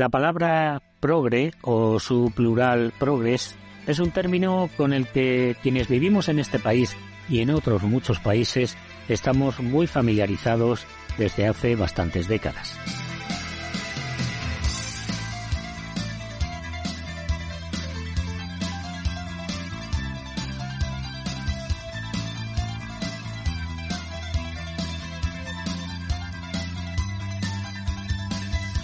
La palabra progre o su plural progres es un término con el que quienes vivimos en este país y en otros muchos países estamos muy familiarizados desde hace bastantes décadas.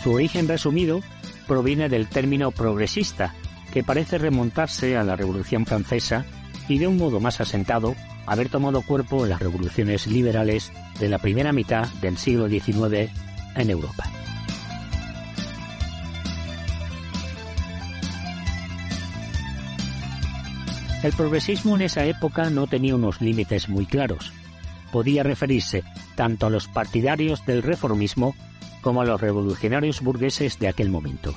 Su origen resumido proviene del término progresista, que parece remontarse a la Revolución Francesa y de un modo más asentado haber tomado cuerpo en las revoluciones liberales de la primera mitad del siglo XIX en Europa. El progresismo en esa época no tenía unos límites muy claros. Podía referirse tanto a los partidarios del reformismo como los revolucionarios burgueses de aquel momento.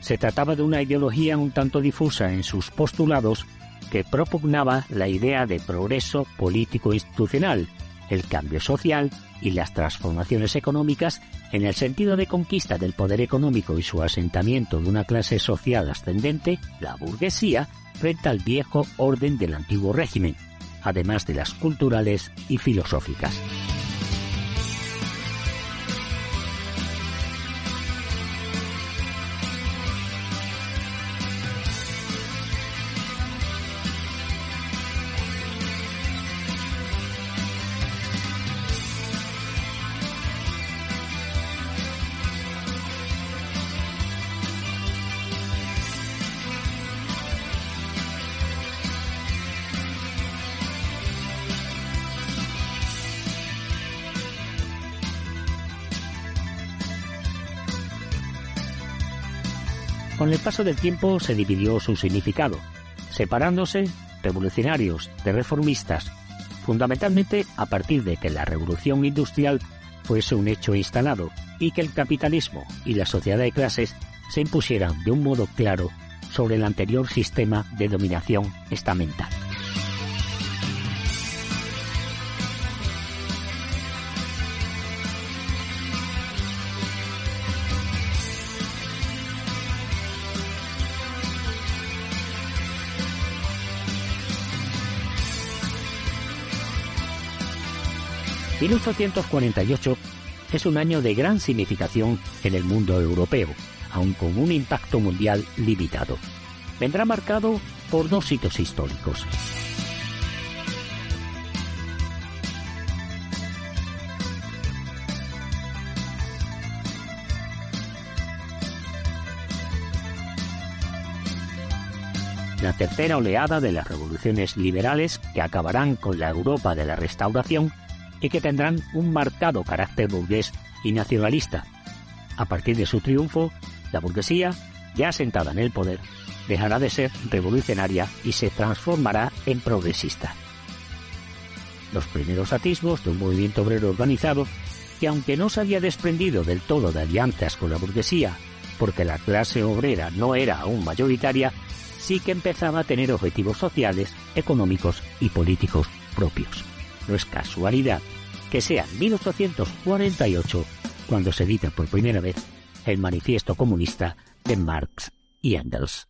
Se trataba de una ideología un tanto difusa en sus postulados que propugnaba la idea de progreso político-institucional, el cambio social y las transformaciones económicas en el sentido de conquista del poder económico y su asentamiento de una clase social ascendente, la burguesía, frente al viejo orden del antiguo régimen, además de las culturales y filosóficas. El paso del tiempo se dividió su significado, separándose revolucionarios de reformistas, fundamentalmente a partir de que la revolución industrial fuese un hecho instalado y que el capitalismo y la sociedad de clases se impusieran de un modo claro sobre el anterior sistema de dominación estamental. 1848 es un año de gran significación en el mundo europeo, aun con un impacto mundial limitado. Vendrá marcado por dos hitos históricos. la tercera oleada de las revoluciones liberales que acabarán con la Europa de la Restauración y que tendrán un marcado carácter burgués y nacionalista. A partir de su triunfo, la burguesía, ya asentada en el poder, dejará de ser revolucionaria y se transformará en progresista. Los primeros atisbos de un movimiento obrero organizado que aunque no se había desprendido del todo de alianzas con la burguesía, porque la clase obrera no era aún mayoritaria, sí que empezaba a tener objetivos sociales, económicos y políticos propios. No es casualidad que sea 1848 cuando se edita por primera vez el Manifiesto Comunista de Marx y Engels.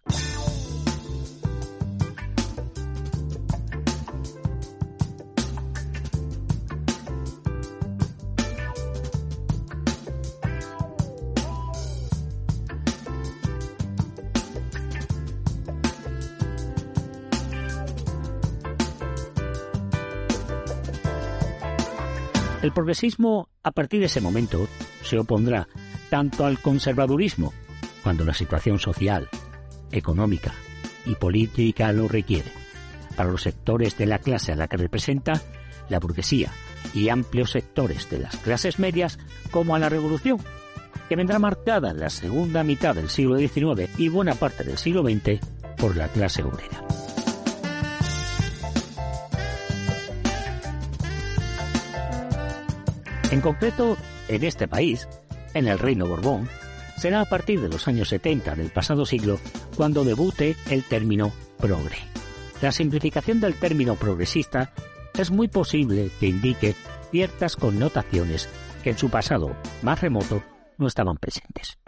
El progresismo, a partir de ese momento, se opondrá tanto al conservadurismo, cuando la situación social, económica y política lo requiere, para los sectores de la clase a la que representa la burguesía y amplios sectores de las clases medias, como a la revolución, que vendrá marcada en la segunda mitad del siglo XIX y buena parte del siglo XX por la clase obrera. En concreto, en este país, en el Reino Borbón, será a partir de los años 70 del pasado siglo cuando debute el término progre. La simplificación del término progresista es muy posible que indique ciertas connotaciones que en su pasado más remoto no estaban presentes.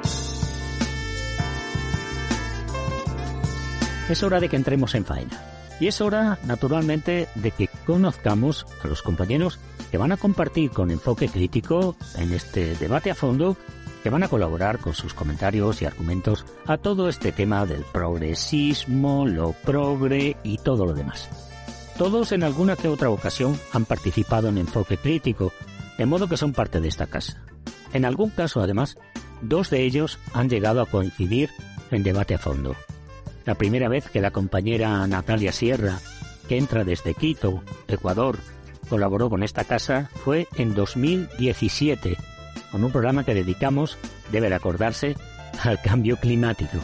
es hora de que entremos en faena. Y es hora, naturalmente, de que conozcamos a los compañeros que van a compartir con enfoque crítico en este debate a fondo, que van a colaborar con sus comentarios y argumentos a todo este tema del progresismo, lo progre y todo lo demás. Todos en alguna que otra ocasión han participado en enfoque crítico, de modo que son parte de esta casa. En algún caso, además, dos de ellos han llegado a coincidir en debate a fondo. La primera vez que la compañera Natalia Sierra, que entra desde Quito, Ecuador, colaboró con esta casa fue en 2017, con un programa que dedicamos, debe recordarse, al cambio climático.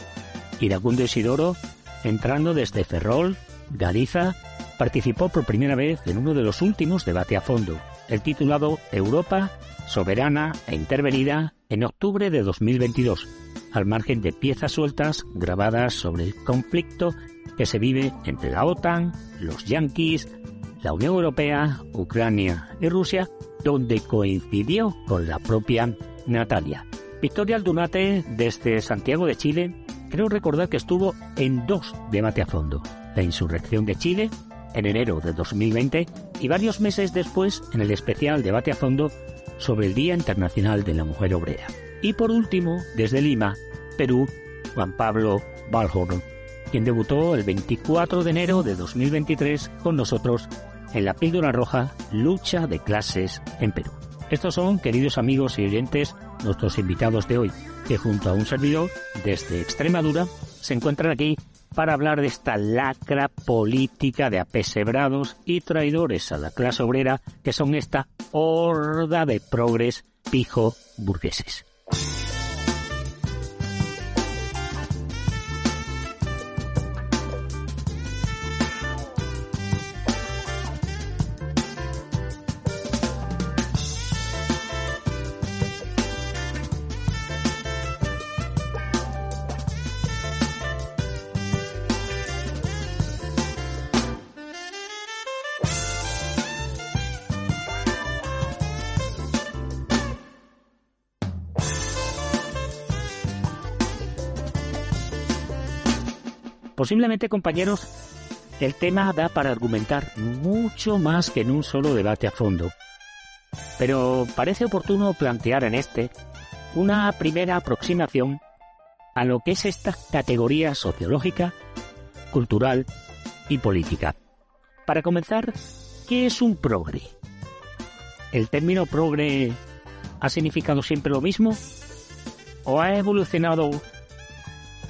Iracundo Isidoro, entrando desde Ferrol, Galiza, participó por primera vez en uno de los últimos debate a fondo, el titulado Europa, soberana e intervenida, en octubre de 2022, al margen de piezas sueltas grabadas sobre el conflicto que se vive entre la OTAN, los yanquis, la Unión Europea, Ucrania y Rusia, donde coincidió con la propia Natalia. Victoria Aldunate, desde Santiago de Chile, creo recordar que estuvo en dos debates a fondo. La insurrección de Chile, en enero de 2020, y varios meses después en el especial debate a fondo sobre el Día Internacional de la Mujer Obrera. Y por último, desde Lima, Perú, Juan Pablo Balhorn, quien debutó el 24 de enero de 2023 con nosotros en la píldora roja Lucha de Clases en Perú. Estos son, queridos amigos y oyentes, nuestros invitados de hoy, que junto a un servidor desde Extremadura se encuentran aquí para hablar de esta lacra política de apesebrados y traidores a la clase obrera que son esta horda de progres pijo burgueses. Posiblemente, compañeros, el tema da para argumentar mucho más que en un solo debate a fondo. Pero parece oportuno plantear en este una primera aproximación a lo que es esta categoría sociológica, cultural y política. Para comenzar, ¿qué es un progre? ¿El término progre ha significado siempre lo mismo? ¿O ha evolucionado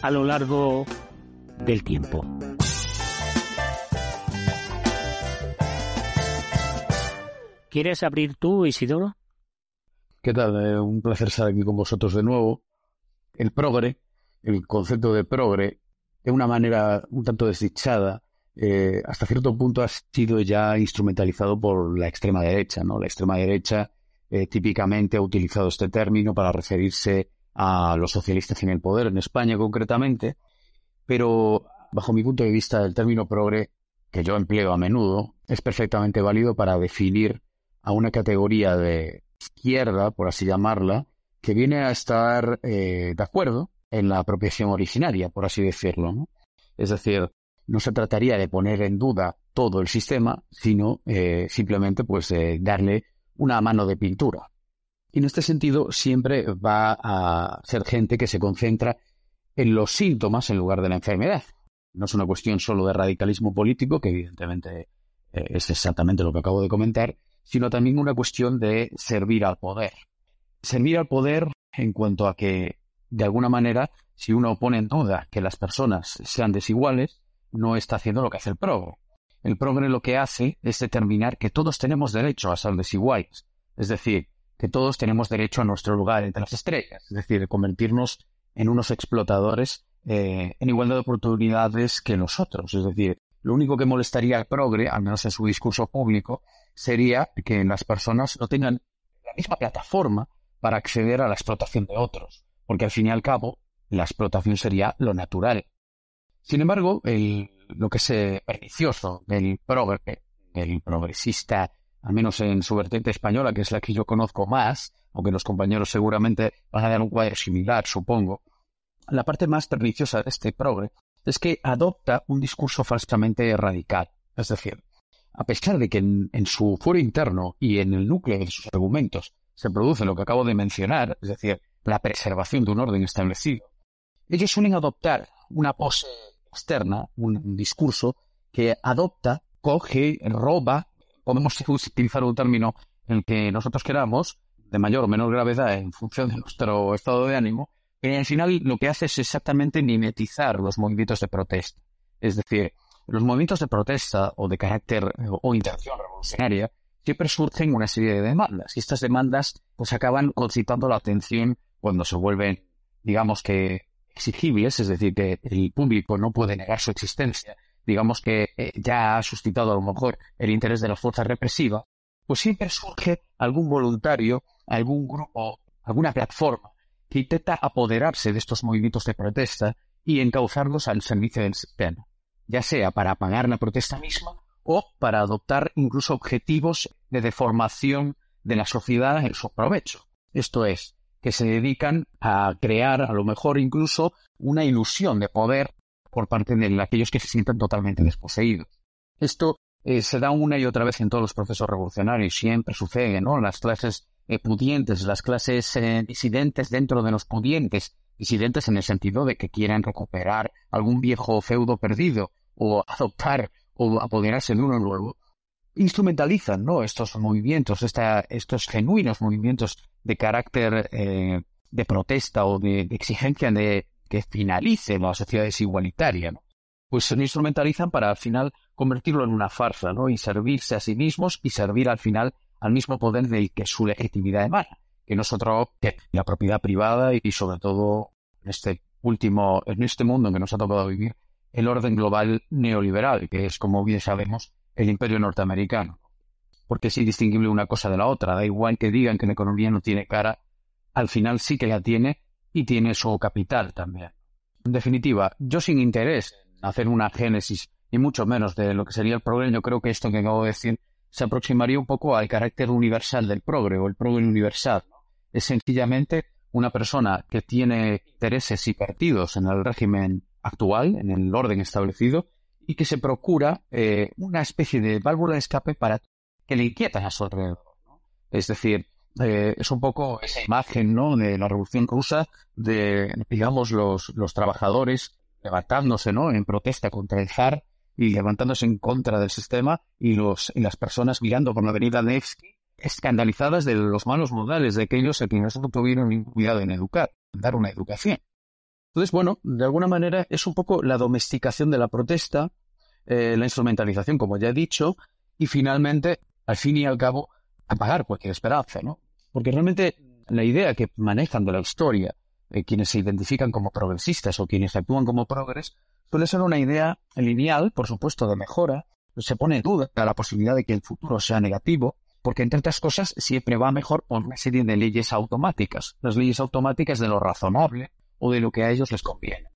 a lo largo del tiempo. ¿Quieres abrir tú, Isidoro? ¿Qué tal? Eh, un placer estar aquí con vosotros de nuevo. El progre, el concepto de progre, de una manera un tanto desdichada, eh, hasta cierto punto ha sido ya instrumentalizado por la extrema derecha, ¿no? La extrema derecha eh, típicamente ha utilizado este término para referirse a los socialistas en el poder, en España concretamente, pero bajo mi punto de vista el término progre, que yo empleo a menudo, es perfectamente válido para definir a una categoría de izquierda, por así llamarla, que viene a estar eh, de acuerdo en la apropiación originaria, por así decirlo. Es decir, no se trataría de poner en duda todo el sistema, sino eh, simplemente pues darle una mano de pintura. Y en este sentido siempre va a ser gente que se concentra en los síntomas en lugar de la enfermedad. No es una cuestión solo de radicalismo político, que evidentemente eh, es exactamente lo que acabo de comentar, sino también una cuestión de servir al poder. Servir al poder en cuanto a que, de alguna manera, si uno pone en duda que las personas sean desiguales, no está haciendo lo que hace el progre. El progre lo que hace es determinar que todos tenemos derecho a ser desiguales, es decir, que todos tenemos derecho a nuestro lugar entre las estrellas, es decir, convertirnos en unos explotadores eh, en igualdad de oportunidades que nosotros. Es decir, lo único que molestaría al progre, al menos en su discurso público, sería que las personas no tengan la misma plataforma para acceder a la explotación de otros, porque al fin y al cabo la explotación sería lo natural. Sin embargo, lo que es pernicioso del progre, el progresista, al menos en su vertiente española, que es la que yo conozco más, aunque los compañeros seguramente van a dar un cuadro similar, supongo, la parte más perniciosa de este progre es que adopta un discurso falsamente radical. Es decir, a pesar de que en, su foro interno y en el núcleo de sus argumentos se produce lo que acabo de mencionar, es decir, la preservación de un orden establecido, ellos suelen adoptar una pose externa, un discurso que adopta, coge, roba, podemos utilizar un término el que nosotros queramos, de mayor o menor gravedad en función de nuestro estado de ánimo, pero al final lo que hace es exactamente mimetizar los movimientos de protesta. Es decir, los movimientos de protesta o de carácter o intención revolucionaria siempre surgen una serie de demandas y estas demandas pues acaban concitando la atención cuando se vuelven, digamos que exigibles, es decir, que el público no puede negar su existencia, digamos que eh, ya ha suscitado a lo mejor el interés de la fuerza represiva, pues siempre surge algún voluntario, algún grupo, alguna plataforma que intenta apoderarse de estos movimientos de protesta y encauzarlos al servicio del sistema, ya sea para apagar la protesta misma o para adoptar incluso objetivos de deformación de la sociedad en su provecho. Esto es, que se dedican a crear a lo mejor incluso una ilusión de poder por parte de aquellos que se sientan totalmente desposeídos. Esto eh, se da una y otra vez en todos los procesos revolucionarios, siempre sucede, ¿no? Las clases eh, pudientes, las clases eh, disidentes dentro de los pudientes, disidentes en el sentido de que quieran recuperar algún viejo feudo perdido o adoptar o apoderarse de uno nuevo, instrumentalizan ¿no? estos movimientos, estos genuinos movimientos de carácter de protesta o de, exigencia de que finalice la sociedad desigualitaria, ¿no? pues se instrumentalizan para al final convertirlo en una farsa ¿no? y servirse a sí mismos y servir al final al mismo poder del que su legitimidad emana, que no es otro que la propiedad privada y, sobre todo en este último, en este mundo en que nos ha tocado vivir, el orden global neoliberal, que es, como bien sabemos, el imperio norteamericano. Porque es indistinguible una cosa de la otra. Da igual que digan que la economía no tiene cara, al final sí que la tiene y tiene su capital también. En definitiva, yo sin interés en hacer una génesis, y mucho menos de lo que sería el progre, yo creo que esto que acabo de decir se aproximaría un poco al carácter universal del progre o el progre universal. Es sencillamente una persona que tiene intereses y partidos en el régimen actual, en el orden establecido, y que se procura eh, una especie de válvula de escape para que le inquietan a su alrededor. Es decir, eh, es un poco esa imagen ¿no? de la Revolución Rusa, de, digamos, los, los trabajadores levantándose ¿no? en protesta contra el zar y levantándose en contra del sistema y, los, y las personas mirando por la avenida Nevsky escandalizadas de los malos modales de aquellos a quienes no tuvieron cuidado en educar, dar una educación. Entonces, bueno, de alguna manera es un poco la domesticación de la protesta, eh, la instrumentalización, como ya he dicho, y finalmente, al fin y al cabo, apagar cualquier esperanza, ¿no? Porque realmente la idea que manejan de la historia eh, quienes se identifican como progresistas o quienes actúan como progres suele ser una idea lineal, por supuesto, de mejora. Se pone en duda la posibilidad de que el futuro sea negativo, porque entre otras cosas siempre va mejor por una serie de leyes automáticas, las leyes automáticas de lo razonable, o de lo que a ellos les conviene.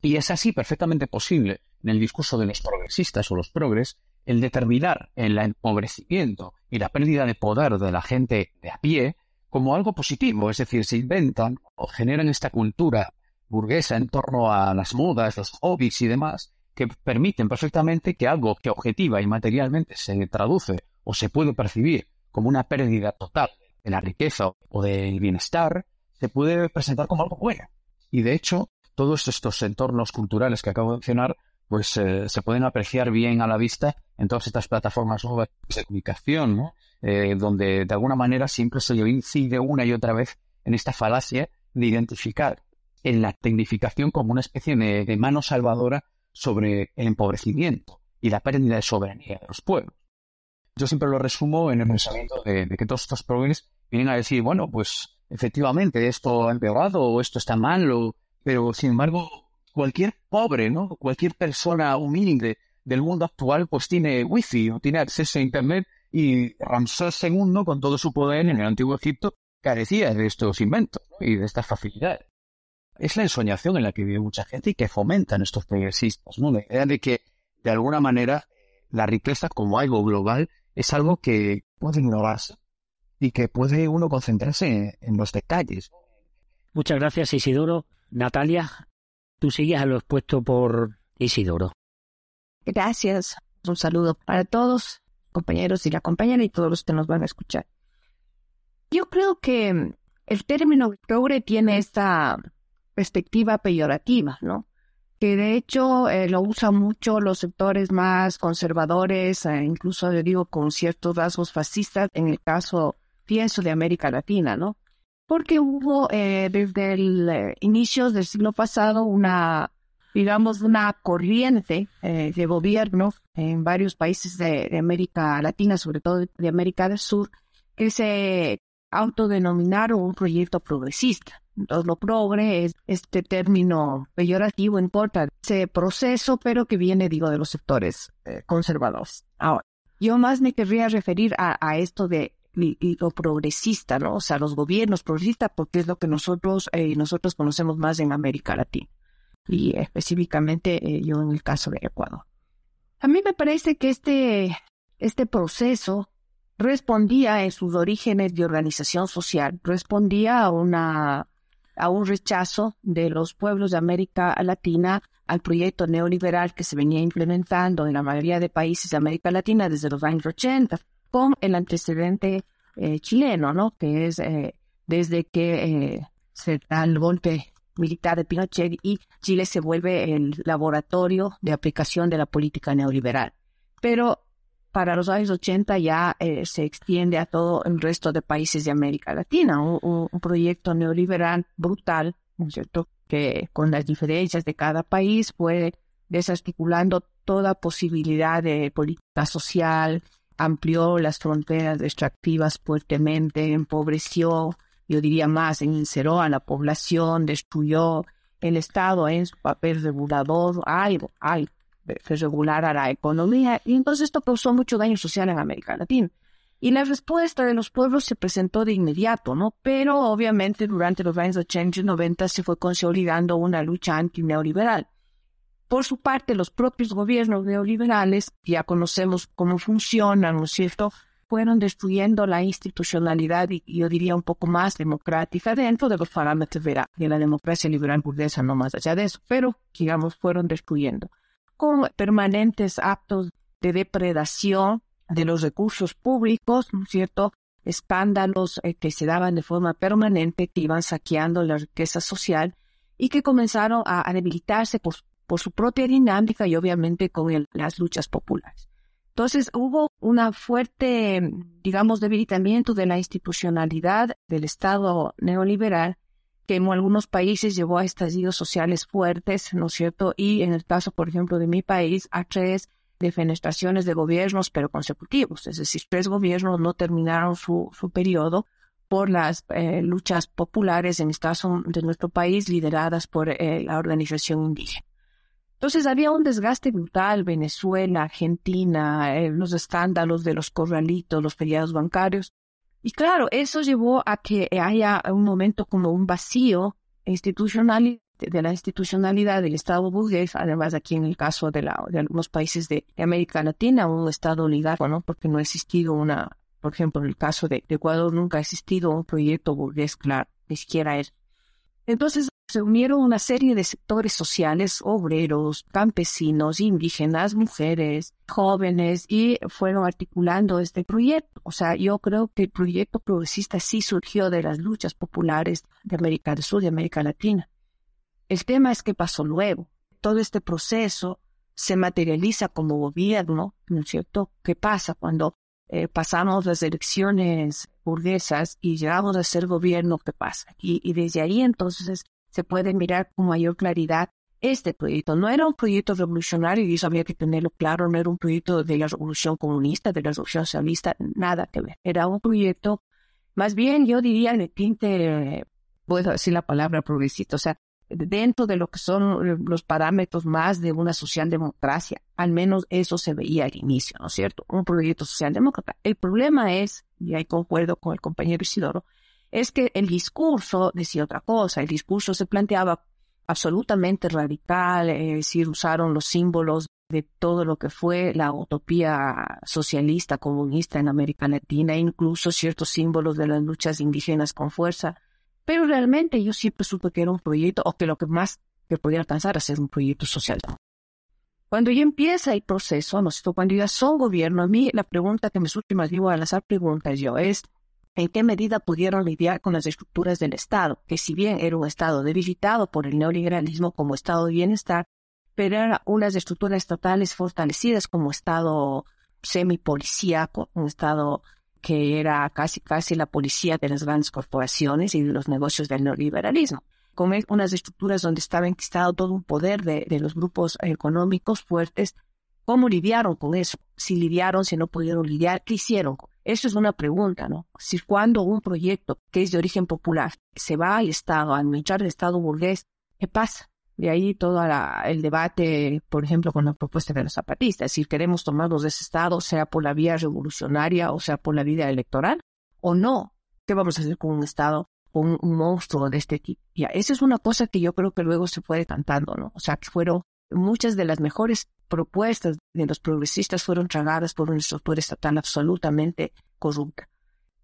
Y es así perfectamente posible en el discurso de los progresistas o los progres el determinar el empobrecimiento y la pérdida de poder de la gente de a pie como algo positivo, es decir, se inventan o generan esta cultura burguesa en torno a las modas, los hobbies y demás, que permiten perfectamente que algo que objetiva y materialmente se traduce o se puede percibir como una pérdida total de la riqueza o del bienestar, se puede presentar como algo bueno. Y de hecho, todos estos entornos culturales que acabo de mencionar, pues eh, se pueden apreciar bien a la vista en todas estas plataformas nuevas de comunicación, ¿no? Eh, donde de alguna manera siempre se incide una y otra vez en esta falacia de identificar en la tecnificación como una especie de, mano salvadora sobre el empobrecimiento y la pérdida de soberanía de los pueblos. Yo siempre lo resumo en el pensamiento de, que todos estos problemas vienen a decir, bueno, pues efectivamente, esto ha empeorado o esto está mal, pero sin embargo, cualquier pobre, ¿no? Cualquier persona humilde del mundo actual, pues tiene wifi o tiene acceso a internet y Ramsés II, con todo su poder en el antiguo Egipto, carecía de estos inventos y de estas facilidades. Es la ensoñación en la que vive mucha gente y que fomentan estos progresistas, ¿no? La idea de que, de alguna manera, la riqueza como algo global es algo que puede ignorarse y que puede uno concentrarse en, los detalles. Muchas gracias, Isidoro. Natalia, tú sigues a lo expuesto por Isidoro. Gracias. Un saludo para todos, compañeros y la compañera y todos los que nos van a escuchar. Yo creo que el término progre tiene esta perspectiva peyorativa, ¿no? Que de hecho eh, lo usan mucho los sectores más conservadores, eh, incluso yo digo con ciertos rasgos fascistas, en el caso, pienso, de América Latina, ¿no? Porque hubo eh, desde el inicio del siglo pasado una, digamos, una corriente de gobierno en varios países de, América Latina, sobre todo de América del Sur, que se autodenominaron un proyecto progresista. Entonces, lo progre es este término peyorativo de ese proceso, pero que viene, digo, de los sectores eh, conservadores. Ahora, yo más me querría referir a, esto de lo progresista, ¿no? O sea, los gobiernos progresistas, porque es lo que nosotros, eh, nosotros conocemos más en América Latina. Y específicamente eh, yo en el caso de Ecuador. A mí me parece que este, este proceso respondía en sus orígenes de organización social, respondía a una a un rechazo de los pueblos de América Latina al proyecto neoliberal que se venía implementando en la mayoría de países de América Latina desde los años 80, con el antecedente eh, chileno, ¿no? Que es eh, desde que eh, se da el golpe militar de Pinochet y Chile se vuelve el laboratorio de aplicación de la política neoliberal. Pero para los años 80 ya se extiende a todo el resto de países de América Latina, un, proyecto neoliberal brutal, ¿no es cierto?, que con las diferencias de cada país fue desarticulando toda posibilidad de política social, amplió las fronteras extractivas fuertemente, empobreció, yo diría más, encerró a la población, destruyó el Estado en su papel regulador, algo, algo se regulara la economía y entonces esto causó mucho daño social en América Latina. Y la respuesta de los pueblos se presentó de inmediato, ¿no? Pero obviamente durante los años 80 y 90 se fue consolidando una lucha anti-neoliberal. Por su parte, los propios gobiernos neoliberales, ya conocemos cómo funcionan, ¿no es cierto?, fueron destruyendo la institucionalidad y yo diría un poco más democrática dentro de los parámetros de la democracia liberal burguesa, no más allá de eso, pero digamos fueron destruyendo con permanentes actos de depredación de los recursos públicos, ¿no es cierto? Escándalos eh, que se daban de forma permanente, que iban saqueando la riqueza social y que comenzaron a, debilitarse por, por, su propia dinámica y obviamente con las luchas populares. Entonces hubo una fuerte, digamos, debilitamiento de la institucionalidad del Estado neoliberal que en algunos países llevó a estallidos sociales fuertes, ¿no es cierto? Y en el caso, por ejemplo, de mi país, a tres defenestraciones de gobiernos, pero consecutivos. Es decir, tres gobiernos no terminaron su, su periodo por las eh, luchas populares, en el caso de nuestro país, lideradas por eh, la organización indígena. Entonces había un desgaste brutal, Venezuela, Argentina, eh, los escándalos de los corralitos, los feriados bancarios, y claro, eso llevó a que haya un momento como un vacío institucional de la institucionalidad del Estado burgués, además aquí en el caso de, la, de algunos países de, América Latina, un Estado oligarco, ¿no? Porque no ha existido una, por ejemplo, en el caso de, de Ecuador nunca ha existido un proyecto burgués, claro, ni siquiera es. Entonces, se unieron una serie de sectores sociales, obreros, campesinos, indígenas, mujeres, jóvenes, y fueron articulando este proyecto. O sea, yo creo que el proyecto progresista sí surgió de las luchas populares de América del Sur y América Latina. El tema es qué pasó luego. Todo este proceso se materializa como gobierno, ¿no es cierto? ¿Qué pasa cuando eh, pasamos las elecciones burguesas y llegamos a ser gobierno? ¿Qué pasa? Y desde ahí entonces se puede mirar con mayor claridad este proyecto. No era un proyecto revolucionario y eso había que tenerlo claro, no era un proyecto de la revolución comunista, de la revolución socialista, nada que ver. Era un proyecto, más bien yo diría de tinte, puedo decir la palabra progresista, o sea, dentro de lo que son los parámetros más de una socialdemocracia. Al menos eso se veía al inicio, ¿no es cierto? Un proyecto socialdemócrata. El problema es, y ahí concuerdo con el compañero Isidoro, es que el discurso decía otra cosa, el discurso se planteaba absolutamente radical, es decir, usaron los símbolos de todo lo que fue la utopía socialista, comunista en América Latina, incluso ciertos símbolos de las luchas indígenas con fuerza. Pero realmente yo siempre supe que era un proyecto, o que lo que más que podía alcanzar a ser un proyecto social. Cuando ya empieza el proceso, ¿no? cuando ya son gobierno, a mí la pregunta que me surge más vivo al hacer preguntas yo es, ¿en qué medida pudieron lidiar con las estructuras del Estado? Que si bien era un Estado debilitado por el neoliberalismo como Estado de bienestar, pero eran unas estructuras estatales fortalecidas como Estado semipolicíaco, un Estado que era casi casi la policía de las grandes corporaciones y de los negocios del neoliberalismo. Con unas estructuras donde estaba enquistado todo un poder de, los grupos económicos fuertes, ¿cómo lidiaron con eso? Si lidiaron, si no pudieron lidiar, ¿qué hicieron? Eso es una pregunta, ¿no? Si cuando un proyecto que es de origen popular se va al Estado, a administrar el Estado burgués, ¿qué pasa? De ahí todo el debate, por ejemplo, con la propuesta de los zapatistas. Si queremos tomarnos de ese Estado, sea por la vía revolucionaria o sea por la vía electoral, o no. ¿Qué vamos a hacer con un Estado, con un monstruo de este tipo? Ya, esa es una cosa que yo creo que luego se fue cantando, ¿no? O sea, que fueron muchas de las mejores propuestas de los progresistas fueron tragadas por una estructura estatal absolutamente corrupta.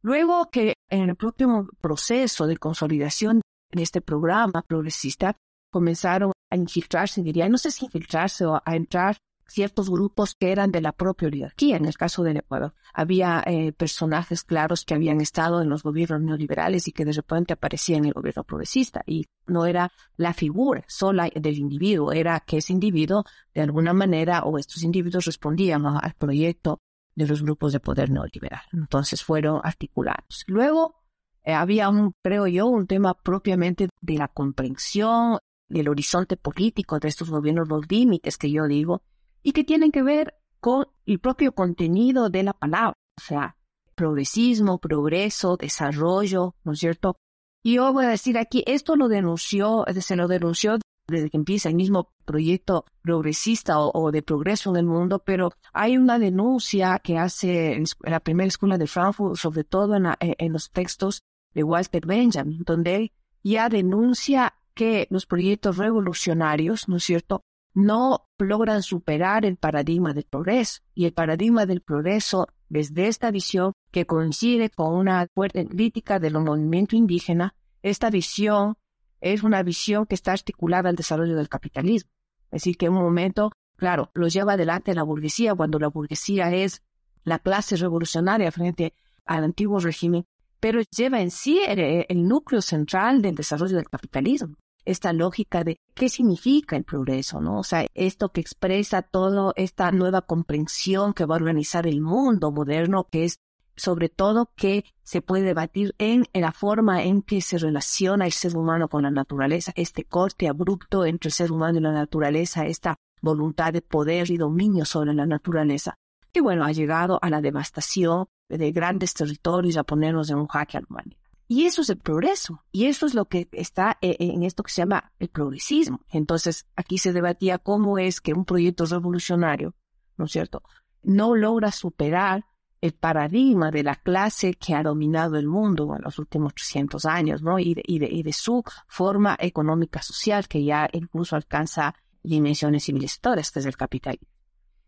Luego que en el propio proceso de consolidación de este programa progresista comenzaron a infiltrarse, diría, no sé si infiltrarse o a entrar ciertos grupos que eran de la propia oligarquía. En el caso del Ecuador, había eh, personajes claros que habían estado en los gobiernos neoliberales y que de repente aparecían en el gobierno progresista. Y no era la figura sola del individuo, era que ese individuo, de alguna manera, o estos individuos respondían al proyecto de los grupos de poder neoliberal. Entonces fueron articulados. Luego eh, había un, creo yo, un tema propiamente de la comprensión del horizonte político de estos gobiernos, los límites que yo digo, y que tienen que ver con el propio contenido de la palabra, o sea, progresismo, progreso, desarrollo, ¿no es cierto? Y yo voy a decir aquí, esto lo denunció, se lo denunció desde que empieza el mismo proyecto progresista o, de progreso en el mundo, pero hay una denuncia que hace en la primera escuela de Frankfurt, sobre todo en, en los textos de Walter Benjamin, donde ya denuncia que los proyectos revolucionarios, ¿no es cierto?, no logran superar el paradigma del progreso. Y el paradigma del progreso, desde esta visión que coincide con una fuerte crítica del movimiento indígena, esta visión es una visión que está articulada al desarrollo del capitalismo. Es decir, que en un momento, claro, lo lleva adelante la burguesía cuando la burguesía es la clase revolucionaria frente al antiguo régimen, pero lleva en sí el núcleo central del desarrollo del capitalismo esta lógica de qué significa el progreso, ¿no? O sea, esto que expresa toda esta nueva comprensión que va a organizar el mundo moderno, que es sobre todo que se puede debatir en, la forma en que se relaciona el ser humano con la naturaleza, este corte abrupto entre el ser humano y la naturaleza, esta voluntad de poder y dominio sobre la naturaleza, que bueno, ha llegado a la devastación de grandes territorios a ponernos en un jaque al humanidad. Y eso es el progreso. Y eso es lo que está eh, en esto que se llama el progresismo. Entonces, aquí se debatía cómo es que un proyecto revolucionario, ¿no es cierto?, no logra superar el paradigma de la clase que ha dominado el mundo en los últimos 300 años, ¿no? Y de, y de, su forma económica social que ya incluso alcanza dimensiones civilizatorias, que es el capitalismo.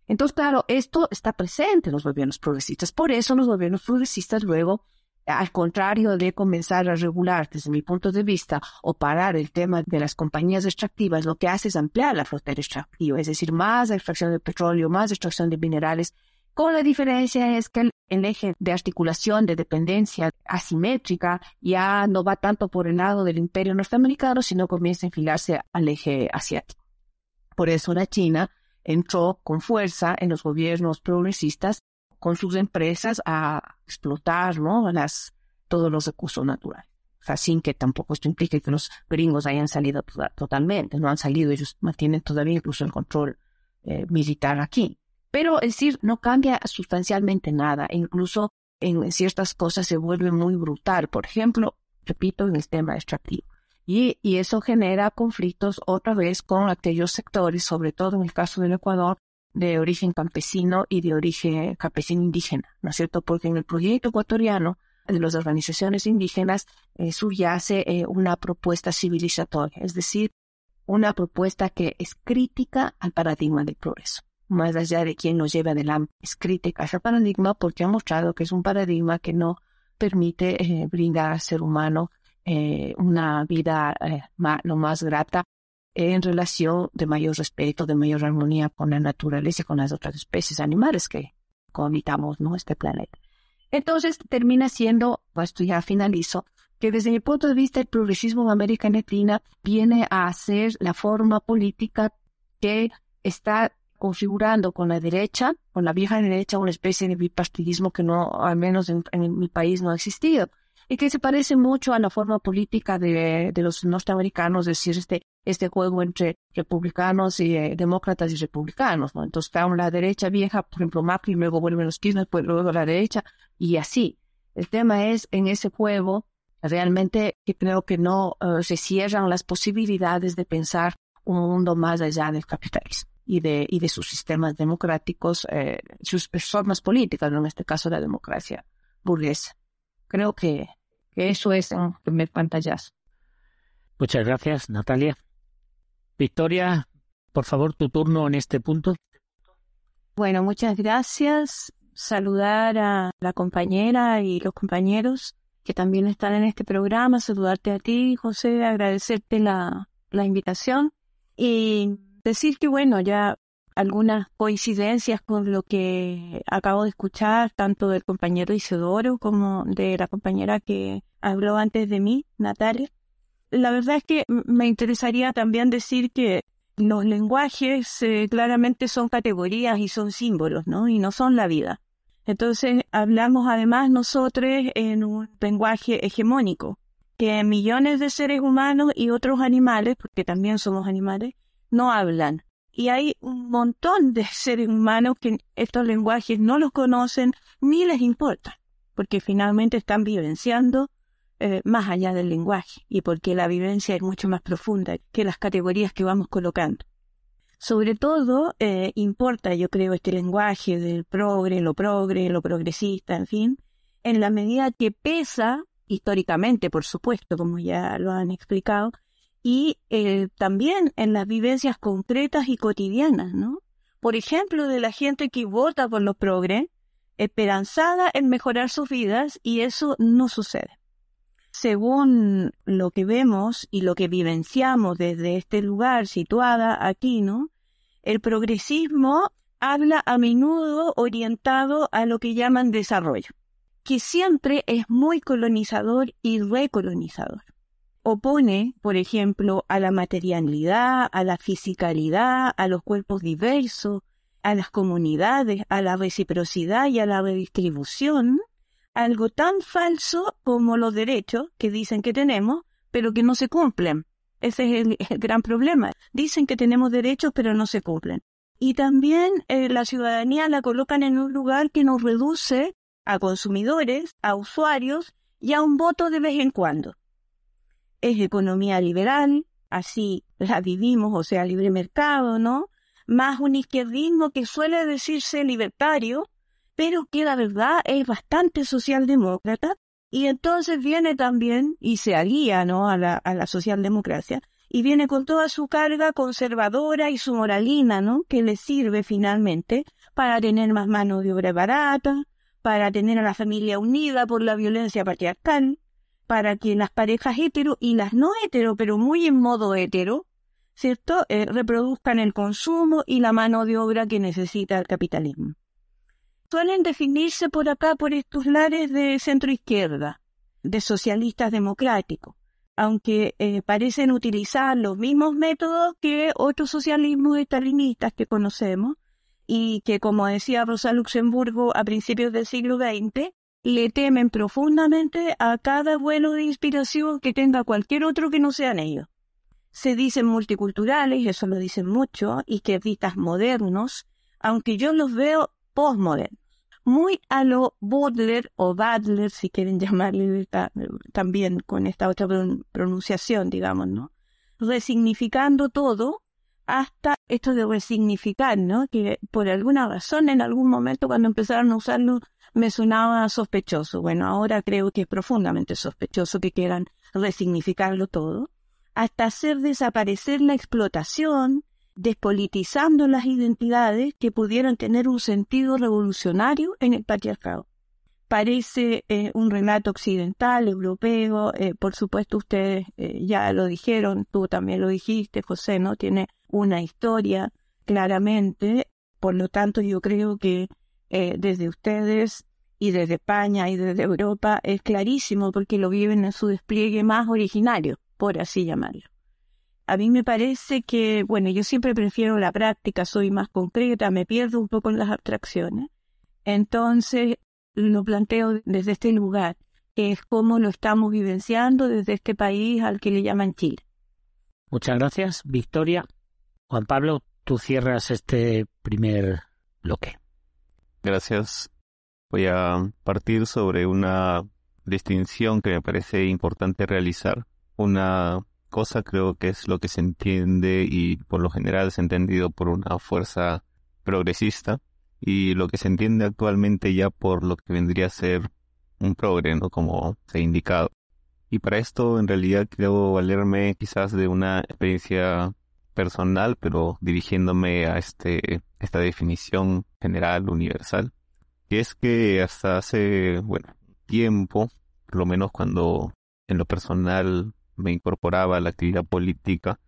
Entonces, claro, esto está presente en los gobiernos progresistas. Por eso los gobiernos progresistas luego al contrario de comenzar a regular desde mi punto de vista o parar el tema de las compañías extractivas, lo que hace es ampliar la frontera extractiva, es decir, más extracción de petróleo, más extracción de minerales, con la diferencia es que el, eje de articulación de dependencia asimétrica ya no va tanto por el lado del imperio norteamericano, sino comienza a enfilarse al eje asiático. Por eso la China entró con fuerza en los gobiernos progresistas con sus empresas a explotar ¿no? Las, todos los recursos naturales. O sea, sin que tampoco esto implique que los gringos hayan salido totalmente, no han salido, ellos mantienen todavía incluso el control eh, militar aquí. Pero es decir, no cambia sustancialmente nada, e incluso en ciertas cosas se vuelve muy brutal. Por ejemplo, repito, en el tema extractivo. Y, y eso genera conflictos otra vez con aquellos sectores, sobre todo en el caso del Ecuador, de origen campesino y de origen campesino indígena, ¿no es cierto? Porque en el proyecto ecuatoriano de las organizaciones indígenas eh, subyace eh, una propuesta civilizatoria, es decir, una propuesta que es crítica al paradigma del progreso. Más allá de quien nos lleve adelante, es crítica a ese paradigma porque ha mostrado que es un paradigma que no permite eh, brindar al ser humano una vida lo más grata en relación de mayor respeto, de mayor armonía con la naturaleza con las otras especies animales que cohabitamos, ¿no? Este planeta. Entonces termina siendo, pues, esto ya finalizo, que desde mi punto de vista el progresismo en América Latina viene a ser la forma política que está configurando con la derecha, con la vieja derecha, una especie de bipartidismo que no, al menos en, mi país, no ha existido. Y que se parece mucho a la forma política de, de los norteamericanos, es decir, este, este juego entre republicanos y eh, demócratas y republicanos, ¿no? Entonces, está la derecha vieja, por ejemplo, Macri, luego vuelven los Kirchner, pues luego la derecha, y así. El tema es, en ese juego, realmente que creo que no eh, se cierran las posibilidades de pensar un mundo más allá del capitalismo y de, y de sus sistemas democráticos, eh, sus formas políticas, en este caso la democracia burguesa. Creo que, que eso es en primer pantallazo. Muchas gracias, Natalia. Victoria, por favor, tu turno en este punto. Bueno, muchas gracias. Saludar a la compañera y los compañeros que también están en este programa. Saludarte a ti, José, agradecerte la, la invitación y decir que, bueno, ya algunas coincidencias con lo que acabo de escuchar, tanto del compañero Isidoro como de la compañera que habló antes de mí, Natalia. La verdad es que me interesaría también decir que los lenguajes eh, claramente son categorías y son símbolos, ¿no? Y no son la vida. Entonces hablamos además nosotros en un lenguaje hegemónico, que millones de seres humanos y otros animales, porque también somos animales, no hablan. Y hay un montón de seres humanos que estos lenguajes no los conocen ni les importa, porque finalmente están vivenciando eh, más allá del lenguaje y porque la vivencia es mucho más profunda que las categorías que vamos colocando. Sobre todo eh, importa, yo creo, este lenguaje del progre, lo progre, lo progresista, en fin, en la medida que pesa, históricamente, por supuesto, como ya lo han explicado, y eh, también en las vivencias concretas y cotidianas, ¿no? Por ejemplo, de la gente que vota por los progres, esperanzada en mejorar sus vidas, y eso no sucede. Según lo que vemos y lo que vivenciamos desde este lugar situada aquí, ¿no? El progresismo habla a menudo orientado a lo que llaman desarrollo, que siempre es muy colonizador y recolonizador opone, por ejemplo, a la materialidad, a la fisicalidad, a los cuerpos diversos, a las comunidades, a la reciprocidad y a la redistribución, algo tan falso como los derechos que dicen que tenemos, pero que no se cumplen. Ese es el, gran problema. Dicen que tenemos derechos, pero no se cumplen. Y también eh, la ciudadanía la colocan en un lugar que nos reduce a consumidores, a usuarios y a un voto de vez en cuando es economía liberal, así la vivimos, o sea, libre mercado, ¿no? Más un izquierdismo que suele decirse libertario, pero que la verdad es bastante socialdemócrata, y entonces viene también y se alía, ¿no? A la, a la socialdemocracia, y viene con toda su carga conservadora y su moralina, ¿no? Que le sirve finalmente para tener más mano de obra barata, para tener a la familia unida por la violencia patriarcal, para que las parejas hetero y las no hetero, pero muy en modo hetero, ¿cierto?, eh, reproduzcan el consumo y la mano de obra que necesita el capitalismo. Suelen definirse por acá por estos lares de centro izquierda, de socialistas democráticos, aunque eh, parecen utilizar los mismos métodos que otros socialismos estalinistas que conocemos y que, como decía Rosa Luxemburgo a principios del siglo XX, le temen profundamente a cada vuelo de inspiración que tenga cualquier otro que no sean ellos. Se dicen multiculturales, eso lo dicen mucho, vistas modernos, aunque yo los veo postmodernos. Muy a lo Baudelaire o Badler, si quieren llamarle también con esta otra pronunciación, digamos, ¿no? Resignificando todo hasta esto de resignificar, ¿no? Que por alguna razón en algún momento cuando empezaron a usarlo me sonaba sospechoso. Bueno, ahora creo que es profundamente sospechoso que quieran resignificarlo todo, hasta hacer desaparecer la explotación, despolitizando las identidades que pudieran tener un sentido revolucionario en el patriarcado. parece eh, un relato occidental, europeo. Eh, por supuesto, ustedes eh, ya lo dijeron, tú también lo dijiste, José, ¿no? Tiene una historia claramente. Por lo tanto, yo creo que desde ustedes y desde España y desde Europa es clarísimo porque lo viven en su despliegue más originario, por así llamarlo. A mí me parece que, bueno, yo siempre prefiero la práctica, soy más concreta, me pierdo un poco en las abstracciones. Entonces, lo planteo desde este lugar, que es cómo lo estamos vivenciando desde este país al que le llaman Chile. Muchas gracias, Victoria. Juan Pablo, tú cierras este primer bloque. Gracias. Voy a partir sobre una distinción que me parece importante realizar. Una cosa creo que es lo que se entiende y por lo general es entendido por una fuerza progresista y lo que se entiende actualmente ya por lo que vendría a ser un progre, ¿no? Como se ha indicado. Y para esto en realidad quiero valerme quizás de una experiencia personal, pero dirigiéndome a este, esta definición general, universal, que es que hasta hace, bueno, tiempo, por lo menos cuando en lo personal me incorporaba a la actividad política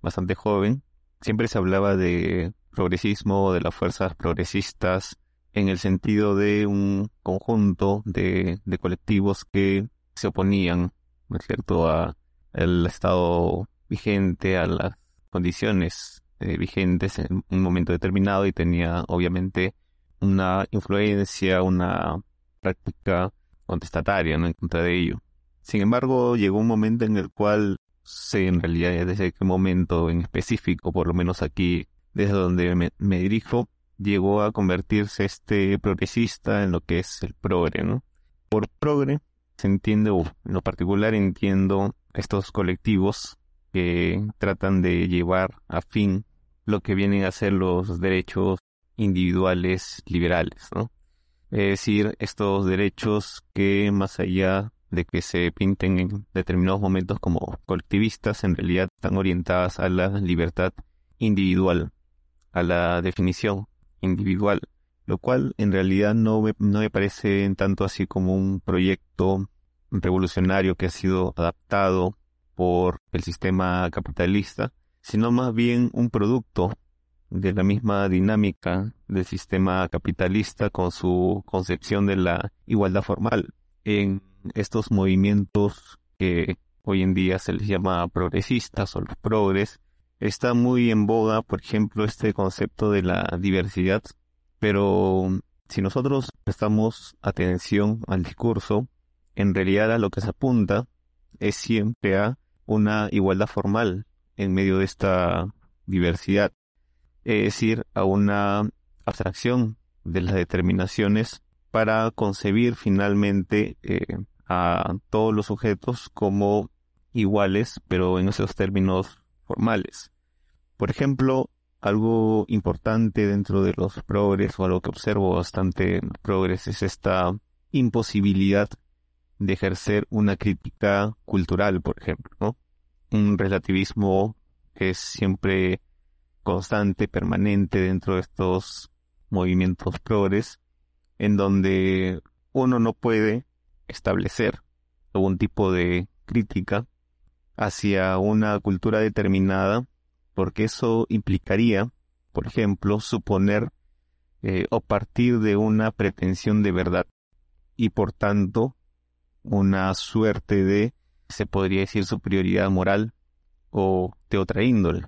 bastante joven, siempre se hablaba de progresismo, de las fuerzas progresistas, en el sentido de un conjunto de, colectivos que se oponían, ¿no cierto?, a el estado vigente, a las condiciones eh, vigentes en un momento determinado y tenía obviamente una influencia, una práctica contestataria en contra de ello. Sin embargo, llegó un momento en el cual sé en realidad desde qué momento en específico, por lo menos aquí desde donde me, dirijo, llegó a convertirse este progresista en lo que es el progre, ¿no? Por progre se entiende, o en lo particular entiendo estos colectivos que tratan de llevar a fin lo que vienen a ser los derechos individuales liberales, ¿no? Es decir, estos derechos que más allá de que se pinten en determinados momentos como colectivistas, en realidad están orientadas a la libertad individual, a la definición individual, lo cual en realidad no me, no me parece tanto así como un proyecto revolucionario que ha sido adaptado por el sistema capitalista, sino más bien un producto de la misma dinámica del sistema capitalista con su concepción de la igualdad formal en estos movimientos que hoy en día se les llama progresistas o los progres Está muy en boga, por ejemplo, este concepto de la diversidad, pero si nosotros prestamos atención al discurso, en realidad a lo que se apunta es siempre a una igualdad formal en medio de esta diversidad, es decir, a una abstracción de las determinaciones para concebir finalmente eh, a todos los sujetos como iguales, pero en esos términos formales. Por ejemplo, algo importante dentro de los progres o algo que observo bastante en progres es esta imposibilidad de ejercer una crítica cultural, por ejemplo. Un relativismo que es siempre constante, permanente dentro de estos movimientos progres, en donde uno no puede establecer algún tipo de crítica hacia una cultura determinada porque eso implicaría, por ejemplo, suponer eh, o partir de una pretensión de verdad y por tanto una suerte de, se podría decir, superioridad moral o de otra índole,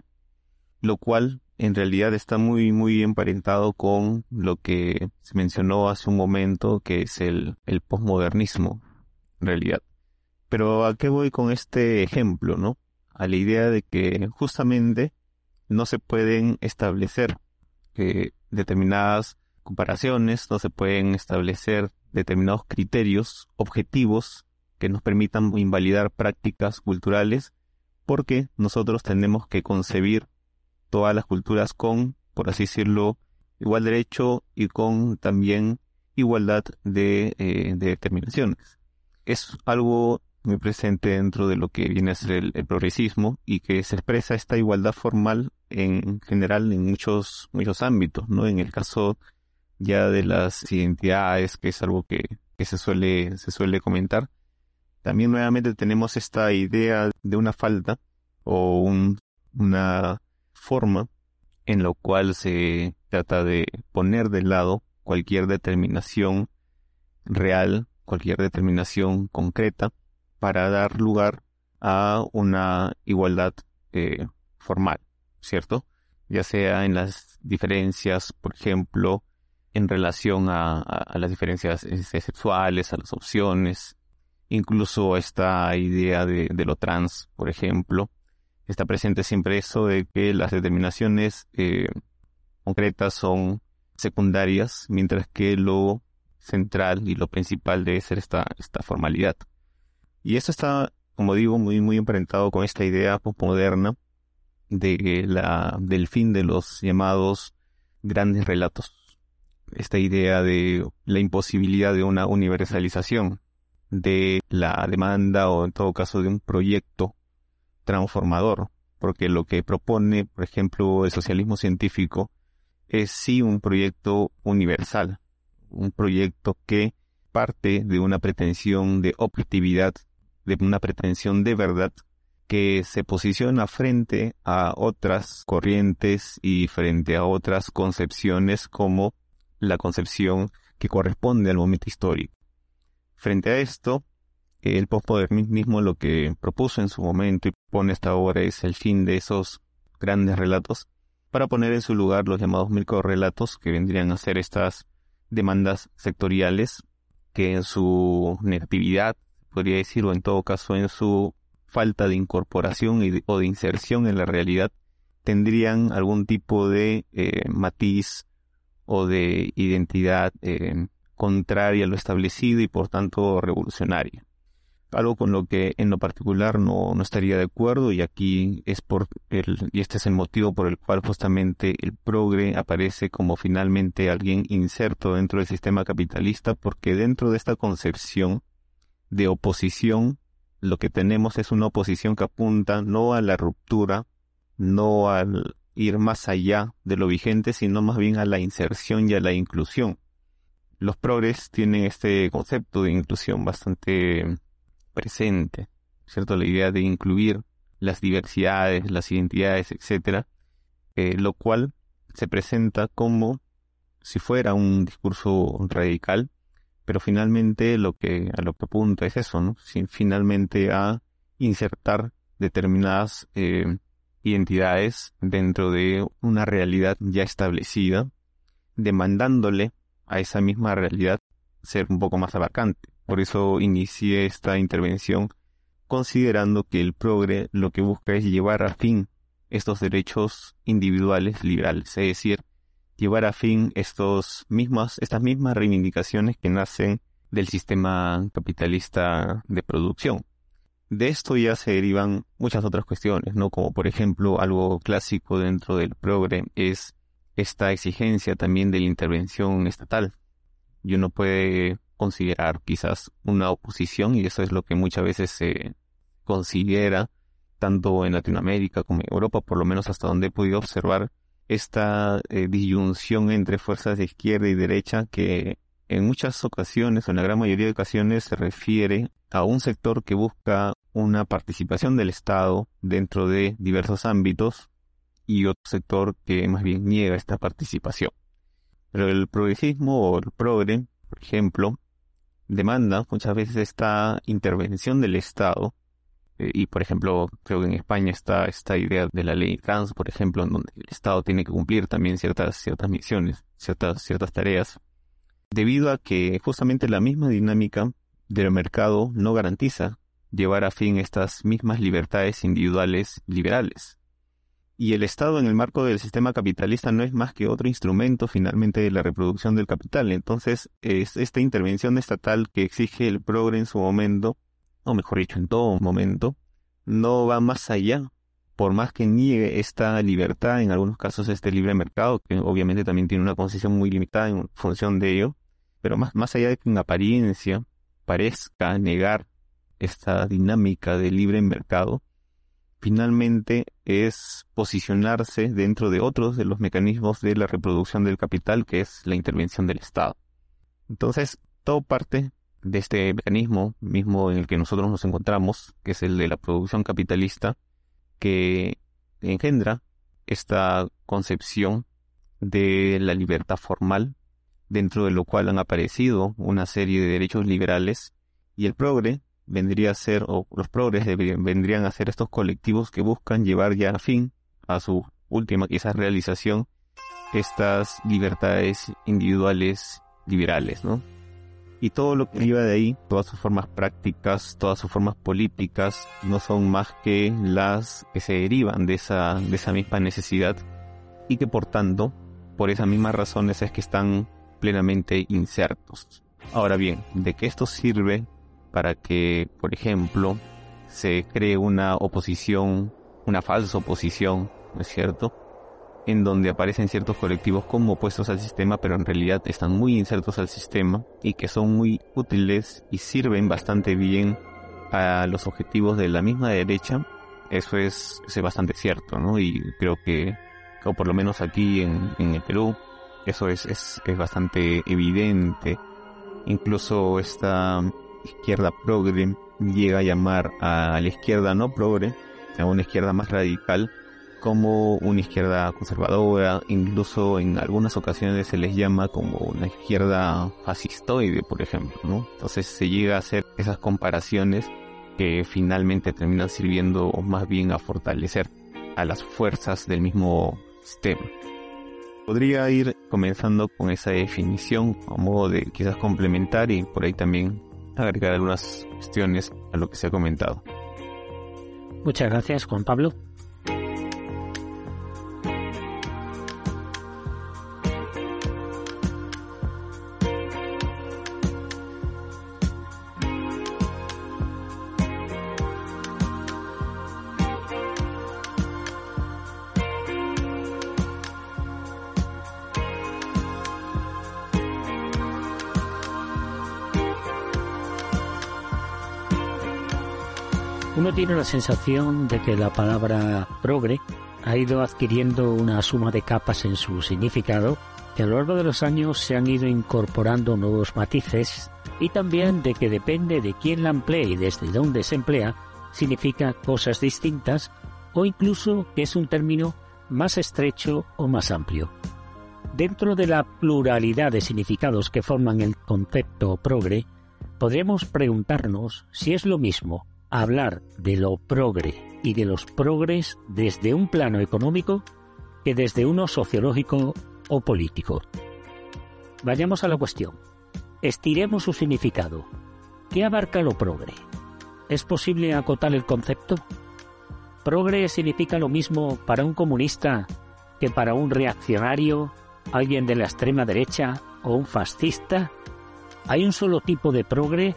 lo cual en realidad está muy, muy emparentado con lo que se mencionó hace un momento, que es el, el posmodernismo, en realidad. Pero ¿a qué voy con este ejemplo, no? a la idea de que justamente no se pueden establecer determinadas comparaciones, no se pueden establecer determinados criterios objetivos que nos permitan invalidar prácticas culturales, porque nosotros tenemos que concebir todas las culturas con, por así decirlo, igual derecho y con también igualdad de, eh, de determinaciones. Es algo muy presente dentro de lo que viene a ser el, progresismo y que se expresa esta igualdad formal en general en muchos, muchos ámbitos, ¿no? En el caso ya de las identidades, que es algo que que se suele, se suele comentar. También nuevamente tenemos esta idea de una falta o una forma en lo cual se trata de poner de lado cualquier determinación real, cualquier determinación concreta, para dar lugar a una igualdad eh, formal, ¿cierto? Ya sea en las diferencias, por ejemplo, en relación a, las diferencias eh, sexuales, a las opciones, incluso esta idea de, lo trans, por ejemplo, está presente siempre eso de que las determinaciones eh, concretas son secundarias, mientras que lo central y lo principal debe ser esta, esta formalidad. Y esto está, como digo, muy, muy emparentado con esta idea postmoderna de la, del fin de los llamados grandes relatos. Esta idea de la imposibilidad de una universalización de la demanda o en todo caso de un proyecto transformador, porque lo que propone, por ejemplo, el socialismo científico es sí un proyecto universal, un proyecto que parte de una pretensión de objetividad, de una pretensión de verdad, que se posiciona frente a otras corrientes y frente a otras concepciones como la concepción que corresponde al momento histórico. Frente a esto, el postmodernismo lo que propuso en su momento y pone esta obra es el fin de esos grandes relatos para poner en su lugar los llamados relatos que vendrían a ser estas demandas sectoriales que en su negatividad, podría decir, o en todo caso en su falta de incorporación o de inserción en la realidad, tendrían algún tipo de eh, matiz o de identidad eh, contraria a lo establecido y por tanto revolucionaria. Algo con lo que en lo particular no, no estaría de acuerdo y aquí es por el, y este es el motivo por el cual justamente el progre aparece como finalmente alguien inserto dentro del sistema capitalista porque dentro de esta concepción de oposición lo que tenemos es una oposición que apunta no a la ruptura, no al ir más allá de lo vigente, sino más bien a la inserción y a la inclusión. Los progres tienen este concepto de inclusión bastante presente, ¿cierto? La idea de incluir las diversidades, las identidades, etcétera, eh, lo cual se presenta como si fuera un discurso radical, pero finalmente lo que a lo que apunta es eso, ¿no? finalmente a insertar determinadas eh, identidades dentro de una realidad ya establecida, demandándole a esa misma realidad ser un poco más abarcante. Por eso inicié esta intervención considerando que el progre lo que busca es llevar a fin estos derechos individuales liberales, es decir, llevar a fin estos mismos, estas mismas reivindicaciones que nacen del sistema capitalista de producción. De esto ya se derivan muchas otras cuestiones, ¿no? Como por ejemplo algo clásico dentro del progre es esta exigencia también de la intervención estatal. Y uno puede considerar quizás una oposición, y eso es lo que muchas veces se considera, tanto en Latinoamérica como en Europa, por lo menos hasta donde he podido observar, esta eh, disyunción entre fuerzas de izquierda y derecha que en muchas ocasiones, o en la gran mayoría de ocasiones, se refiere a un sector que busca una participación del Estado dentro de diversos ámbitos y otro sector que más bien niega esta participación. Pero el progresismo o el progre, por ejemplo, demanda muchas veces esta intervención del Estado eh, y por ejemplo creo que en España está esta idea de la ley trans por ejemplo en donde el Estado tiene que cumplir también ciertas ciertas misiones ciertas ciertas tareas debido a que justamente la misma dinámica del mercado no garantiza llevar a fin estas mismas libertades individuales liberales y el Estado en el marco del sistema capitalista no es más que otro instrumento finalmente de la reproducción del capital. Entonces, es esta intervención estatal que exige el progre en su momento, o mejor dicho, en todo momento, no va más allá. Por más que niegue esta libertad, en algunos casos este libre mercado, que obviamente también tiene una concesión muy limitada en función de ello, pero más, más allá de que en apariencia parezca negar esta dinámica de libre mercado, finalmente es posicionarse dentro de otros de los mecanismos de la reproducción del capital, que es la intervención del Estado. Entonces, todo parte de este mecanismo mismo en el que nosotros nos encontramos, que es el de la producción capitalista, que engendra esta concepción de la libertad formal, dentro de lo cual han aparecido una serie de derechos liberales, y el progre vendría a ser, o los progres vendrían a ser estos colectivos que buscan llevar ya a fin a su última quizás realización estas libertades individuales liberales, ¿no? Y todo lo que iba de ahí, todas sus formas prácticas, todas sus formas políticas, no son más que las que se derivan de esa, de esa misma necesidad y que por tanto, por esas mismas razones es que están plenamente insertos. Ahora bien, ¿de qué esto sirve para que, por ejemplo, se cree una oposición, una falsa oposición, ¿no es cierto? en donde aparecen ciertos colectivos como opuestos al sistema, pero en realidad están muy insertos al sistema y que son muy útiles y sirven bastante bien a los objetivos de la misma derecha. Eso es, bastante cierto, ¿no? Y creo que, o por lo menos aquí en, en el Perú, eso es, es, es bastante evidente. Incluso esta izquierda progre llega a llamar a la izquierda no progre, a una izquierda más radical, como una izquierda conservadora, incluso en algunas ocasiones se les llama como una izquierda fascistoide, por ejemplo, ¿no? Entonces se llega a hacer esas comparaciones que finalmente terminan sirviendo más bien a fortalecer a las fuerzas del mismo sistema. Podría ir comenzando con esa definición a modo de quizás complementar y por ahí también agregar algunas cuestiones a lo que se ha comentado. Muchas gracias, Juan Pablo. Sensación de que la palabra progre ha ido adquiriendo una suma de capas en su significado, que a lo largo de los años se han ido incorporando nuevos matices y también de que depende de quién la emplee y desde dónde se emplea, significa cosas distintas o incluso que es un término más estrecho o más amplio. Dentro de la pluralidad de significados que forman el concepto progre, podremos preguntarnos si es lo mismo hablar de lo progre y de los progres desde un plano económico que desde uno sociológico o político. Vayamos a la cuestión. Estiremos su significado. ¿Qué abarca lo progre? ¿Es posible acotar el concepto? ¿Progre significa lo mismo para un comunista que para un reaccionario, alguien de la extrema derecha o un fascista? ¿Hay un solo tipo de progre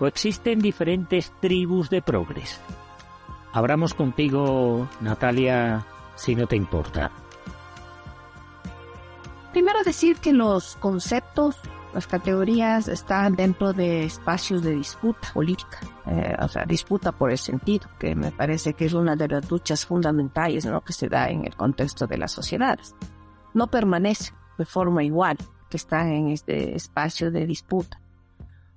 o existen diferentes tribus de progres. Abramos contigo, Natalia, si no te importa. Primero decir que los conceptos, las categorías están dentro de espacios de disputa política, eh, o sea, disputa por el sentido, que me parece que es una de las luchas fundamentales ¿no? que se da en el contexto de las sociedades. No permanece de forma igual que están en este espacio de disputa.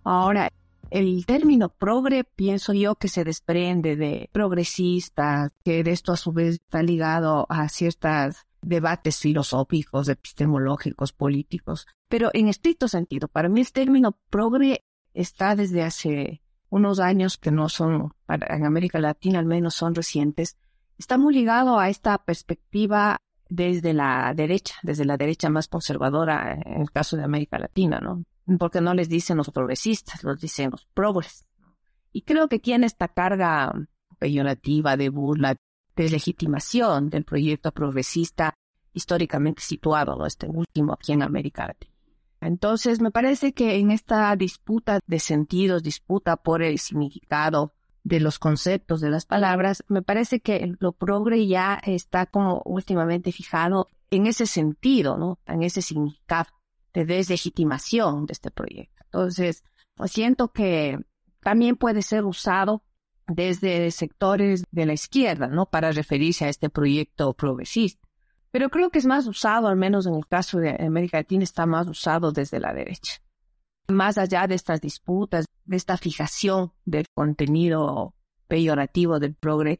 Ahora, el término progre pienso yo que se desprende de progresista, que de esto a su vez está ligado a ciertos debates filosóficos, epistemológicos, políticos. Pero en estricto sentido, para mí el término progre está desde hace unos años que no son, en América Latina al menos son recientes, está muy ligado a esta perspectiva desde la derecha, desde la derecha más conservadora en el caso de América Latina, ¿no? Porque no les dicen los progresistas, los dicen los progres. Y creo que tiene esta carga peyorativa de burla, deslegitimación del proyecto progresista históricamente situado, este último aquí en América Latina. Entonces, me parece que en esta disputa de sentidos, disputa por el significado de los conceptos de las palabras, me parece que lo progre ya está como últimamente fijado en ese sentido, ¿no? En ese significado de deslegitimación de este proyecto. Entonces, siento que también puede ser usado desde sectores de la izquierda, ¿no? Para referirse a este proyecto progresista. Pero creo que es más usado, al menos en el caso de América Latina, está más usado desde la derecha. más allá de estas disputas, de esta fijación del contenido peyorativo del progre,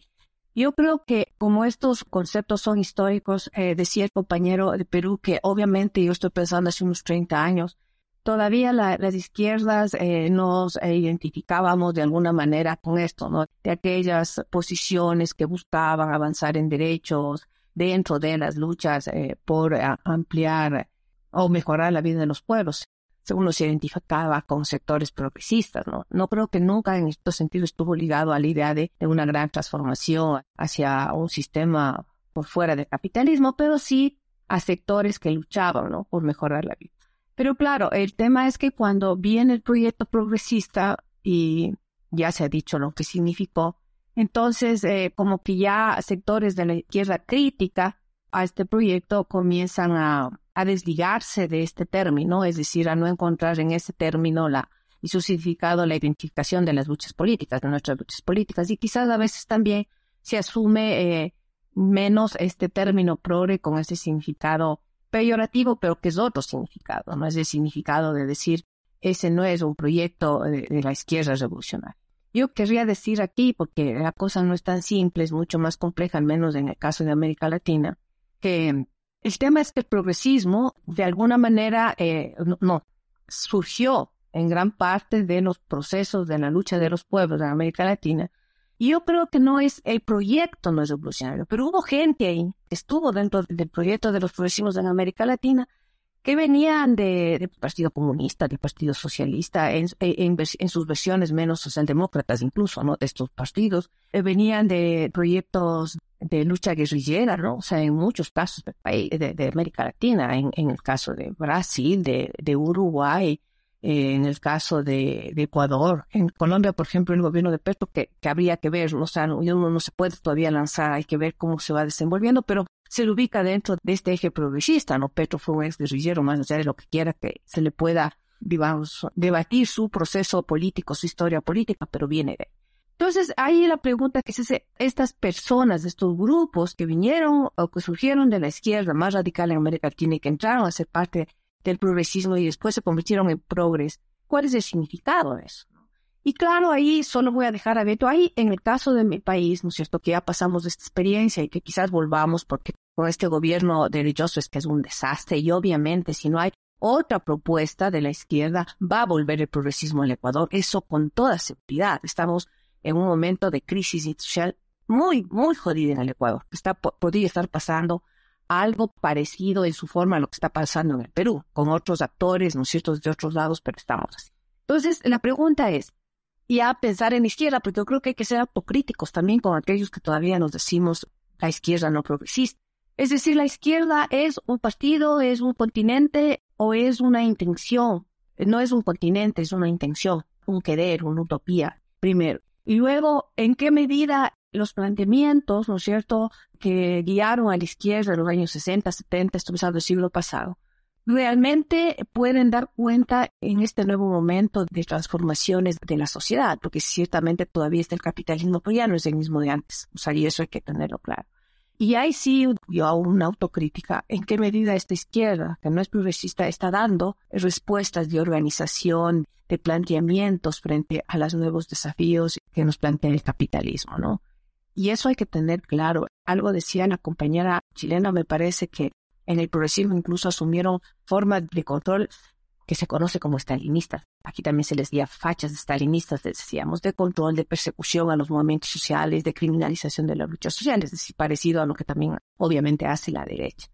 yo creo que como estos conceptos son históricos, eh, decía el compañero de Perú que obviamente yo estoy pensando hace unos 30 años, todavía las izquierdas eh, nos identificábamos de alguna manera con esto, ¿no? De aquellas posiciones que buscaban avanzar en derechos dentro de las luchas eh, por ampliar o mejorar la vida de los pueblos uno se identificaba con sectores progresistas, ¿no? No creo que nunca en este sentido estuvo ligado a la idea de, una gran transformación hacia un sistema por fuera del capitalismo, pero sí a sectores que luchaban, ¿no? Por mejorar la vida. Pero claro, el tema es que cuando viene el proyecto progresista y ya se ha dicho lo que significó, entonces eh, como que ya sectores de la izquierda crítica a este proyecto comienzan a, a desligarse de este término, es decir, a no encontrar en ese término la, y su significado la identificación de las luchas políticas, de nuestras luchas políticas. Y quizás a veces también se asume eh, menos este término progre con ese significado peyorativo, pero que es otro significado, no es el significado de decir ese no es un proyecto de, de la izquierda revolucionaria. Yo querría decir aquí, porque la cosa no es tan simple, es mucho más compleja, al menos en el caso de América Latina, que el tema es que el progresismo, de alguna manera, eh, no, surgió en gran parte de los procesos de la lucha de los pueblos de América Latina. Y yo creo que no es el proyecto, no es revolucionario, pero hubo gente ahí que estuvo dentro del proyecto de los progresismos en América Latina que venían del Partido Comunista, del Partido Socialista, en, sus versiones menos socialdemócratas incluso, ¿no? De estos partidos, eh, venían de proyectos de lucha guerrillera, ¿no? O sea, en muchos casos de, de, América Latina, en, el caso de Brasil, de, de Uruguay, en el caso de, Ecuador, en Colombia, por ejemplo, el gobierno de Petro, que, que habría que ver, o sea, uno no se puede todavía lanzar, hay que ver cómo se va desenvolviendo, pero se ubica dentro de este eje progresista, ¿no? Petro fue un ex guerrillero, más allá de lo que quiera que se le pueda, digamos, debatir su proceso político, su historia política, pero viene de entonces, ahí la pregunta que se hace, estas personas, estos grupos que vinieron o que surgieron de la izquierda más radical en América Latina y que entraron a ser parte del progresismo y después se convirtieron en progres, ¿cuál es el significado de eso? Y claro, ahí solo voy a dejar a Beto, ahí en el caso de mi país, ¿no es cierto?, que ya pasamos de esta experiencia y que quizás volvamos porque con este gobierno derechoso es que es un desastre y obviamente si no hay otra propuesta de la izquierda va a volver el progresismo al Ecuador, eso con toda seguridad. Estamos en un momento de crisis institucional muy, muy jodida en el Ecuador. Está, podría estar pasando algo parecido en su forma a lo que está pasando en el Perú, con otros actores, ¿no es cierto?, de otros lados, pero estamos así. Entonces, la pregunta es, y a pensar en izquierda, porque yo creo que hay que ser autocríticos también con aquellos que todavía nos decimos la izquierda no progresista. Es decir, la izquierda es un partido, es un continente o es una intención. No es un continente, es una intención, un querer, una utopía, primero. Y luego, ¿en qué medida los planteamientos, ¿no es cierto?, que guiaron a la izquierda en los años 60, 70, estamos del siglo pasado, realmente pueden dar cuenta en este nuevo momento de transformaciones de la sociedad, porque ciertamente todavía está el capitalismo, pero ya no es el mismo de antes. O sea, y eso hay que tenerlo claro. Y ahí sí yo una autocrítica en qué medida esta izquierda, que no es progresista, está dando respuestas de organización, de planteamientos frente a los nuevos desafíos que nos plantea el capitalismo, ¿no? Y eso hay que tener claro. Algo decía la compañera chilena, me parece que en el progresismo incluso asumieron formas de control que se conoce como estalinistas. Aquí también se les decía fachas de estalinistas, decíamos, de control, de persecución a los movimientos sociales, de criminalización de las luchas sociales, es decir, parecido a lo que también obviamente hace la derecha.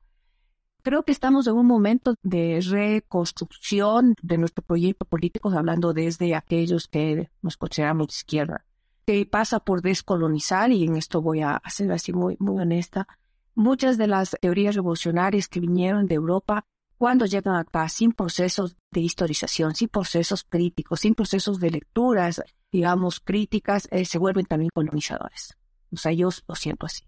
Creo que estamos en un momento de reconstrucción de nuestro proyecto político, hablando desde aquellos que nos consideramos de izquierda, que pasa por descolonizar, y en esto voy a ser así muy, muy honesta, muchas de las teorías revolucionarias que vinieron de Europa cuando llegan acá sin procesos de historización, sin procesos críticos, sin procesos de lecturas, digamos, críticas, eh, se vuelven también colonizadores. O sea, yo lo siento así.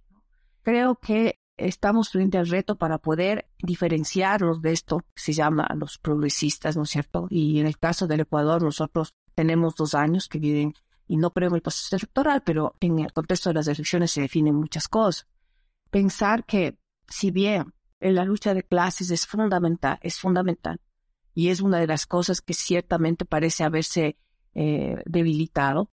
Creo que estamos frente al reto para poder diferenciarlos de esto se llama los progresistas, ¿no es cierto? Y en el caso del Ecuador, nosotros tenemos dos años que viven, y no creo en el proceso electoral, pero en el contexto de las elecciones se definen muchas cosas. Pensar que, si bien en la lucha de clases es fundamental, es fundamental. y es una de las cosas que ciertamente parece haberse eh, debilitado.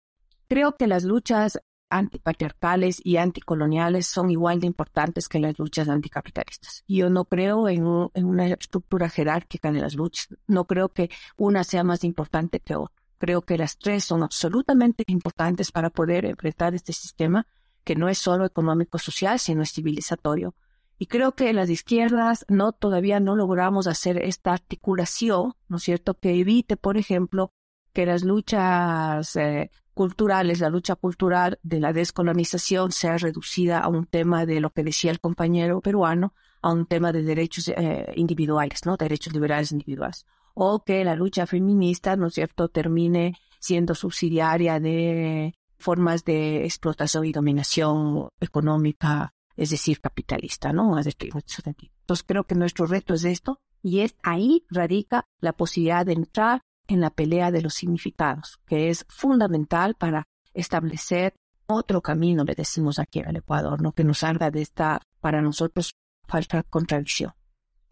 Creo que las luchas antipatriarcales y anticoloniales son igual de importantes que las luchas anticapitalistas. Yo no creo en, en, una estructura jerárquica de las luchas, no creo que una sea más importante que otra. Creo que las tres son absolutamente importantes para poder enfrentar este sistema que no es solo económico-social, sino es civilizatorio. Y creo que las izquierdas no todavía no logramos hacer esta articulación, ¿no es cierto?, que evite, por ejemplo, que las luchas eh, culturales, la lucha cultural de la descolonización sea reducida a un tema de lo que decía el compañero peruano, a un tema de derechos eh, individuales, ¿no? Derechos liberales individuales. O que la lucha feminista, ¿no es cierto?, termine siendo subsidiaria de formas de explotación y dominación económica, es decir, capitalista, ¿no? Entonces creo que nuestro reto es esto y es ahí radica la posibilidad de entrar en la pelea de los significados, que es fundamental para establecer otro camino, le decimos aquí el Ecuador, ¿no? que nos salga de esta, para nosotros, falta contradicción.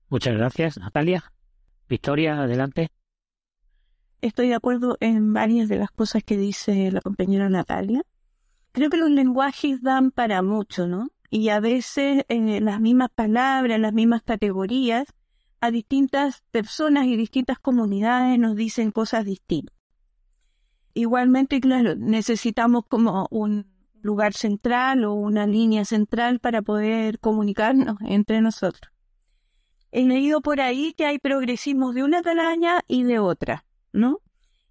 Muchas gracias, Natalia. Victoria, adelante. Estoy de acuerdo en varias de las cosas que dice la compañera Natalia. Creo que los lenguajes dan para mucho, ¿no? Y a veces eh, las mismas palabras, las mismas categorías, a distintas personas y distintas comunidades nos dicen cosas distintas. Igualmente, claro, necesitamos como un lugar central o una línea central para poder comunicarnos entre nosotros. He leído por ahí que hay progresismos de una talaña y de otra, ¿no?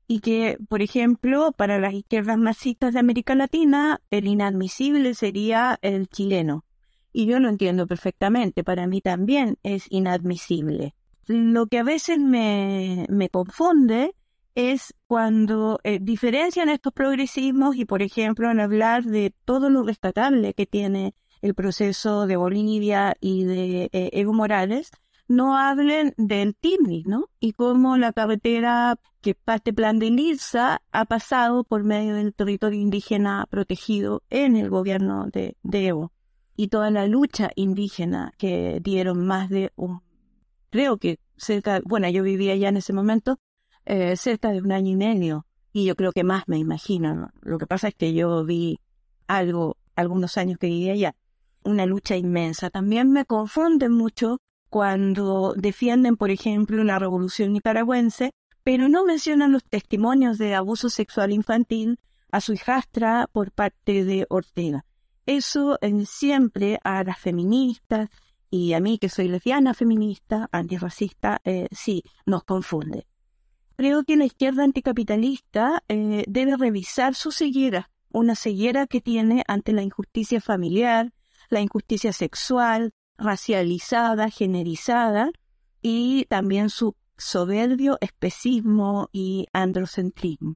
Y que, por ejemplo, para las izquierdas masistas de América Latina, el inadmisible sería el chileno, y yo lo entiendo perfectamente, para mí también es inadmisible. Lo que a veces me, me confunde es cuando eh, diferencian estos progresismos y, por ejemplo, al hablar de todo lo rescatable que tiene el proceso de Bolivia y de eh, Evo Morales, no hablen del TIMNI, ¿no? Y cómo la carretera que parte plan de Lisa ha pasado por medio del territorio indígena protegido en el gobierno de Evo y toda la lucha indígena que dieron más de un, creo que cerca, bueno, yo vivía ya en ese momento, eh, cerca de un año y medio, y yo creo que más me imagino. Lo que pasa es que yo vi algo, algunos años que vivía allá, una lucha inmensa. También me confunden mucho cuando defienden, por ejemplo, la revolución nicaragüense, pero no mencionan los testimonios de abuso sexual infantil a su hijastra por parte de Ortega. Eso en siempre a las feministas y a mí que soy lesbiana feminista, antirracista, eh, sí, nos confunde. Creo que la izquierda anticapitalista eh, debe revisar su ceguera, una ceguera que tiene ante la injusticia familiar, la injusticia sexual, racializada, generizada, y también su soberbio especismo y androcentrismo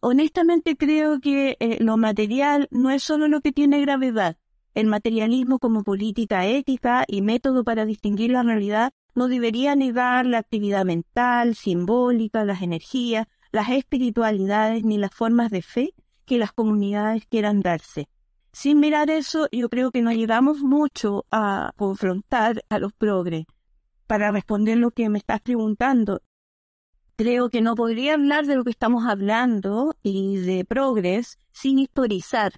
honestamente creo que eh, lo material no es solo lo que tiene gravedad. El materialismo como política ética y método para distinguir la realidad no debería negar la actividad mental, simbólica, las energías, las espiritualidades ni las formas de fe que las comunidades quieran darse. Sin mirar eso, yo creo que no llegamos mucho a confrontar a los progres. Para responder lo que me estás preguntando, creo que no podría hablar de lo que estamos hablando y de progres sin historizar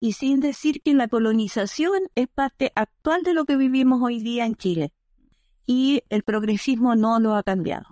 y sin decir que la colonización es parte actual de lo que vivimos hoy día en Chile. Y el progresismo no lo ha cambiado.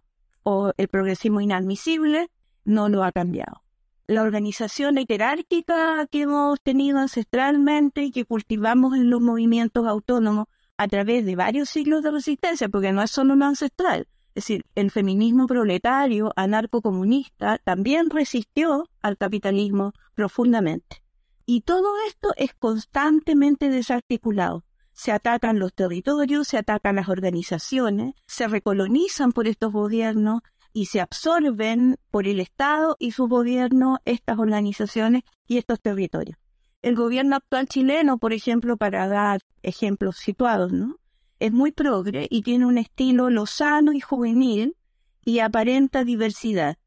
O el progresismo inadmisible no lo ha cambiado. La organización jerárquica que hemos tenido ancestralmente y que cultivamos en los movimientos autónomos a través de varios siglos de resistencia, porque no es solo lo ancestral, es decir, el feminismo proletario anarcocomunista también resistió al capitalismo profundamente. Y todo esto es constantemente desarticulado. Se atacan los territorios, se atacan las organizaciones, se recolonizan por estos gobiernos y se absorben por el Estado y su gobierno estas organizaciones y estos territorios. El gobierno actual chileno, por ejemplo, para dar ejemplos situados, ¿no? es muy progre y tiene un estilo lozano y juvenil y aparenta diversidad,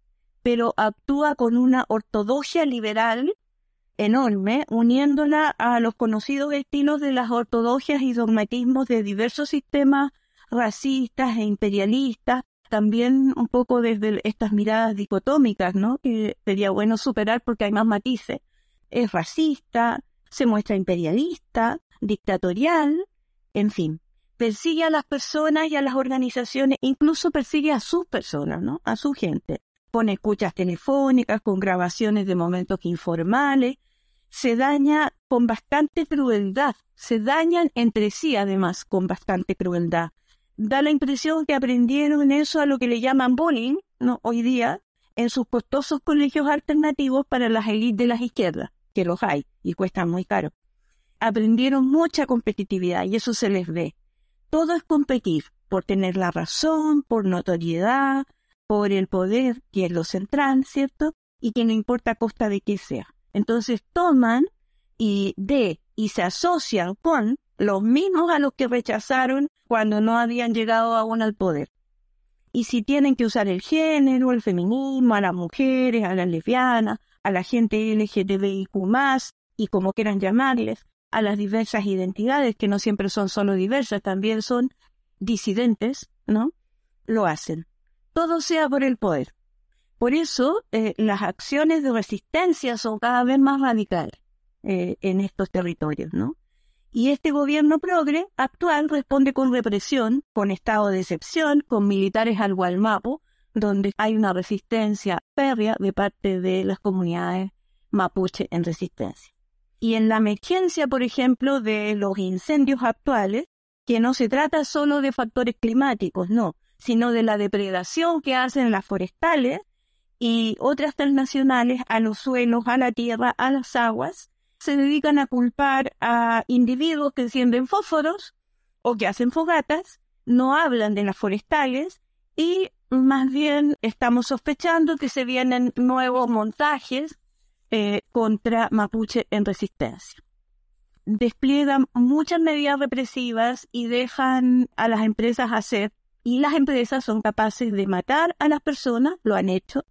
pero actúa con una ortodoxia liberal enorme, uniéndola a los conocidos estilos de las ortodoxias y dogmatismos de diversos sistemas racistas e imperialistas también un poco desde estas miradas dicotómicas, ¿no? Que sería bueno superar porque hay más matices. Es racista, se muestra imperialista, dictatorial, en fin. Persigue a las personas y a las organizaciones, incluso persigue a sus personas, ¿no? A su gente. Pone escuchas telefónicas, con grabaciones de momentos informales, se daña con bastante crueldad, se dañan entre sí además con bastante crueldad. Da la impresión que aprendieron eso a lo que le llaman bullying, ¿no? Hoy día, en sus costosos colegios alternativos para las élites de las izquierdas, que los hay y cuestan muy caro. Aprendieron mucha competitividad y eso se les ve. Todo es competir por tener la razón, por notoriedad, por el poder, que es lo central, ¿cierto? Y que no importa a costa de qué sea. Entonces toman y de y se asocian con los mismos a los que rechazaron cuando no habían llegado aún al poder. Y si tienen que usar el género, el feminismo, a las mujeres, a las lesbianas, a la gente LGTBIQ y como quieran llamarles, a las diversas identidades, que no siempre son solo diversas, también son disidentes, ¿no? Lo hacen. Todo sea por el poder. Por eso eh, las acciones de resistencia son cada vez más radicales eh, en estos territorios, ¿no? Y este gobierno progre actual responde con represión, con estado de excepción, con militares al gualmapo, donde hay una resistencia férrea de parte de las comunidades mapuche en resistencia. Y en la emergencia, por ejemplo, de los incendios actuales, que no se trata solo de factores climáticos, no, sino de la depredación que hacen las forestales y otras transnacionales a los suelos, a la tierra, a las aguas, se dedican a culpar a individuos que encienden fósforos o que hacen fogatas, no hablan de las forestales y más bien estamos sospechando que se vienen nuevos montajes eh, contra mapuche en resistencia. Despliegan muchas medidas represivas y dejan a las empresas hacer, y las empresas son capaces de matar a las personas, lo han hecho,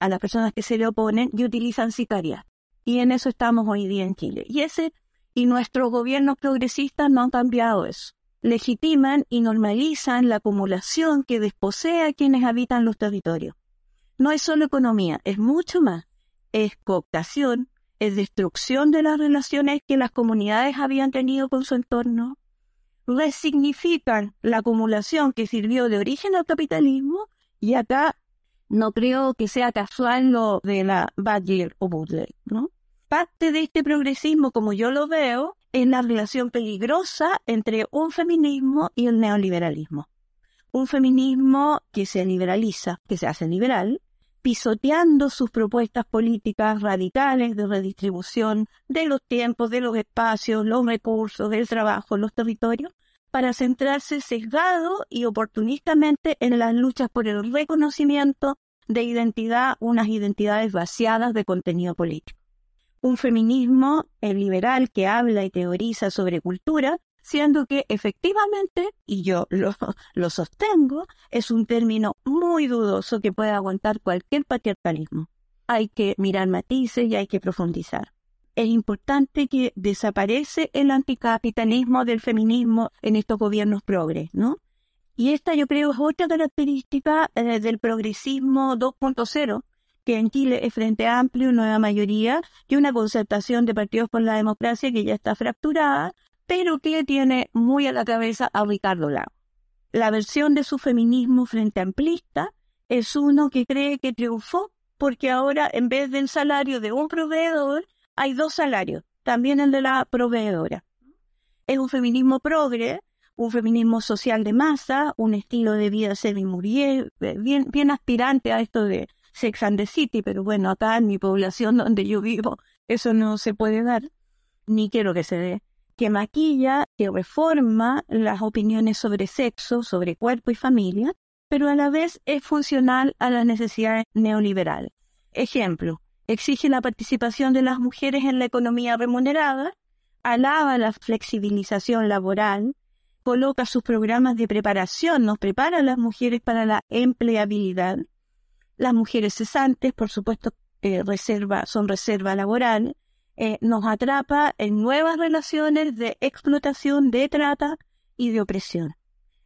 a las personas que se le oponen y utilizan sicarias. Y en eso estamos hoy día en Chile. Y ese y nuestros gobiernos progresistas no han cambiado eso. Legitiman y normalizan la acumulación que desposee a quienes habitan los territorios. No es solo economía, es mucho más. Es cooptación, es destrucción de las relaciones que las comunidades habían tenido con su entorno. Resignifican la acumulación que sirvió de origen al capitalismo y acá no creo que sea casual lo de la Badger o Butler, ¿no? Parte de este progresismo, como yo lo veo, es la relación peligrosa entre un feminismo y el neoliberalismo. Un feminismo que se liberaliza, que se hace liberal, pisoteando sus propuestas políticas radicales de redistribución de los tiempos, de los espacios, los recursos, del trabajo, los territorios, para centrarse sesgado y oportunistamente en las luchas por el reconocimiento de identidad, unas identidades vaciadas de contenido político. Un feminismo liberal que habla y teoriza sobre cultura, siendo que efectivamente, y yo lo, lo sostengo, es un término muy dudoso que puede aguantar cualquier patriarcalismo. Hay que mirar matices y hay que profundizar es importante que desaparece el anticapitalismo del feminismo en estos gobiernos progres, ¿no? Y esta yo creo es otra característica eh, del progresismo 2.0, que en Chile es frente amplio, nueva mayoría, y una concertación de partidos por la democracia que ya está fracturada, pero que tiene muy a la cabeza a Ricardo Lago. La versión de su feminismo frente amplista es uno que cree que triunfó porque ahora en vez del salario de un proveedor hay dos salarios, también el de la proveedora. Es un feminismo progre, un feminismo social de masa, un estilo de vida semi-muriel, bien, bien aspirante a esto de Sex and the City, pero bueno, acá en mi población donde yo vivo, eso no se puede dar, ni quiero que se dé, que maquilla, que reforma las opiniones sobre sexo, sobre cuerpo y familia, pero a la vez es funcional a las necesidades neoliberales. Ejemplo, exige la participación de las mujeres en la economía remunerada, alaba la flexibilización laboral, coloca sus programas de preparación, nos prepara a las mujeres para la empleabilidad. Las mujeres cesantes, por supuesto, eh, reserva, son reserva laboral, eh, nos atrapa en nuevas relaciones de explotación, de trata y de opresión.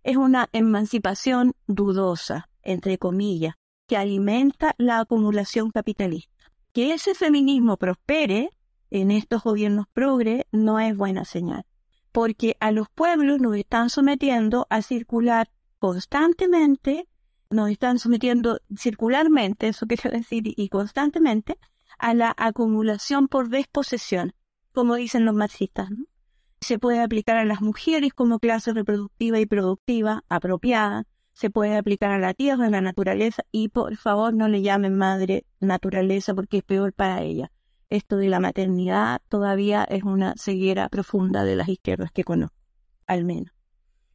Es una emancipación dudosa, entre comillas, que alimenta la acumulación capitalista. Que ese feminismo prospere en estos gobiernos progres no es buena señal, porque a los pueblos nos están sometiendo a circular constantemente, nos están sometiendo circularmente, eso quiero decir, y constantemente, a la acumulación por desposesión, como dicen los marxistas. Se puede aplicar a las mujeres como clase reproductiva y productiva apropiada, se puede aplicar a la tierra, a la naturaleza, y por favor no le llamen madre naturaleza porque es peor para ella. Esto de la maternidad todavía es una ceguera profunda de las izquierdas que conozco, al menos.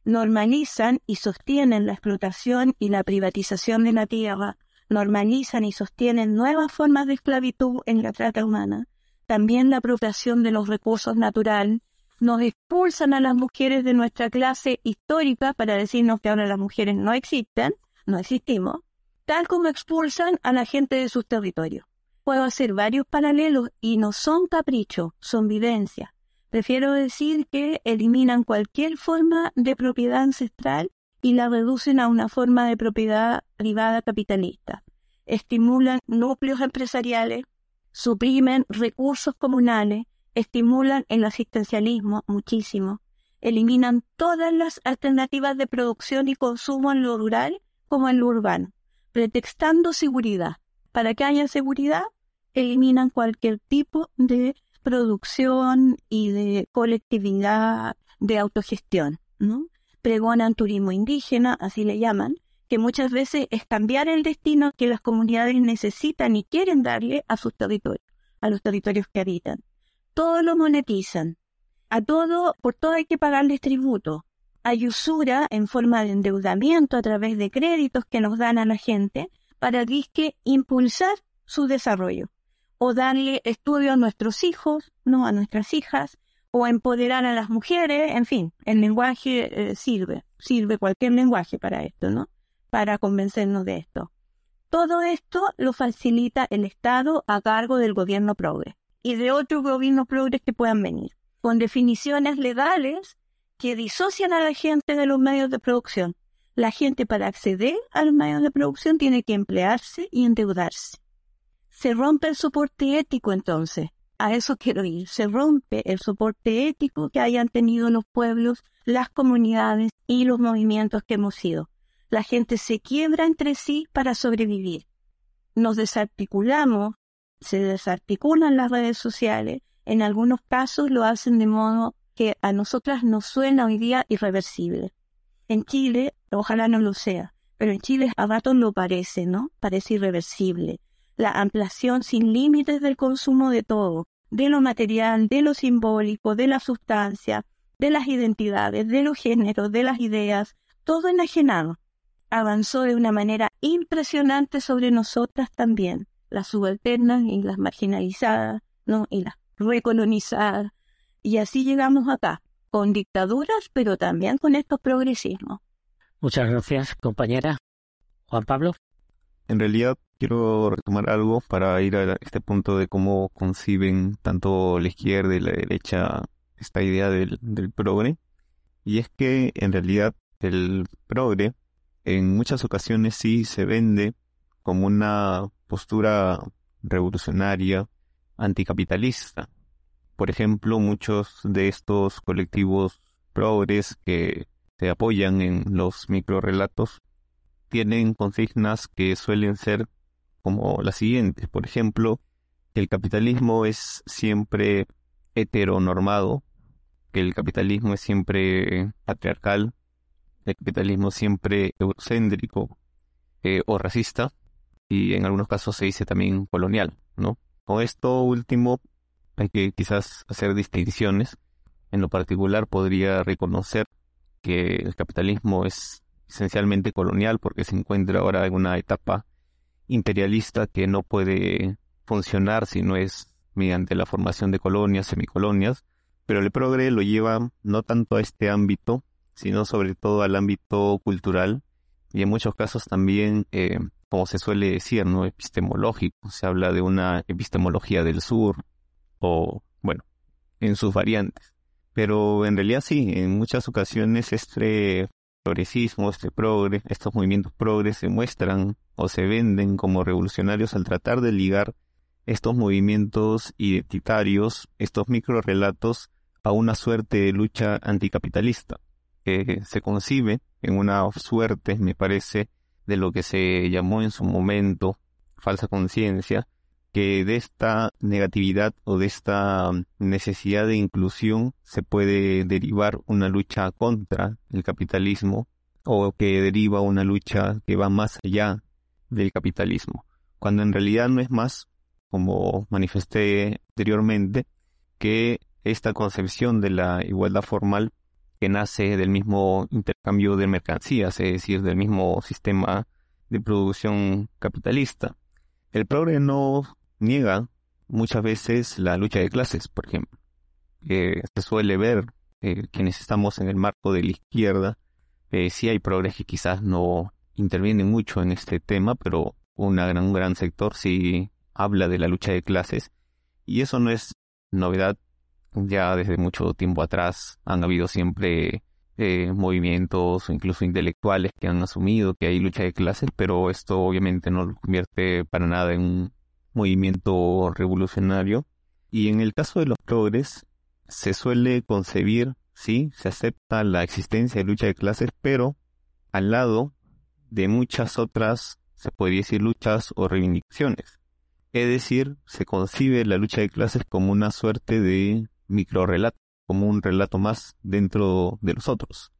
Normalizan y sostienen la explotación y la privatización de la tierra, normalizan y sostienen nuevas formas de esclavitud en la trata humana, también la apropiación de los recursos naturales, nos expulsan a las mujeres de nuestra clase histórica para decirnos que ahora las mujeres no existen, no existimos, tal como expulsan a la gente de sus territorios. Puedo hacer varios paralelos y no son caprichos, son vivencias. Prefiero decir que eliminan cualquier forma de propiedad ancestral y la reducen a una forma de propiedad privada capitalista. Estimulan núcleos empresariales, suprimen recursos comunales, estimulan el asistencialismo muchísimo, eliminan todas las alternativas de producción y consumo en lo rural como en lo urbano, pretextando seguridad. Para que haya seguridad, eliminan cualquier tipo de producción y de colectividad, de autogestión, ¿no? Pregonan turismo indígena, así le llaman, que muchas veces es cambiar el destino que las comunidades necesitan y quieren darle a sus territorios, a los territorios que habitan todo lo monetizan. A todo, por todo hay que pagarles tributo. Hay usura en forma de endeudamiento a través de créditos que nos dan a la gente para que impulsar su desarrollo o darle estudio a nuestros hijos, no a nuestras hijas, o empoderar a las mujeres, en fin, el lenguaje eh, sirve, sirve cualquier lenguaje para esto, ¿no? Para convencernos de esto. Todo esto lo facilita el Estado a cargo del gobierno progre y de otros gobiernos progres que puedan venir, con definiciones legales que disocian a la gente de los medios de producción. La gente para acceder a los medios de producción tiene que emplearse y endeudarse. Se rompe el soporte ético entonces. A eso quiero ir. Se rompe el soporte ético que hayan tenido los pueblos, las comunidades y los movimientos que hemos sido. La gente se quiebra entre sí para sobrevivir. Nos desarticulamos se desarticulan las redes sociales, en algunos casos lo hacen de modo que a nosotras nos suena hoy día irreversible. En Chile, ojalá no lo sea, pero en Chile a ratos lo parece, ¿no? Parece irreversible. La ampliación sin límites del consumo de todo, de lo material, de lo simbólico, de la sustancia, de las identidades, de los géneros, de las ideas, todo enajenado. Avanzó de una manera impresionante sobre nosotras también las subalternas y las marginalizadas, ¿no? Y las recolonizadas. Y así llegamos acá, con dictaduras, pero también con estos progresismos. Muchas gracias, compañera. Juan Pablo. En realidad quiero retomar algo para ir a este punto de cómo conciben tanto la izquierda y la derecha esta idea del, progre. Y es que en realidad el progre en muchas ocasiones sí se vende como una postura revolucionaria, anticapitalista. Por ejemplo, muchos de estos colectivos progres que se apoyan en los microrelatos tienen consignas que suelen ser como las siguientes. Por ejemplo, el capitalismo es siempre heteronormado, que el capitalismo es siempre patriarcal, el capitalismo siempre eurocéntrico eh, o racista, y en algunos casos se dice también colonial, ¿no? Con esto último hay que quizás hacer distinciones. En lo particular podría reconocer que el capitalismo es esencialmente colonial porque se encuentra ahora en una etapa imperialista que no puede funcionar si no es mediante la formación de colonias, semicolonias, pero el progre lo lleva no tanto a este ámbito, sino sobre todo al ámbito cultural y en muchos casos también eh, como se suele decir, ¿no? Epistemológico. Se habla de una epistemología del sur o, bueno, en sus variantes. Pero en realidad sí, en muchas ocasiones este progresismo, este progre, estos movimientos progres se muestran o se venden como revolucionarios al tratar de ligar estos movimientos identitarios, estos microrelatos, a una suerte de lucha anticapitalista, que se concibe en una suerte, me parece, de lo que se llamó en su momento falsa conciencia, que de esta negatividad o de esta necesidad de inclusión se puede derivar una lucha contra el capitalismo o que deriva una lucha que va más allá del capitalismo, cuando en realidad no es más, como manifesté anteriormente, que esta concepción de la igualdad formal que nace del mismo intercambio de mercancías, es decir, del mismo sistema de producción capitalista. El progre no niega muchas veces la lucha de clases, por ejemplo. se suele ver eh, quienes estamos en el marco de la izquierda, eh, sí hay progres que quizás no intervienen mucho en este tema, pero una gran, un gran sector sí habla de la lucha de clases y eso no es novedad. Ya desde mucho tiempo atrás han habido siempre eh, movimientos o incluso intelectuales que han asumido que hay lucha de clases, pero esto obviamente no lo convierte para nada en un movimiento revolucionario. Y en el caso de los progres, se suele concebir, sí, se acepta la existencia de lucha de clases, pero al lado de muchas otras, se podría decir, luchas o reivindicaciones. Es decir, se concibe la lucha de clases como una suerte de microrelato, como un relato más dentro de los otros.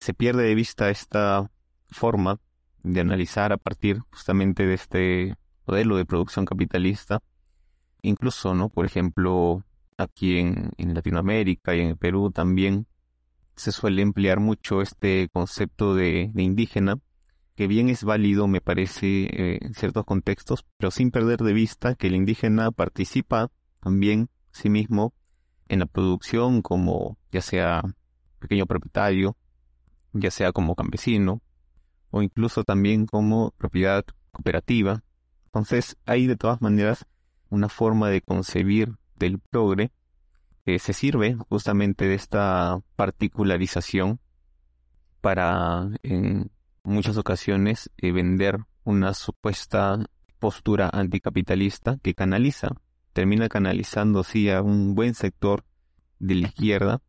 Se pierde de vista esta forma de analizar a partir justamente de este modelo de producción capitalista. Incluso, ¿no? Por ejemplo, aquí en, Latinoamérica y en Perú también se suele emplear mucho este concepto de, indígena, que bien es válido, me parece, eh, en ciertos contextos, pero sin perder de vista que el indígena participa también, sí mismo, en la producción como ya sea pequeño propietario, ya sea como campesino, o incluso también como propiedad cooperativa. Entonces hay de todas maneras una forma de concebir del progre que se sirve justamente de esta particularización para en muchas ocasiones eh, vender una supuesta postura anticapitalista que canaliza termina canalizando sí a un buen sector de la izquierda,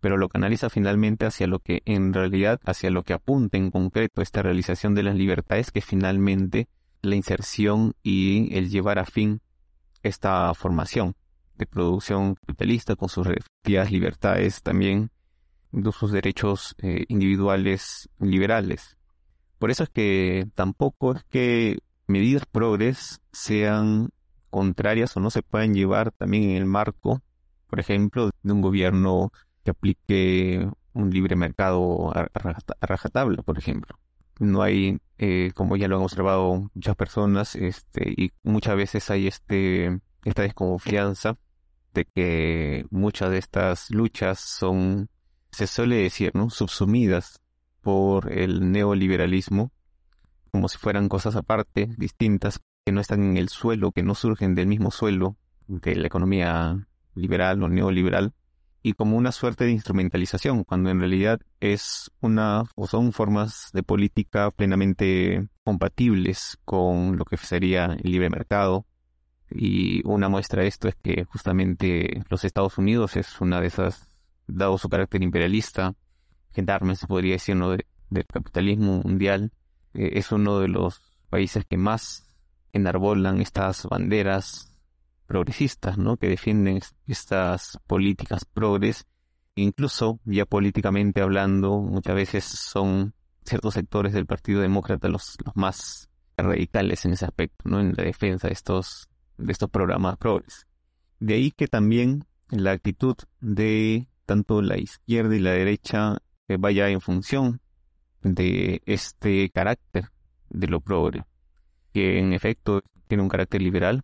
pero lo canaliza finalmente hacia lo que en realidad, hacia lo que apunta en concreto esta realización de las libertades, que finalmente la inserción y el llevar a fin esta formación de producción capitalista con sus respectivas libertades también de sus derechos eh, individuales liberales. Por eso es que tampoco es que medidas progres sean contrarias o no se pueden llevar también en el marco, por ejemplo, de un gobierno que aplique un libre mercado a, rajatabla, por ejemplo. No hay, eh, como ya lo han observado muchas personas, este, y muchas veces hay este, esta desconfianza de que muchas de estas luchas son, se suele decir, ¿no? subsumidas por el neoliberalismo, como si fueran cosas aparte, distintas, que no están en el suelo, que no surgen del mismo suelo de la economía liberal o neoliberal, y como una suerte de instrumentalización, cuando en realidad es una o son formas de política plenamente compatibles con lo que sería el libre mercado. Y una muestra de esto es que justamente los Estados Unidos es una de esas, dado su carácter imperialista, gendarme se podría decir, ¿no? del capitalismo mundial, eh, es uno de los países que más enarbolan estas banderas progresistas, ¿no? Que defienden estas políticas progres. Incluso, ya políticamente hablando, muchas veces son ciertos sectores del Partido Demócrata los, más radicales en ese aspecto, ¿no? En la defensa de estos, de estos programas progres. De ahí que también la actitud de tanto la izquierda y la derecha eh, vaya en función de este carácter de lo progre que en efecto tiene un carácter liberal,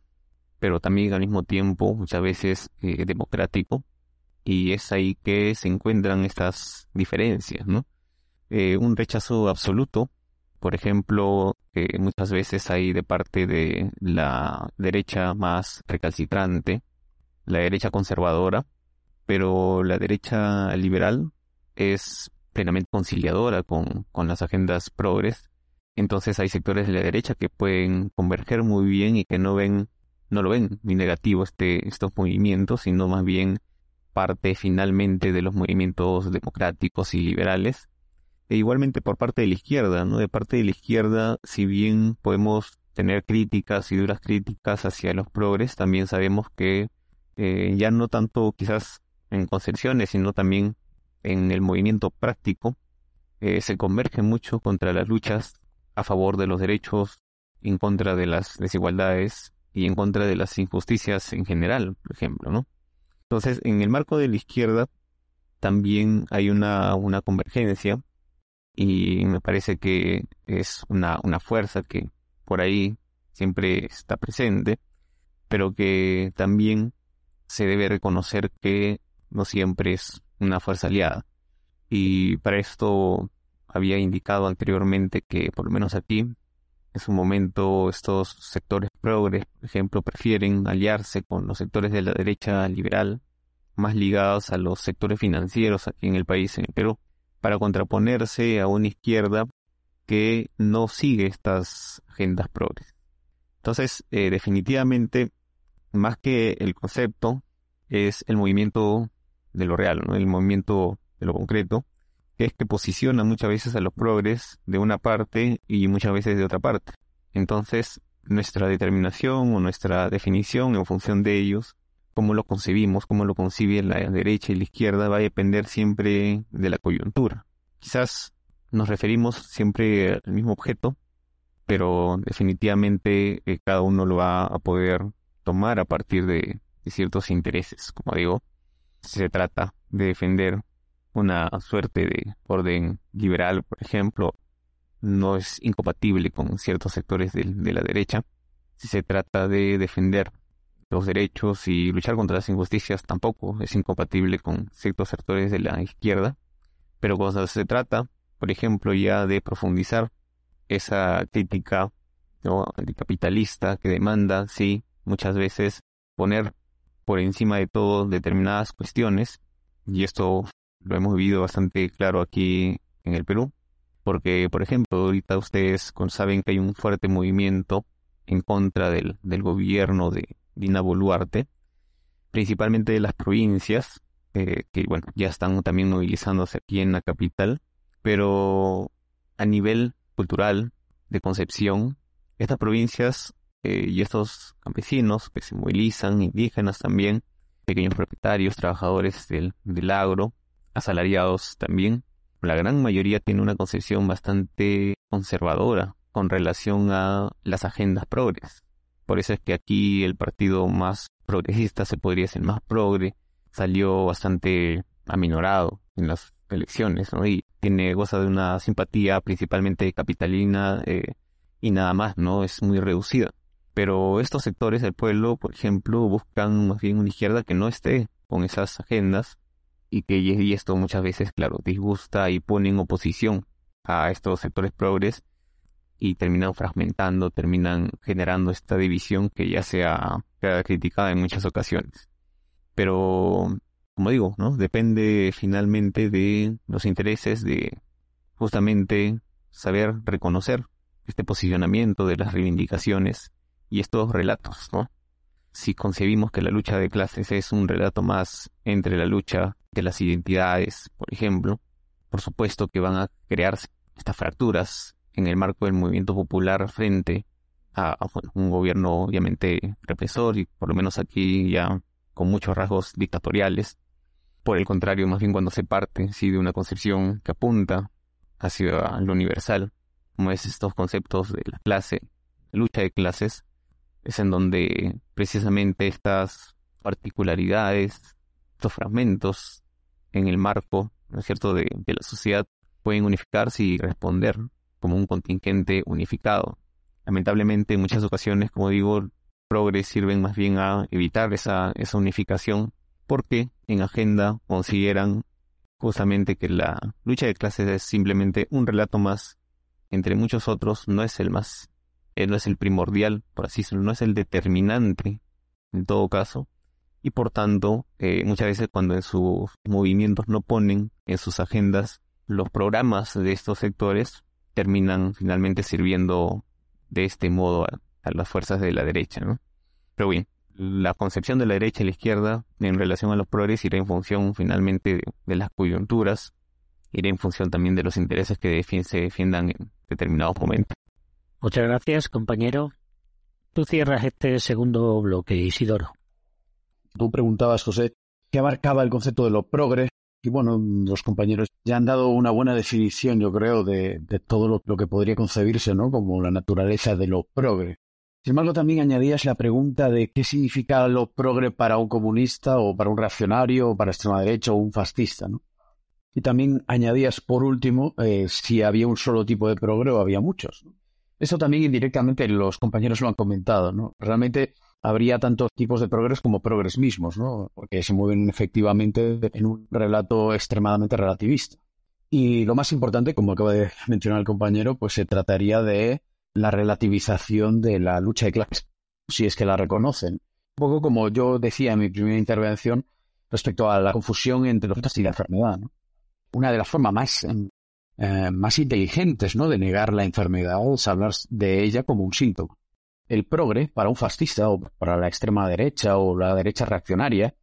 pero también al mismo tiempo muchas veces eh, democrático, y es ahí que se encuentran estas diferencias, ¿no? Eh, un rechazo absoluto, por ejemplo, que muchas veces hay de parte de la derecha más recalcitrante, la derecha conservadora, pero la derecha liberal es plenamente conciliadora con, con las agendas progres. Entonces hay sectores de la derecha que pueden converger muy bien y que no ven, no lo ven ni negativo este, estos movimientos, sino más bien parte finalmente de los movimientos democráticos y liberales. E igualmente por parte de la izquierda, ¿no? De parte de la izquierda, si bien podemos tener críticas y duras críticas hacia los progres, también sabemos que eh, ya no tanto quizás en concepciones, sino también en el movimiento práctico, eh, se converge mucho contra las luchas a favor de los derechos, en contra de las desigualdades y en contra de las injusticias en general, por ejemplo, ¿no? Entonces, en el marco de la izquierda también hay una, una convergencia y me parece que es una, una fuerza que por ahí siempre está presente, pero que también se debe reconocer que no siempre es una fuerza aliada. Y para esto había indicado anteriormente que, por lo menos aquí, en su momento estos sectores progres, por ejemplo, prefieren aliarse con los sectores de la derecha liberal, más ligados a los sectores financieros aquí en el país, en el Perú, para contraponerse a una izquierda que no sigue estas agendas progres. Entonces, eh, definitivamente, más que el concepto, es el movimiento de lo real, el movimiento de lo concreto, que es que posiciona muchas veces a los progres de una parte y muchas veces de otra parte. Entonces, nuestra determinación o nuestra definición en función de ellos, cómo lo concebimos, cómo lo concibe la derecha y la izquierda, va a depender siempre de la coyuntura. Quizás nos referimos siempre al mismo objeto, pero definitivamente eh, cada uno lo va a poder tomar a partir de ciertos intereses, como digo, se trata de defender una suerte de orden liberal, por ejemplo, no es incompatible con ciertos sectores de, la derecha. Si se trata de defender los derechos y luchar contra las injusticias, tampoco es incompatible con ciertos sectores de la izquierda. Pero cuando se trata, por ejemplo, ya de profundizar esa crítica anticapitalista que demanda, sí, muchas veces poner por encima de todo determinadas cuestiones, y esto lo hemos vivido bastante claro aquí en el Perú, porque, por ejemplo, ahorita ustedes saben que hay un fuerte movimiento en contra del, gobierno de Dina Boluarte, principalmente de las provincias, eh, que bueno, ya están también movilizándose aquí en la capital, pero a nivel cultural, de concepción, estas provincias eh, y estos campesinos que se movilizan, indígenas también, pequeños propietarios, trabajadores del agro, asalariados también, la gran mayoría tiene una concepción bastante conservadora con relación a las agendas progres. Por eso es que aquí el partido más progresista, se podría decir más progre, salió bastante aminorado en las elecciones, ¿no? Y tiene, goza de una simpatía principalmente capitalina eh, y nada más, ¿no? Es muy reducida. Pero estos sectores del pueblo, por ejemplo, buscan más bien una izquierda que no esté con esas agendas y que y esto muchas veces, claro, disgusta y pone en oposición a estos sectores progres y terminan fragmentando, terminan generando esta división que ya se ha, criticado en muchas ocasiones. Pero, como digo, ¿no? Depende finalmente de los intereses de justamente saber reconocer este posicionamiento de las reivindicaciones y estos relatos, ¿no? Si concebimos que la lucha de clases es un relato más entre la lucha de las identidades, por ejemplo, por supuesto que van a crearse estas fracturas en el marco del movimiento popular frente a, un gobierno obviamente represor y por lo menos aquí ya con muchos rasgos dictatoriales. Por el contrario, más bien cuando se parte sí, de una concepción que apunta hacia lo universal, como es estos conceptos de la clase, lucha de clases, es en donde precisamente estas particularidades, estos fragmentos en el marco, ¿no es cierto?, de, la sociedad pueden unificarse y responder como un contingente unificado. Lamentablemente, en muchas ocasiones, como digo, progres sirven más bien a evitar esa, esa unificación porque en agenda consideran justamente que la lucha de clases es simplemente un relato más entre muchos otros, no es el más él no es el primordial, por así decirlo, no es el determinante en todo caso. Y por tanto, eh, muchas veces cuando en sus movimientos no ponen en sus agendas los programas de estos sectores terminan finalmente sirviendo de este modo a, las fuerzas de la derecha, ¿no? Pero bien, la concepción de la derecha y la izquierda en relación a los progres irá en función finalmente de, las coyunturas, irá en función también de los intereses que se defiendan en determinados momentos. Muchas gracias, compañero. Tú cierras este segundo bloque, Isidoro. Tú preguntabas, José, qué abarcaba el concepto de lo progre. Y bueno, los compañeros ya han dado una buena definición, yo creo, de, todo lo, que podría concebirse, ¿no? Como la naturaleza de lo progre. Sin embargo, también añadías la pregunta de qué significa lo progre para un comunista o para un reaccionario o para extrema derecha o un fascista, ¿no? Y también añadías, por último, eh, si había un solo tipo de progre o había muchos. Eso también indirectamente los compañeros lo han comentado, ¿no? Realmente habría tantos tipos de progres como progres mismos, ¿no? Porque se mueven efectivamente en un relato extremadamente relativista. Y lo más importante, como acaba de mencionar el compañero, pues se trataría de la relativización de la lucha de clases, si es que la reconocen. Un poco como yo decía en mi primera intervención respecto a la confusión entre los y la enfermedad. Una de las formas más, eh, más inteligentes ¿no? de negar la enfermedad es hablar de ella como un síntoma el progre para un fascista o para la extrema derecha o la derecha reaccionaria,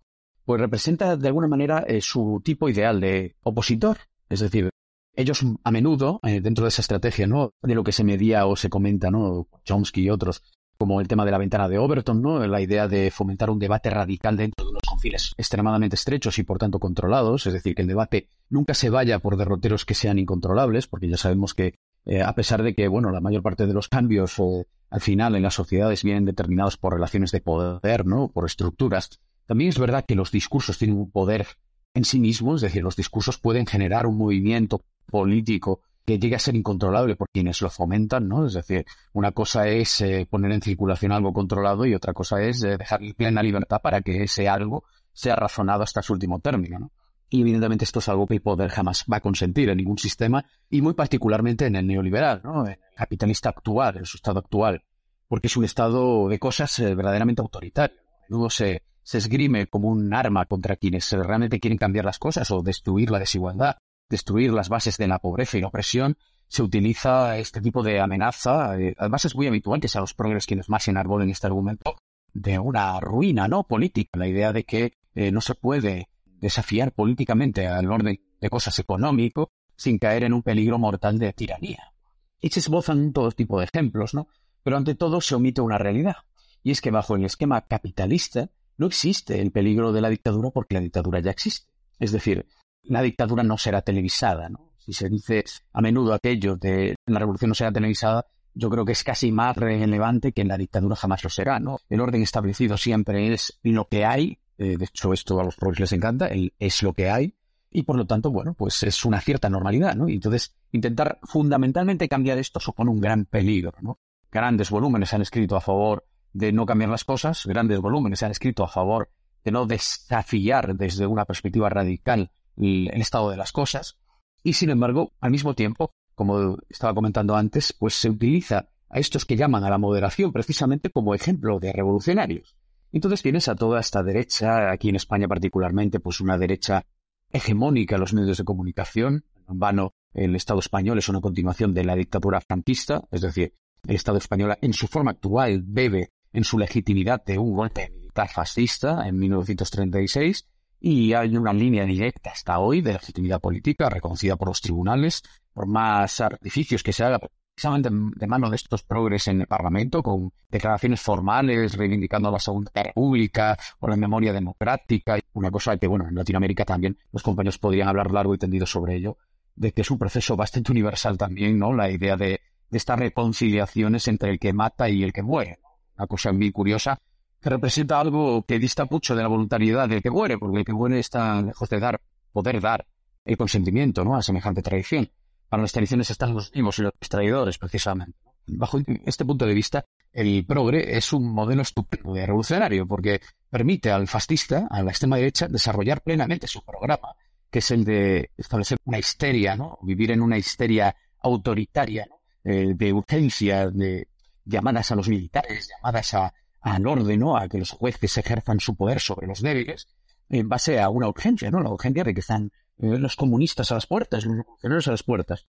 pues representa de alguna manera eh, su tipo ideal de opositor. Es decir, ellos a menudo, eh, dentro de esa estrategia, ¿no? De lo que se medía o se comenta, ¿no? Chomsky y otros, como el tema de la ventana de Overton, ¿no? La idea de fomentar un debate radical dentro de unos confiles extremadamente estrechos y por tanto controlados, es decir, que el debate nunca se vaya por derroteros que sean incontrolables, porque ya sabemos que eh, a pesar de que, bueno, la mayor parte de los cambios eh, al final en las sociedades vienen determinados por relaciones de poder, ¿no? Por estructuras. También es verdad que los discursos tienen un poder en sí mismos, es decir, los discursos pueden generar un movimiento político que llegue a ser incontrolable por quienes lo fomentan, ¿no? Es decir, una cosa es eh, poner en circulación algo controlado y otra cosa es dejar plena libertad para que ese algo sea razonado hasta su último término, ¿no? Y evidentemente esto es algo que el poder jamás va a consentir en ningún sistema y muy particularmente en el neoliberal, ¿no? el capitalista actual, en su estado actual, porque es un estado de cosas eh, verdaderamente autoritario. Menudo se, se esgrime como un arma contra quienes realmente quieren cambiar las cosas o destruir la desigualdad, destruir las bases de la pobreza y la opresión. Se utiliza este tipo de amenaza. Eh, además es muy habitual que sean los progres quienes más enarbolen este argumento de una ruina no política, la idea de que eh, no se puede desafiar políticamente al orden de cosas económico sin caer en un peligro mortal de tiranía. Y se esbozan todo tipo de ejemplos, ¿no? Pero ante todo se omite una realidad, y es que bajo el esquema capitalista no existe el peligro de la dictadura porque la dictadura ya existe. Es decir, la dictadura no será televisada, ¿no? Si se dice a menudo aquello de la revolución no será televisada, yo creo que es casi más relevante que en la dictadura jamás lo será, ¿no? El orden establecido siempre es lo que hay eh, de hecho, esto a los pobres les encanta, es lo que hay, y por lo tanto, bueno, pues es una cierta normalidad, ¿no? Y entonces, intentar fundamentalmente cambiar esto supone un gran peligro, ¿no? Grandes volúmenes se han escrito a favor de no cambiar las cosas, grandes volúmenes se han escrito a favor de no desafiar desde una perspectiva radical el estado de las cosas, y sin embargo, al mismo tiempo, como estaba comentando antes, pues se utiliza a estos que llaman a la moderación precisamente como ejemplo de revolucionarios. Entonces tienes a toda esta derecha, aquí en España particularmente, pues una derecha hegemónica en los medios de comunicación. En vano, el Estado español es una continuación de la dictadura franquista, es decir, el Estado español en su forma actual bebe en su legitimidad de un golpe militar fascista en 1936 y hay una línea directa hasta hoy de legitimidad política reconocida por los tribunales, por más artificios que se haga precisamente de mano de estos progres en el Parlamento, con declaraciones formales reivindicando la Segunda República o la memoria democrática, una cosa que, bueno, en Latinoamérica también los compañeros podrían hablar largo y tendido sobre ello, de que es un proceso bastante universal también, ¿no? La idea de, de estas reconciliaciones entre el que mata y el que muere. Una cosa muy curiosa que representa algo que dista mucho de la voluntariedad del que muere, porque el que muere está lejos de dar, poder dar el consentimiento, ¿no? A semejante tradición. Para las tradiciones están los vivos y los traidores, precisamente. Bajo este punto de vista, el progre es un modelo estupendo de revolucionario, porque permite al fascista, a la extrema derecha, desarrollar plenamente su programa, que es el de establecer una histeria, ¿no? Vivir en una histeria autoritaria, eh, de urgencia, de llamadas a los militares, llamadas a, al orden. A que los jueces ejerzan su poder sobre los débiles, en base a una urgencia, ¿no? La urgencia de que están los comunistas a las puertas, los revolucionarios a las puertas.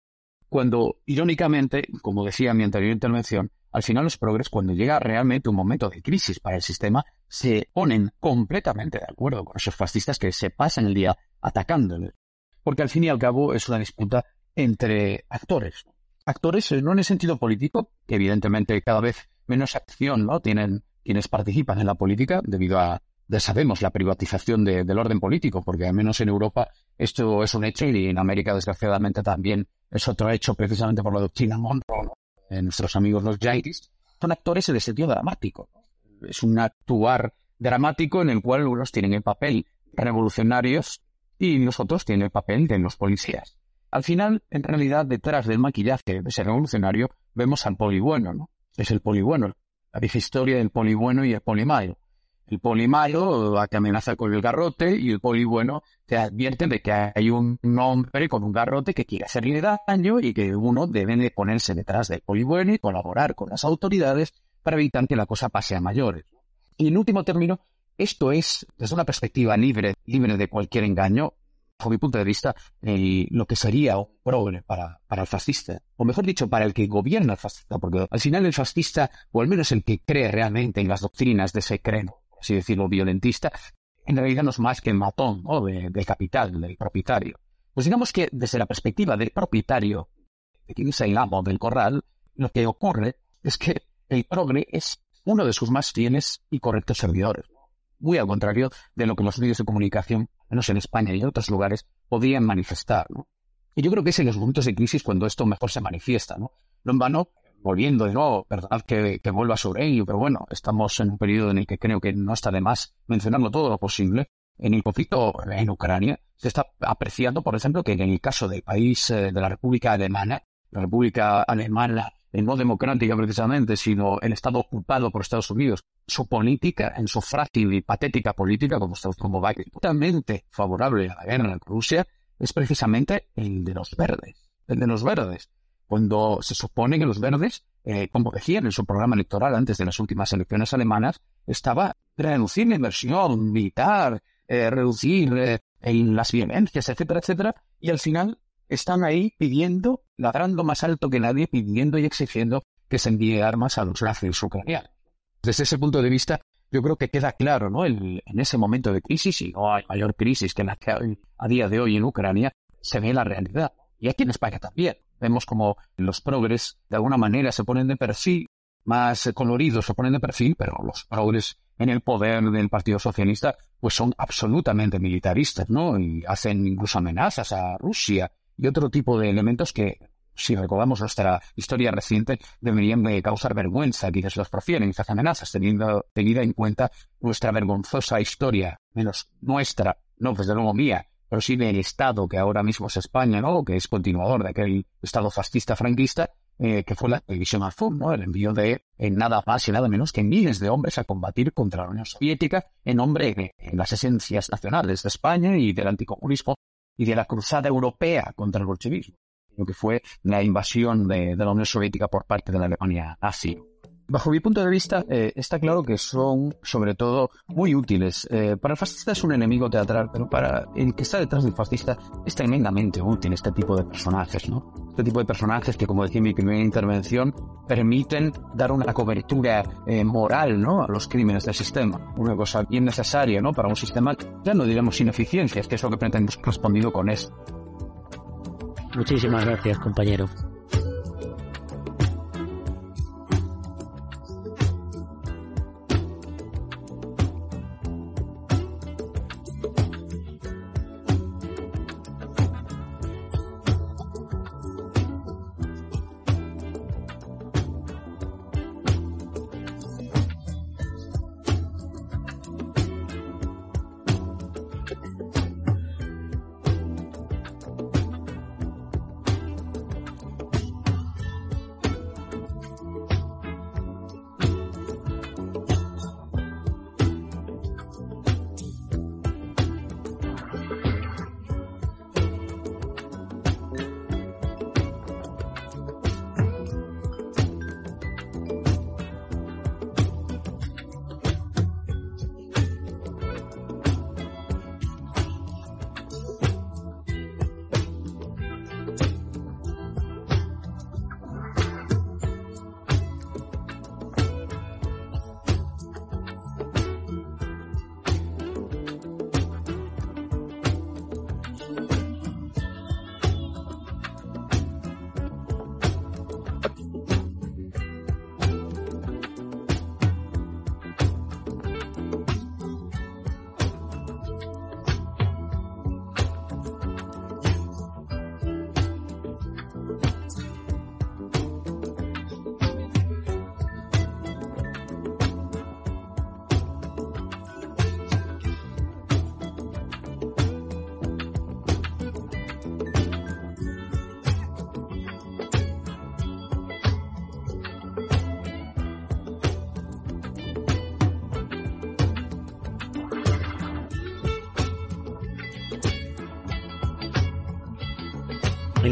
Cuando, irónicamente, como decía en mi anterior intervención, al final los progres, cuando llega realmente un momento de crisis para el sistema, se ponen completamente de acuerdo con esos fascistas que se pasan el día atacándoles. Porque al fin y al cabo es una disputa entre actores. Actores eh, no en el sentido político, que evidentemente cada vez menos acción no tienen quienes participan en la política debido a, ya sabemos, la privatización del orden político, porque al menos en Europa esto es un hecho y en América desgraciadamente también es otro hecho precisamente por la doctrina Monroe, ¿no? nuestros amigos los Yankees, son actores en el sentido dramático. Es un actuar dramático en el cual unos tienen el papel revolucionarios y los otros tienen el papel de los policías. Al final, en realidad, detrás del maquillaje de ese revolucionario, vemos al poli bueno, ¿no? Es el poli bueno, la vieja historia del poli bueno y el poli malo. El poli malo te amenaza con el garrote y el poli bueno te advierte de que hay un hombre con un garrote que quiere hacerle daño y que uno debe de ponerse detrás del poli bueno y colaborar con las autoridades para evitar que la cosa pase a mayores. Y en último término, esto es, desde una perspectiva libre, libre de cualquier engaño, bajo mi punto de vista, lo que sería un progre para, para el fascista, o mejor dicho, para el que gobierna el fascista, porque al final el fascista, o al menos el que cree realmente en las doctrinas de ese credo, así decirlo, violentista, en realidad no es más que matón o de, del capital, del propietario. Pues digamos que desde la perspectiva del propietario, de quien es el amo del corral, lo que ocurre es que el progre es uno de sus más fieles y correctos servidores muy al contrario de lo que los medios de comunicación, menos en España y en otros lugares, podían manifestar. ¿no? Y yo creo que es en los momentos de crisis cuando esto mejor se manifiesta. No, no en volviendo de nuevo, perdonad que, que vuelva sobre ello, pero bueno, estamos en un periodo en el que creo que no está de más mencionando todo lo posible. En el conflicto en Ucrania se está apreciando, por ejemplo, que en el caso del país eh, de la República Alemana, la República Alemana no democrática precisamente, sino el Estado ocupado por Estados Unidos, su política, en su frágil y patética política, como, como va totalmente favorable a la guerra en Rusia, es precisamente el de los verdes. El de los verdes. Cuando se supone que los verdes, eh, como decían en su programa electoral antes de las últimas elecciones alemanas, estaba reducir la inversión militar, eh, reducir eh, las violencias, etcétera, etcétera, y al final están ahí pidiendo, ladrando más alto que nadie, pidiendo y exigiendo que se envíe armas a los nazis ucranianos. Desde ese punto de vista, yo creo que queda claro, ¿no? en ese momento de crisis, y no hay mayor crisis que la que hay a día de hoy en Ucrania, se ve la realidad. Y aquí en España también. Vemos como los progres, de alguna manera, se ponen de perfil, más coloridos se ponen de perfil, pero los progres en el poder del Partido Socialista, pues son absolutamente militaristas, ¿no? Y hacen incluso amenazas a Rusia y otro tipo de elementos que, si recordamos nuestra historia reciente, deberían de causar vergüenza quienes los profieren esas amenazas, teniendo tenida en cuenta nuestra vergonzosa historia, menos nuestra, no desde luego mía, pero sí del Estado que ahora mismo es España, ¿no? Que es continuador de aquel Estado fascista franquista, eh, que fue la división azul, ¿no? El envío de nada más y nada menos que miles de hombres a combatir contra la Unión Soviética en nombre de las esencias nacionales de España y del anticomunismo y de la cruzada europea contra el bolchevismo, lo que fue la invasión de, la Unión Soviética por parte de la Alemania nazi. Bajo mi punto de vista, eh, está claro que son, sobre todo, muy útiles. Eh, para el fascista es un enemigo teatral, pero para el que está detrás del fascista es tremendamente útil este tipo de personajes, ¿no? Este tipo de personajes que, como decía en mi primera intervención, permiten dar una cobertura eh, moral, ¿no? A los crímenes del sistema. Una cosa bien necesaria, ¿no? Para un sistema, ya no diremos ineficiencias, que es lo que pretendemos respondido con esto. Muchísimas gracias, compañero.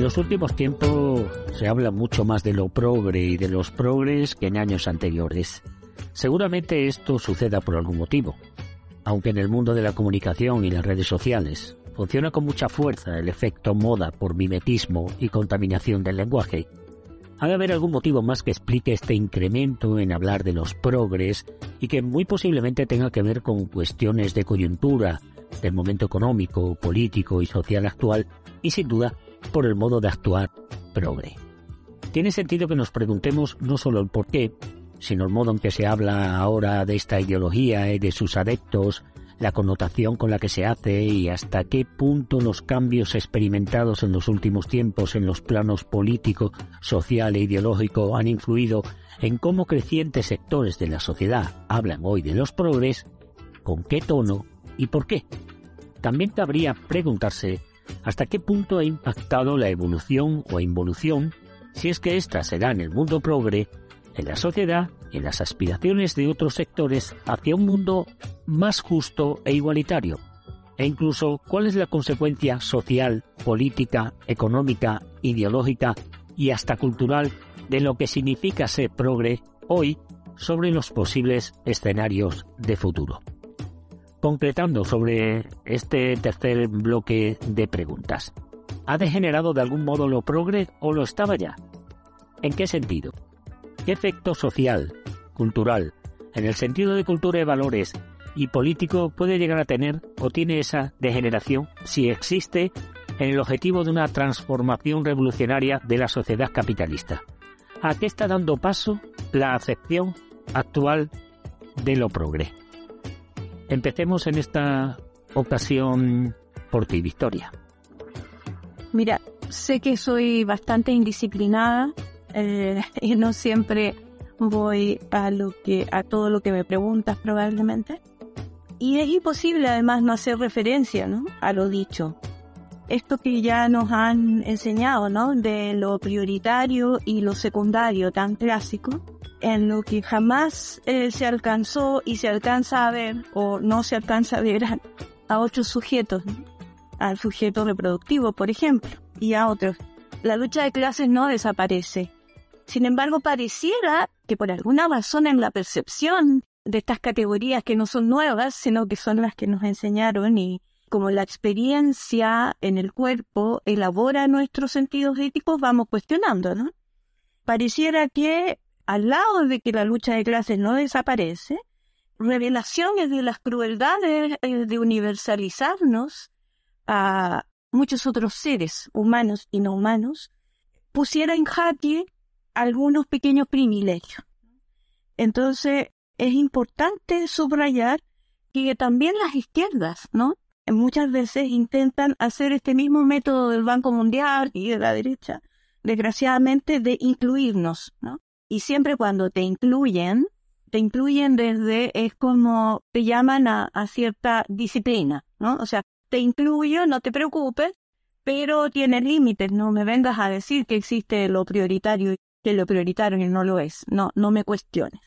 Los últimos tiempos se habla mucho más de lo progre y de los progres que en años anteriores. Seguramente esto suceda por algún motivo, aunque en el mundo de la comunicación y las redes sociales funciona con mucha fuerza el efecto moda por mimetismo y contaminación del lenguaje. Ha de haber algún motivo más que explique este incremento en hablar de los progres y que muy posiblemente tenga que ver con cuestiones de coyuntura, del momento económico, político y social actual y sin duda por el modo de actuar progre. Tiene sentido que nos preguntemos no solo el por qué, sino el modo en que se habla ahora de esta ideología y de sus adeptos, la connotación con la que se hace y hasta qué punto los cambios experimentados en los últimos tiempos en los planos político, social e ideológico han influido en cómo crecientes sectores de la sociedad hablan hoy de los progres, con qué tono y por qué. También cabría preguntarse hasta qué punto ha impactado la evolución o involución, si es que ésta se da en el mundo progre, en la sociedad y en las aspiraciones de otros sectores hacia un mundo más justo e igualitario, e incluso cuál es la consecuencia social, política, económica, ideológica y hasta cultural de lo que significa ser progre hoy sobre los posibles escenarios de futuro concretando sobre este tercer bloque de preguntas. ¿Ha degenerado de algún modo lo progre o lo estaba ya? ¿En qué sentido? ¿Qué efecto social, cultural, en el sentido de cultura y valores y político puede llegar a tener o tiene esa degeneración si existe en el objetivo de una transformación revolucionaria de la sociedad capitalista? ¿A qué está dando paso la acepción actual de lo progre? Empecemos en esta ocasión por ti, Victoria. Mira, sé que soy bastante indisciplinada eh, y no siempre voy a lo que a todo lo que me preguntas probablemente. Y es imposible además no hacer referencia, ¿no? A lo dicho. Esto que ya nos han enseñado, ¿no? De lo prioritario y lo secundario tan clásico, en lo que jamás eh, se alcanzó y se alcanza a ver o no se alcanza a ver a, otros sujetos, al sujeto reproductivo, por ejemplo, y a otros. La lucha de clases no desaparece. Sin embargo, pareciera que por alguna razón en la percepción de estas categorías que no son nuevas, sino que son las que nos enseñaron y como la experiencia en el cuerpo elabora nuestros sentidos éticos, vamos cuestionando, ¿no? Pareciera que al lado de que la lucha de clases no desaparece, revelaciones de las crueldades de universalizarnos a muchos otros seres humanos y no humanos, pusiera en jaque algunos pequeños privilegios. Entonces, es importante subrayar que también las izquierdas, ¿no? Muchas veces intentan hacer este mismo método del Banco Mundial y de la derecha, desgraciadamente, de incluirnos, ¿no? Y siempre cuando te incluyen, te incluyen desde, es como te llaman a, cierta disciplina, ¿no? O sea, te incluyo, no te preocupes, pero tiene límites, no me vengas a decir que existe lo prioritario y que lo prioritario no lo es, no, no me cuestiones.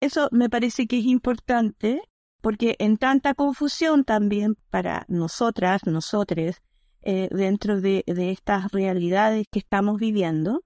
Eso me parece que es importante porque en tanta confusión también para nosotras, nosotres, eh, dentro de, de estas realidades que estamos viviendo,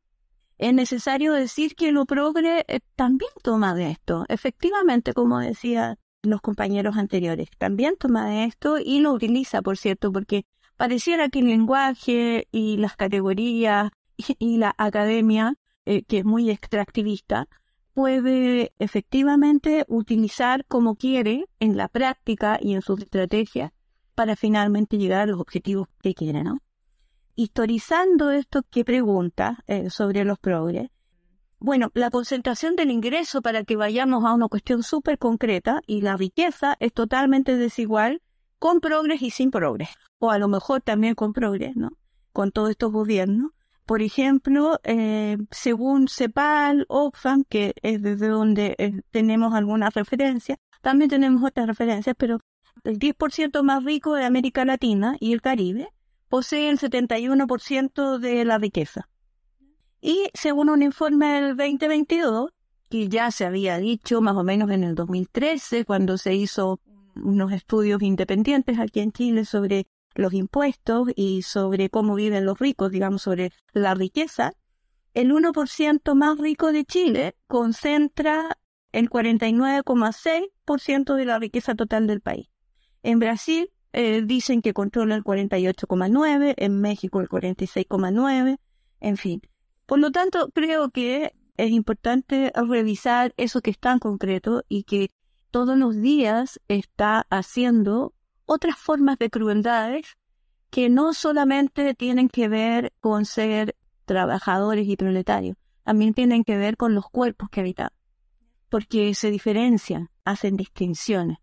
es necesario decir que lo progre eh, también toma de esto. Efectivamente, como decían los compañeros anteriores, también toma de esto y lo utiliza, por cierto, porque pareciera que el lenguaje y las categorías y, la academia, eh, que es muy extractivista, puede efectivamente utilizar como quiere en la práctica y en sus estrategias para finalmente llegar a los objetivos que quiere, ¿no? Historizando esto que pregunta eh, sobre los progres, bueno, la concentración del ingreso para que vayamos a una cuestión súper concreta y la riqueza es totalmente desigual con progres y sin progres, o a lo mejor también con progres, ¿no? Con todos estos gobiernos. Por ejemplo, eh, según CEPAL, Oxfam, que es desde donde eh, tenemos algunas referencias, también tenemos otras referencias, pero el 10% más rico de América Latina y el Caribe posee el 71% de la riqueza. Y según un informe del 2022, que ya se había dicho más o menos en el 2013, cuando se hizo unos estudios independientes aquí en Chile sobre los impuestos y sobre cómo viven los ricos, digamos, sobre la riqueza, el 1% más rico de Chile concentra el 49,6% de la riqueza total del país. En Brasil eh, dicen que controla el 48,9%, en México el 46,9%, en fin. Por lo tanto, creo que es importante revisar eso que es tan concreto y que todos los días está haciendo otras formas de crueldades que no solamente tienen que ver con ser trabajadores y proletarios, también tienen que ver con los cuerpos que habitan, porque se diferencian, hacen distinciones.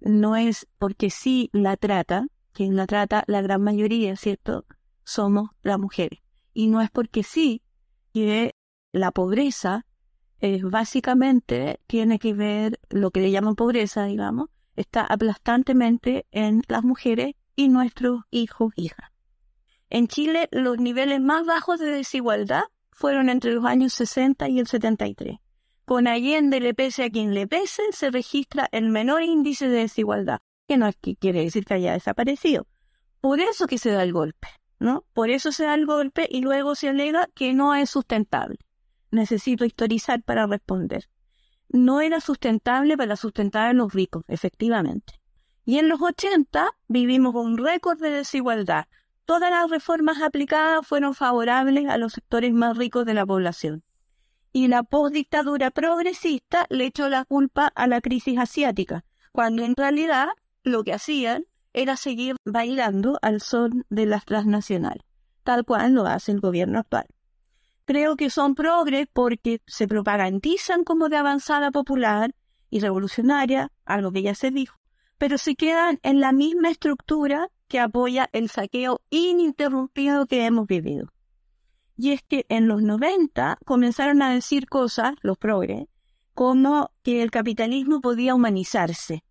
No es porque sí la trata, quien la trata la gran mayoría, ¿cierto? Somos las mujeres. Y no es porque sí que la pobreza básicamente tiene que ver lo que le llaman pobreza, digamos, está aplastantemente en las mujeres y nuestros hijos, hijas. En Chile, los niveles más bajos de desigualdad fueron entre los años 60 y el 73. Con Allende le pese a quien le pese, se registra el menor índice de desigualdad, que no es que quiere decir que haya desaparecido. Por eso que se da el golpe, ¿no? Por eso se da el golpe y luego se alega que no es sustentable. Necesito historizar para responder no era sustentable para sustentar a los ricos, efectivamente. Y en los 80 vivimos un récord de desigualdad. Todas las reformas aplicadas fueron favorables a los sectores más ricos de la población. Y la postdictadura progresista le echó la culpa a la crisis asiática, cuando en realidad lo que hacían era seguir bailando al son de las transnacionales, tal cual lo hace el gobierno actual creo que son progres porque se propagandizan como de avanzada popular y revolucionaria, algo que ya se dijo, pero se quedan en la misma estructura que apoya el saqueo ininterrumpido que hemos vivido. Y es que en los 90 comenzaron a decir cosas, los progres, como que el capitalismo podía humanizarse.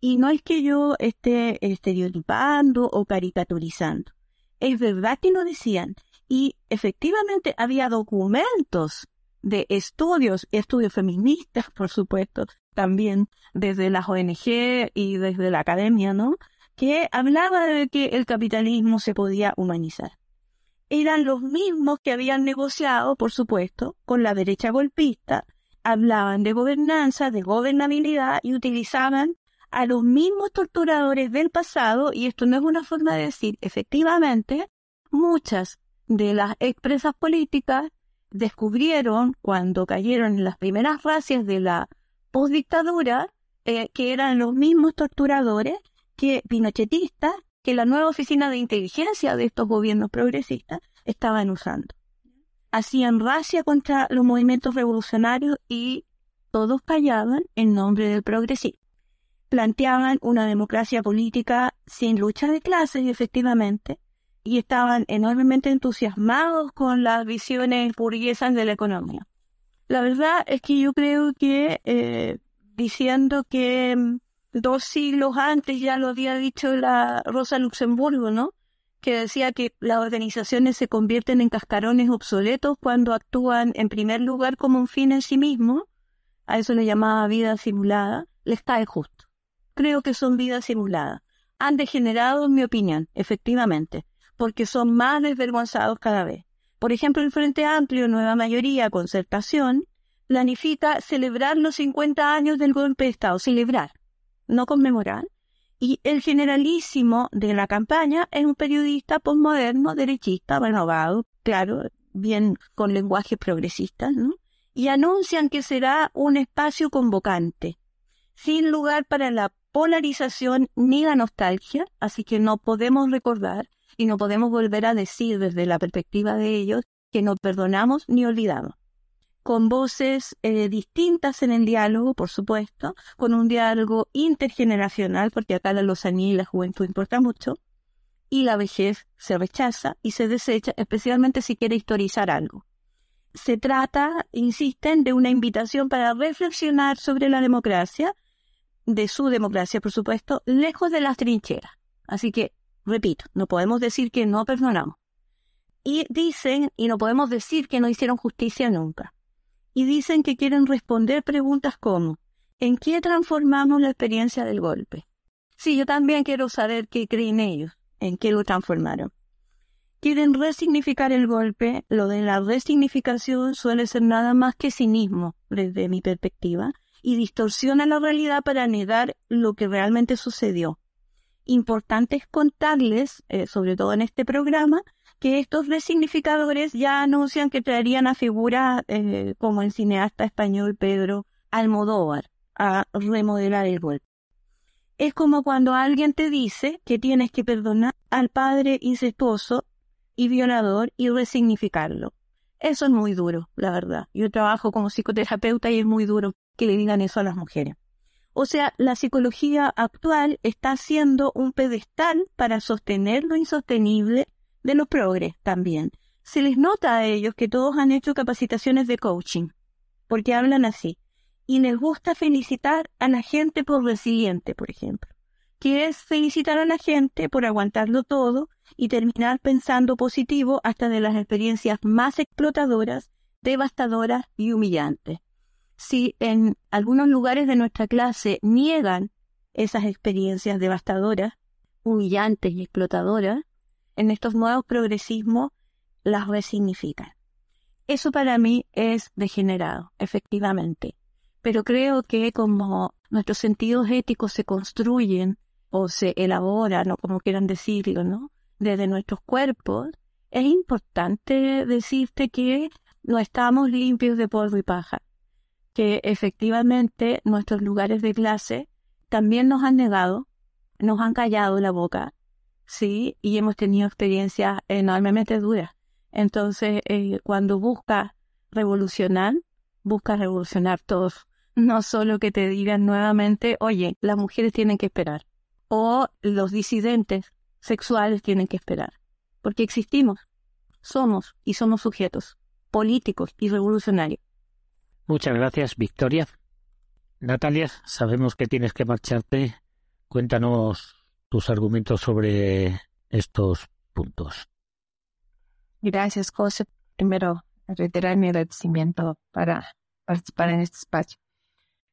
Y no es que yo esté estereotipando o caricaturizando. Es verdad que lo decían y efectivamente había documentos de estudios, estudios feministas, por supuesto, también desde las ONG y desde la academia, ¿no? Que hablaba de que el capitalismo se podía humanizar. Eran los mismos que habían negociado, por supuesto, con la derecha golpista, hablaban de gobernanza, de gobernabilidad y utilizaban a los mismos torturadores del pasado, y esto no es una forma de decir, efectivamente, muchas de las expresas políticas descubrieron cuando cayeron en las primeras racias de la postdictadura eh, que eran los mismos torturadores que pinochetistas que la nueva oficina de inteligencia de estos gobiernos progresistas estaban usando. Hacían racia contra los movimientos revolucionarios y todos callaban en nombre del progresismo. Planteaban una democracia política sin lucha de clases, efectivamente, y estaban enormemente entusiasmados con las visiones burguesas de la economía. La verdad es que yo creo que eh, diciendo que mm, dos siglos antes ya lo había dicho la Rosa Luxemburgo, ¿no? Que decía que las organizaciones se convierten en cascarones obsoletos cuando actúan en primer lugar como un fin en sí mismo, a eso le llamaba vida simulada, les cae justo. Creo que son vidas simuladas. Han degenerado, en mi opinión, efectivamente porque son más desvergonzados cada vez. Por ejemplo, el Frente Amplio, Nueva Mayoría, Concertación, planifica celebrar los 50 años del golpe de Estado, celebrar, no conmemorar. Y el generalísimo de la campaña es un periodista postmoderno, derechista, renovado, claro, bien con lenguaje progresista, ¿no? Y anuncian que será un espacio convocante, sin lugar para la polarización ni la nostalgia, así que no podemos recordar y no podemos volver a decir desde la perspectiva de ellos que no perdonamos ni olvidamos. Con voces eh, distintas en el diálogo, por supuesto, con un diálogo intergeneracional, porque acá la lozanía y la juventud importa mucho, y la vejez se rechaza y se desecha, especialmente si quiere historizar algo. Se trata, insisten, de una invitación para reflexionar sobre la democracia, de su democracia, por supuesto, lejos de las trincheras. Así que Repito, no podemos decir que no perdonamos. Y dicen, y no podemos decir que no hicieron justicia nunca. Y dicen que quieren responder preguntas como, ¿en qué transformamos la experiencia del golpe? Sí, yo también quiero saber qué creen ellos. ¿En qué lo transformaron? Quieren resignificar el golpe. Lo de la resignificación suele ser nada más que cinismo, desde mi perspectiva, y distorsiona la realidad para negar lo que realmente sucedió. Importante es contarles, eh, sobre todo en este programa, que estos resignificadores ya anuncian que traerían a figuras eh, como el cineasta español Pedro Almodóvar a remodelar el golpe. Es como cuando alguien te dice que tienes que perdonar al padre incestuoso y violador y resignificarlo. Eso es muy duro, la verdad. Yo trabajo como psicoterapeuta y es muy duro que le digan eso a las mujeres. O sea, la psicología actual está haciendo un pedestal para sostener lo insostenible de los progres también. Se les nota a ellos que todos han hecho capacitaciones de coaching, porque hablan así y les gusta felicitar a la gente por resiliente, por ejemplo, que es felicitar a la gente por aguantarlo todo y terminar pensando positivo hasta de las experiencias más explotadoras, devastadoras y humillantes. Si en algunos lugares de nuestra clase niegan esas experiencias devastadoras, humillantes y explotadoras, en estos nuevos progresismos las resignifican. Eso para mí es degenerado, efectivamente pero creo que como nuestros sentidos éticos se construyen o se elaboran, o como quieran decirlo, ¿no? Desde nuestros cuerpos, es importante decirte que no estamos limpios de polvo y paja, que efectivamente nuestros lugares de clase también nos han negado, nos han callado la boca, sí, y hemos tenido experiencias enormemente duras. Entonces, eh, cuando busca revolucionar, busca revolucionar todos no solo que te digan nuevamente, oye, las mujeres tienen que esperar, o los disidentes sexuales tienen que esperar, porque existimos, somos y somos sujetos políticos y revolucionarios. Muchas gracias, Victoria. Natalia, sabemos que tienes que marcharte. Cuéntanos tus argumentos sobre estos puntos. Gracias, José. Primero, reiterar mi agradecimiento para participar en este espacio.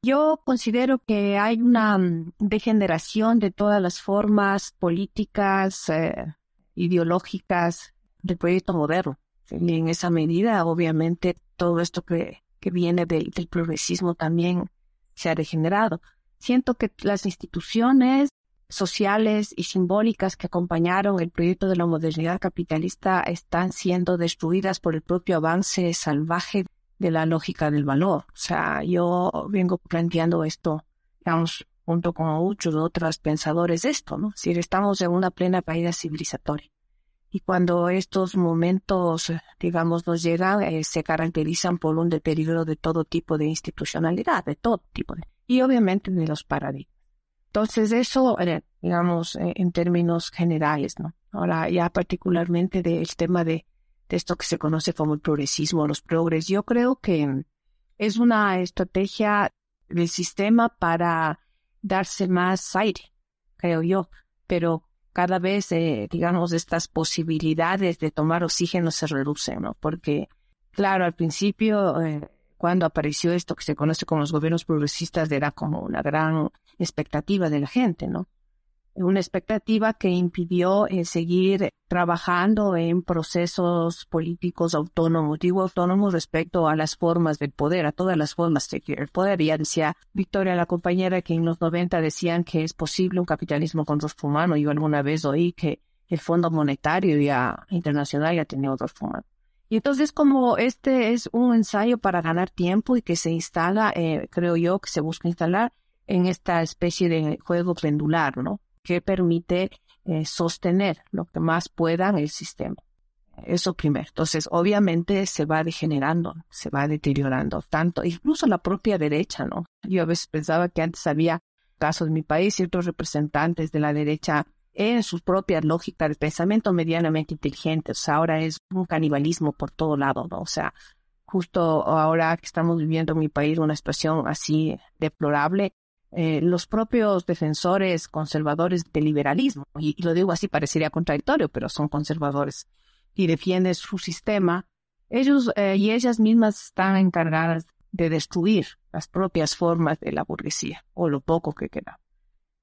Yo considero que hay una mm, degeneración de todas las formas políticas, eh, ideológicas del proyecto moderno. Y en esa medida, obviamente, todo esto que, que viene del, del progresismo también se ha degenerado. Siento que las instituciones sociales y simbólicas que acompañaron el proyecto de la modernidad capitalista están siendo destruidas por el propio avance salvaje de la lógica del valor. O sea, yo vengo planteando esto, digamos, junto con muchos otros pensadores esto, ¿no? Si estamos en una plena caída civilizatoria. Y cuando estos momentos, digamos, nos llegan, eh, se caracterizan por un deterioro de todo tipo de institucionalidad, de todo tipo de, y obviamente de los paradigmas. Entonces eso, eh, digamos, eh, en términos generales, ¿no? Ahora ya particularmente del tema de esto que se conoce como el progresismo, los progres. Yo creo que es una estrategia del sistema para darse más aire, creo yo, pero cada vez, eh, digamos, estas posibilidades de tomar oxígeno se reducen, ¿no? Porque, claro, al principio, eh, cuando apareció esto que se conoce como los gobiernos progresistas, era como una gran expectativa de la gente, ¿no? una expectativa que impidió eh, seguir trabajando en procesos políticos autónomos, digo autónomos respecto a las formas del poder, a todas las formas del poder. Ya decía Victoria, la compañera, que en los 90 decían que es posible un capitalismo con rostro humano. Yo alguna vez oí que el Fondo Monetario ya internacional ya tenía rostro humano. Y entonces como este es un ensayo para ganar tiempo y que se instala, eh, creo yo, que se busca instalar en esta especie de juego pendular, ¿no? que permite eh, sostener lo que más pueda el sistema. Eso primero. Entonces, obviamente se va degenerando, se va deteriorando tanto, incluso la propia derecha, ¿no? Yo a veces pensaba que antes había casos en mi país, ciertos representantes de la derecha en sus propias lógicas de pensamiento medianamente inteligentes. ahora es un canibalismo por todo lado, ¿no? O sea, justo ahora que estamos viviendo en mi país una situación así deplorable, eh, los propios defensores conservadores del liberalismo, y, lo digo así parecería contradictorio, pero son conservadores y defienden su sistema, ellos eh, y ellas mismas están encargadas de destruir las propias formas de la burguesía, o lo poco que queda.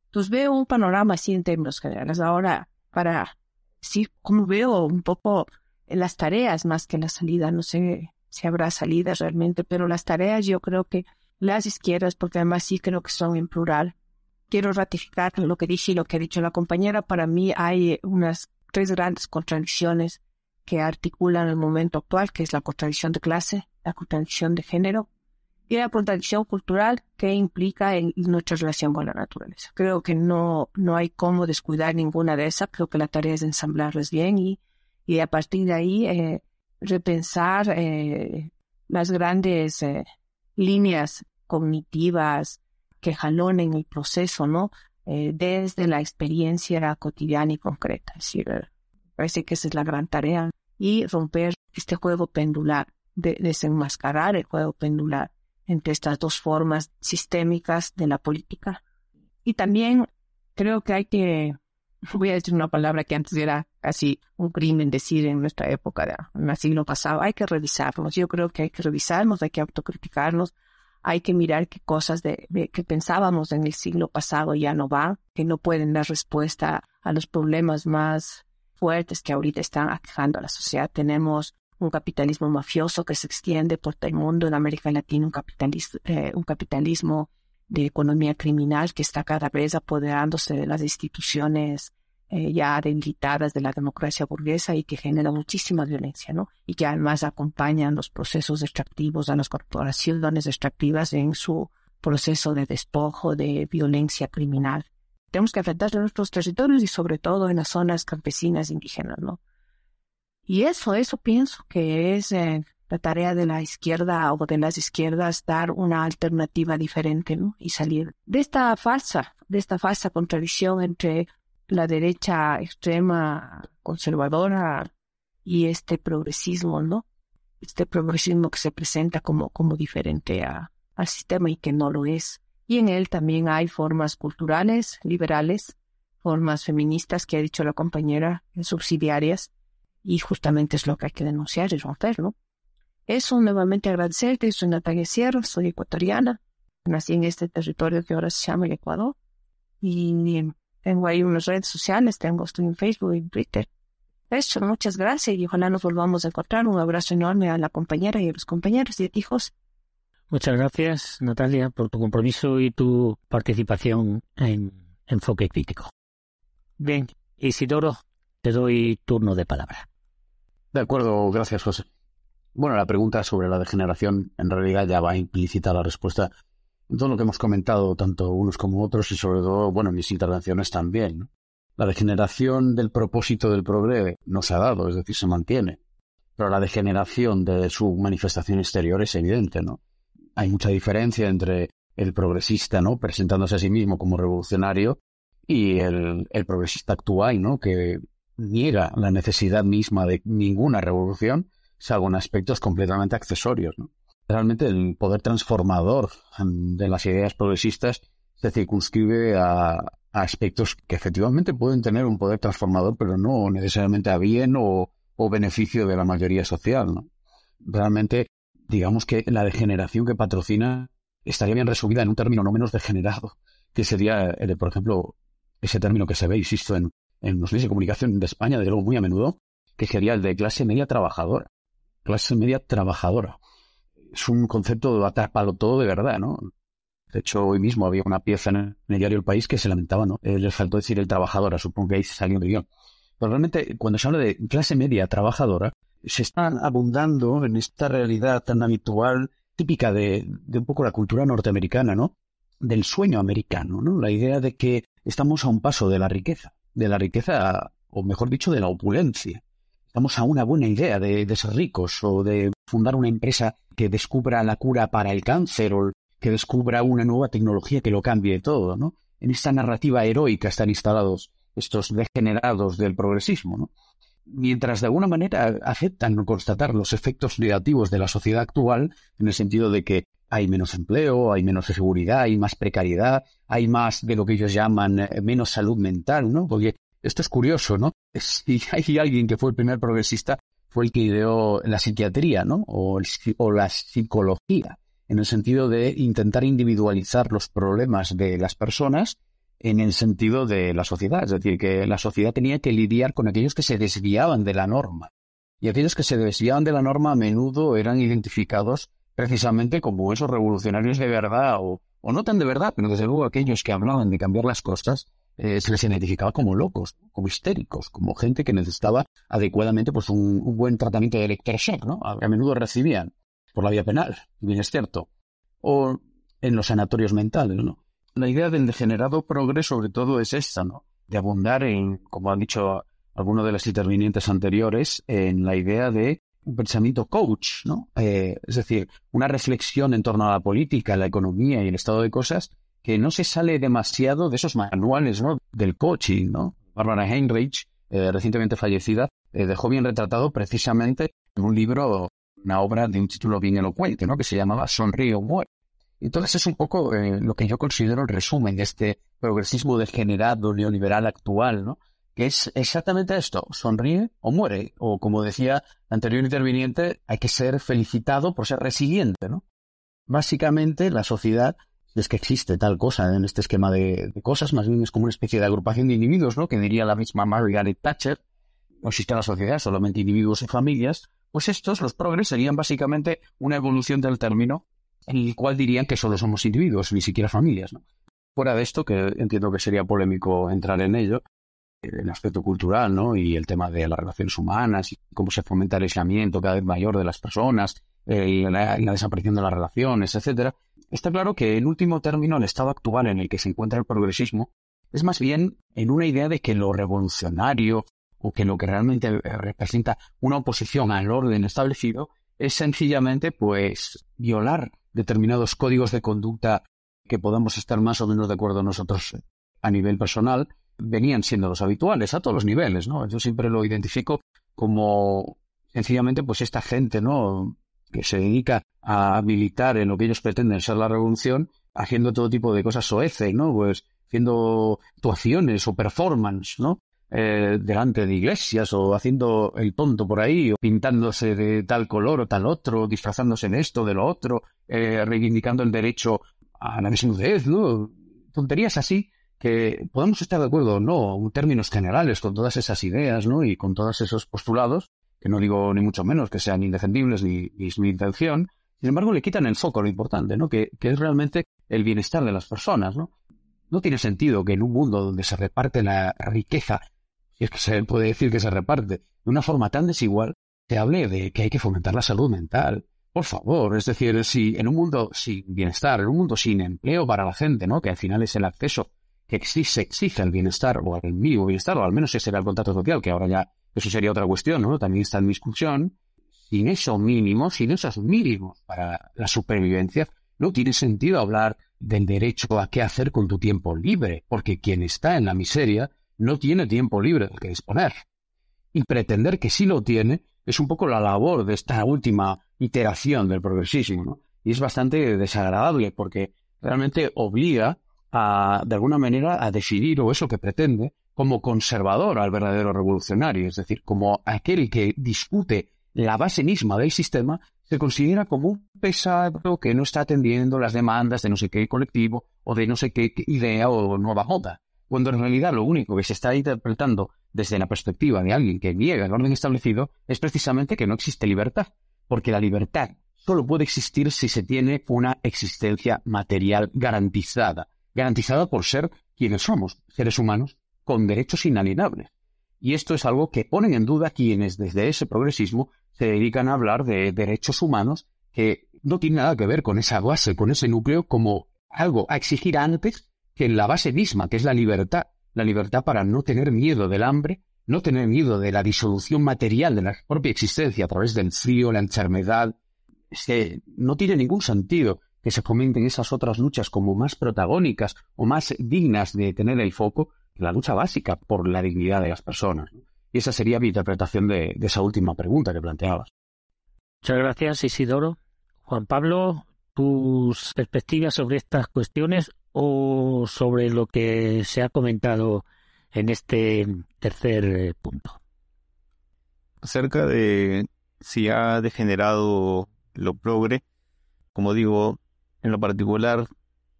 Entonces veo un panorama así en términos generales. Ahora, para sí, como veo un poco las tareas más que la salida. No sé si habrá salidas realmente, pero las tareas yo creo que las izquierdas, porque además sí creo que son en plural. Quiero ratificar lo que dije y lo que ha dicho la compañera. Para mí hay unas tres grandes contradicciones que articulan el momento actual, que es la contradicción de clase, la contradicción de género y la contradicción cultural que implica en nuestra relación con la naturaleza. Creo que no, no hay cómo descuidar ninguna de esas. Creo que la tarea es ensamblarlas bien y, y a partir de ahí eh, repensar eh, las grandes eh, líneas cognitivas que jalonen el proceso, ¿no? Desde la experiencia cotidiana y concreta. Es decir, parece que esa es la gran tarea. Y romper este juego pendular, de, desenmascarar el juego pendular entre estas dos formas sistémicas de la política. Y también creo que hay que, voy a decir una palabra que antes era casi un crimen decir en nuestra época, en el siglo pasado, hay que revisarnos. Yo creo que hay que revisarnos, hay que autocriticarnos, hay que mirar qué cosas de, que pensábamos en el siglo pasado ya no van, que no pueden dar respuesta a los problemas más fuertes que ahorita están aquejando a la sociedad. Tenemos un capitalismo mafioso que se extiende por todo el mundo, en América Latina un, capitalismo, eh, un capitalismo de economía criminal que está cada vez apoderándose de las instituciones eh, ya debilitadas de la democracia burguesa y que genera muchísima violencia, ¿no? Y que además acompañan los procesos extractivos a las corporaciones extractivas en su proceso de despojo, de violencia criminal. Tenemos que enfrentar a nuestros territorios y sobre todo en las zonas campesinas indígenas, ¿no? Y eso, eso pienso que es eh, la tarea de la izquierda o de las izquierdas dar una alternativa diferente, ¿no? Y salir de esta falsa, de esta falsa contradicción entre la derecha extrema conservadora y este progresismo, ¿no? Este progresismo que se presenta como, como diferente a, al sistema y que no lo es. Y en él también hay formas culturales, liberales, formas feministas que ha dicho la compañera, subsidiarias, y justamente es lo que hay que denunciar y romper, ¿no? Eso, nuevamente agradecerte. Soy Natalia Sierra, soy ecuatoriana. Nací en este territorio que ahora se llama el Ecuador. Y tengo ahí unas redes sociales, tengo, estoy en Facebook y Twitter. Eso, muchas gracias y ojalá nos volvamos a encontrar. Un abrazo enorme a la compañera y a los compañeros y hijos. Muchas gracias, Natalia, por tu compromiso y tu participación en Enfoque Crítico. Bien, Isidoro, te doy turno de palabra. De acuerdo, gracias, José. Bueno, la pregunta sobre la degeneración en realidad ya va implícita la respuesta todo lo que hemos comentado, tanto unos como otros, y sobre todo, bueno, en mis intervenciones también. La degeneración del propósito del progre no se ha dado, es decir, se mantiene. Pero la degeneración de su manifestación exterior es evidente, ¿no? Hay mucha diferencia entre el progresista, ¿no? Presentándose a sí mismo como revolucionario y el, el progresista actual, ¿no? Que niega la necesidad misma de ninguna revolución, salvo en aspectos completamente accesorios. Realmente el poder transformador de las ideas progresistas se circunscribe a, aspectos que efectivamente pueden tener un poder transformador, pero no necesariamente a bien o, beneficio de la mayoría social. Realmente, digamos que la degeneración que patrocina estaría bien resumida en un término no menos degenerado, que sería, el, por ejemplo, ese término que se ve, insisto, en, en los medios de comunicación de España, de luego muy a menudo, que sería el de clase media trabajadora. Clase media trabajadora. Es un concepto de atrapalo todo de verdad, ¿no? De hecho, hoy mismo había una pieza en el diario El País que se lamentaba, ¿no? Les faltó decir el trabajadora, supongo que ahí salió de guion. Pero realmente, cuando se habla de clase media trabajadora, se están abundando en esta realidad tan habitual, típica de un poco la cultura norteamericana, ¿no? Del sueño americano, ¿no? La idea de que estamos a un paso de la riqueza de la riqueza, o mejor dicho, de la opulencia. Estamos a una buena idea de, ser ricos o de fundar una empresa que descubra la cura para el cáncer o que descubra una nueva tecnología que lo cambie todo, ¿no? En esta narrativa heroica están instalados estos degenerados del progresismo, ¿no? Mientras de alguna manera aceptan constatar los efectos negativos de la sociedad actual, en el sentido de que hay menos empleo, hay menos seguridad, hay más precariedad, hay más de lo que ellos llaman eh, menos salud mental, ¿no? Porque esto es curioso, ¿no? Si hay alguien que fue el primer progresista, fue el que ideó la psiquiatría, ¿no? O, o la psicología, en el sentido de intentar individualizar los problemas de las personas en el sentido de la sociedad, es decir, que la sociedad tenía que lidiar con aquellos que se desviaban de la norma. Y aquellos que se desviaban de la norma a menudo eran identificados precisamente como esos revolucionarios de verdad, o, no tan de verdad, pero desde luego aquellos que hablaban de cambiar las cosas, eh, se les identificaba como locos, como histéricos, como gente que necesitaba adecuadamente pues un, buen tratamiento de electroshock, ¿no? A, menudo recibían por la vía penal, bien es cierto, o en los sanatorios mentales, ¿no? La idea del degenerado progreso sobre todo es esta, ¿no? De abundar en, como han dicho algunos de los intervinientes anteriores, en la idea de un pensamiento coach, ¿no? Eh, es decir, una reflexión en torno a la política, la economía y el estado de cosas que no se sale demasiado de esos manuales, ¿no? Del coaching, ¿no? Barbara Heinrich, eh, recientemente fallecida, eh, dejó bien retratado precisamente en un libro, una obra de un título bien elocuente, ¿no? Que se llamaba Sonríe o muere. Entonces es un poco lo que yo considero el resumen de este progresismo degenerado neoliberal actual, ¿no? Que es exactamente esto, sonríe o muere, o como decía el anterior interviniente, hay que ser felicitado por ser resiliente, ¿no? Básicamente la sociedad, es que existe tal cosa en este esquema de, cosas, más bien es como una especie de agrupación de individuos, ¿no? Que diría la misma Margaret Thatcher, no existe la sociedad, solamente individuos y familias, pues estos, los progres, serían básicamente una evolución del término en el cual dirían que solo somos individuos, ni siquiera familias, ¿no? Fuera de esto, que entiendo que sería polémico entrar en ello, el aspecto cultural, ¿no? Y el tema de las relaciones humanas y cómo se fomenta el aislamiento cada vez mayor de las personas, y la, desaparición de las relaciones, etcétera. Está claro que, en último término, el estado actual en el que se encuentra el progresismo es más bien en una idea de que lo revolucionario o que lo que realmente eh, representa una oposición al orden establecido es sencillamente, pues, violar determinados códigos de conducta que podamos estar más o menos de acuerdo nosotros a nivel personal venían siendo los habituales a todos los niveles, ¿no? Yo siempre lo identifico como sencillamente pues esta gente, ¿no? que se dedica a habilitar en lo que ellos pretenden ser la revolución, haciendo todo tipo de cosas soeces, ¿no? Pues haciendo actuaciones o performance, ¿no? Eh, delante de iglesias o haciendo el tonto por ahí, o pintándose de tal color o tal otro, disfrazándose de esto, de lo otro, eh, reivindicando el derecho a la desnudez, ¿no? Tonterías así que podemos estar de acuerdo o no en términos generales con todas esas ideas ¿no? y con todos esos postulados, que no digo ni mucho menos que sean indefendibles ni, ni es mi intención, sin embargo le quitan el foco lo importante, ¿no? que, que es realmente el bienestar de las personas. ¿no? no tiene sentido que en un mundo donde se reparte la riqueza, si es que se puede decir que se reparte, de una forma tan desigual, se hable de que hay que fomentar la salud mental, por favor, es decir, si en un mundo sin bienestar, en un mundo sin empleo para la gente, ¿no? Que al final es el acceso que exige, exige el bienestar o el mínimo bienestar, o al menos ese era el contrato social, que ahora ya eso sería otra cuestión, ¿no? También está en discusión. Sin eso mínimo, sin esos mínimos para la supervivencia, no tiene sentido hablar del derecho a qué hacer con tu tiempo libre, porque quien está en la miseria no tiene tiempo libre del que disponer. Y pretender que sí lo tiene es un poco la labor de esta última iteración del progresismo, ¿no? Y es bastante desagradable porque realmente obliga a, de alguna manera, a decidir, o eso que pretende, como conservador al verdadero revolucionario, es decir, como aquel que discute la base misma del sistema, se considera como un pesado que no está atendiendo las demandas de no sé qué colectivo o de no sé qué idea o nueva moda, cuando en realidad lo único que se está interpretando desde la perspectiva de alguien que niega el orden establecido es precisamente que no existe libertad, porque la libertad solo puede existir si se tiene una existencia material garantizada, garantizada por ser quienes somos, seres humanos con derechos inalienables. Y esto es algo que ponen en duda quienes desde ese progresismo se dedican a hablar de derechos humanos que no tienen nada que ver con esa base, con ese núcleo, como algo a exigir antes que la base misma, que es la libertad. La libertad para no tener miedo del hambre, no tener miedo de la disolución material de la propia existencia a través del frío, la enfermedad. No tiene ningún sentido que se fomenten esas otras luchas como más protagónicas o más dignas de tener el foco la lucha básica por la dignidad de las personas. Y esa sería mi interpretación de, esa última pregunta que planteabas. Muchas gracias, Isidoro. Juan Pablo, tus perspectivas sobre estas cuestiones o sobre lo que se ha comentado en este tercer eh, punto. Acerca de si ha degenerado lo progre, como digo, en lo particular,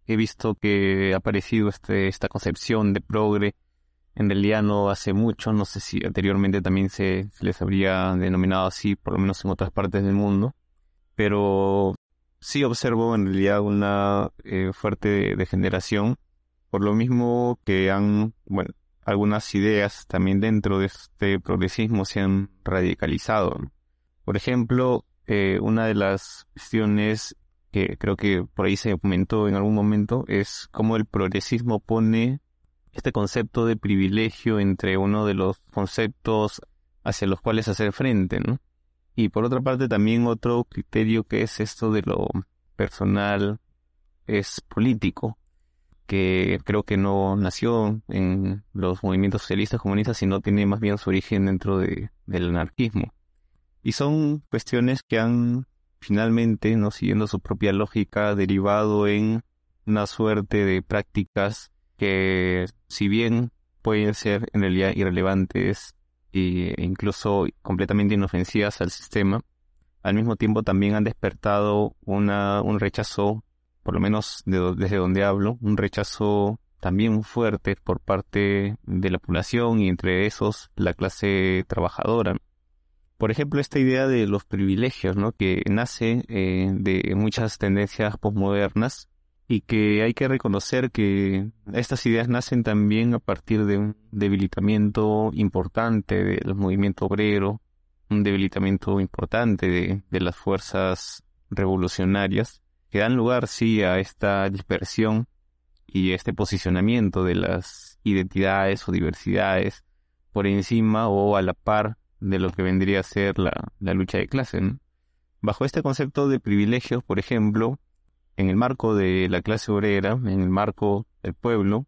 he visto que ha aparecido este, esta concepción de progre en realidad no hace mucho, no sé si anteriormente también se, les habría denominado así, por lo menos en otras partes del mundo, pero sí observo en realidad una eh, fuerte degeneración, por lo mismo que han, bueno, algunas ideas también dentro de este progresismo se han radicalizado. Por ejemplo, eh, una de las cuestiones que creo que por ahí se comentó en algún momento es cómo el progresismo pone este concepto de privilegio entre uno de los conceptos hacia los cuales hacer frente, ¿no? Y por otra parte también otro criterio que es esto de lo personal es político, que creo que no nació en los movimientos socialistas comunistas, sino tiene más bien su origen dentro de, del anarquismo. Y son cuestiones que han finalmente, no siguiendo su propia lógica, derivado en una suerte de prácticas que si bien pueden ser en realidad irrelevantes e incluso completamente inofensivas al sistema, al mismo tiempo también han despertado una, un rechazo, por lo menos desde donde hablo, un rechazo también fuerte por parte de la población y entre esos la clase trabajadora. Por ejemplo, esta idea de los privilegios, ¿no? que nace eh, de muchas tendencias postmodernas y que hay que reconocer que estas ideas nacen también a partir de un debilitamiento importante del movimiento obrero, un debilitamiento importante de, de las fuerzas revolucionarias, que dan lugar sí a esta dispersión y este posicionamiento de las identidades o diversidades por encima o a la par de lo que vendría a ser la, la lucha de clase. Bajo este concepto de privilegios, por ejemplo, en el marco de la clase obrera, en el marco del pueblo,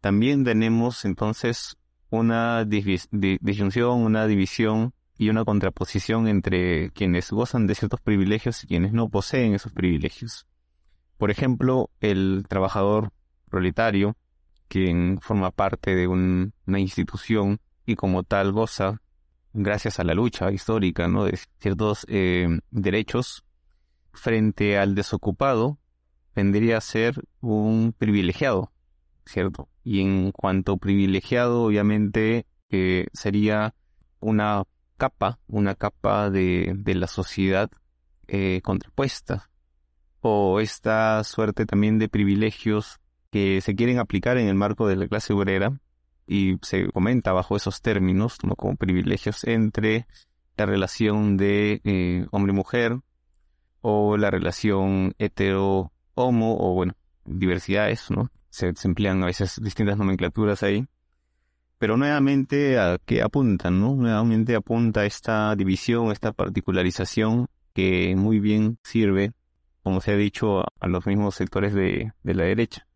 también tenemos entonces una disyunción, una división y una contraposición entre quienes gozan de ciertos privilegios y quienes no poseen esos privilegios. Por ejemplo, el trabajador proletario, quien forma parte de una institución y como tal goza, gracias a la lucha histórica, ¿no? de ciertos eh, derechos frente al desocupado, vendría a ser un privilegiado, ¿cierto? Y en cuanto privilegiado, obviamente, eh, sería una capa, una capa de, de la sociedad eh, contrapuesta, o esta suerte también de privilegios que se quieren aplicar en el marco de la clase obrera, y se comenta bajo esos términos, ¿no? como privilegios entre la relación de eh, hombre-mujer, o la relación hetero-homo, o bueno, diversidades, ¿no? Se, emplean a veces distintas nomenclaturas ahí. Pero nuevamente, ¿a qué apuntan, no? Nuevamente apunta esta división, esta particularización que muy bien sirve, como se ha dicho, a, los mismos sectores de, de la derecha.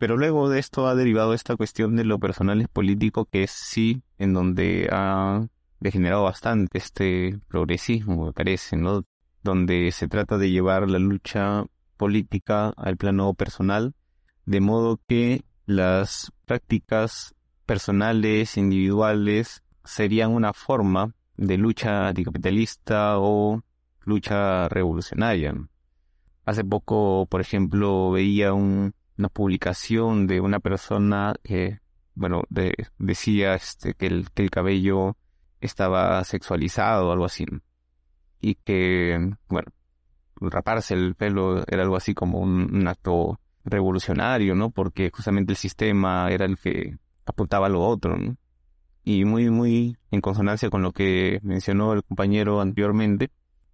Pero luego de esto ha derivado esta cuestión de lo personal es político, que es sí en donde ha degenerado bastante este progresismo, me parece, ¿no? donde se trata de llevar la lucha política al plano personal, de modo que las prácticas personales, individuales, serían una forma de lucha anticapitalista o lucha revolucionaria. Hace poco, por ejemplo, veía una publicación de una persona que, bueno, decía este, que, el, que el cabello estaba sexualizado o algo así y que, bueno, raparse el pelo era algo así como un, acto revolucionario, ¿no? Porque justamente el sistema era el que apuntaba a lo otro. Y muy, muy en consonancia con lo que mencionó el compañero anteriormente,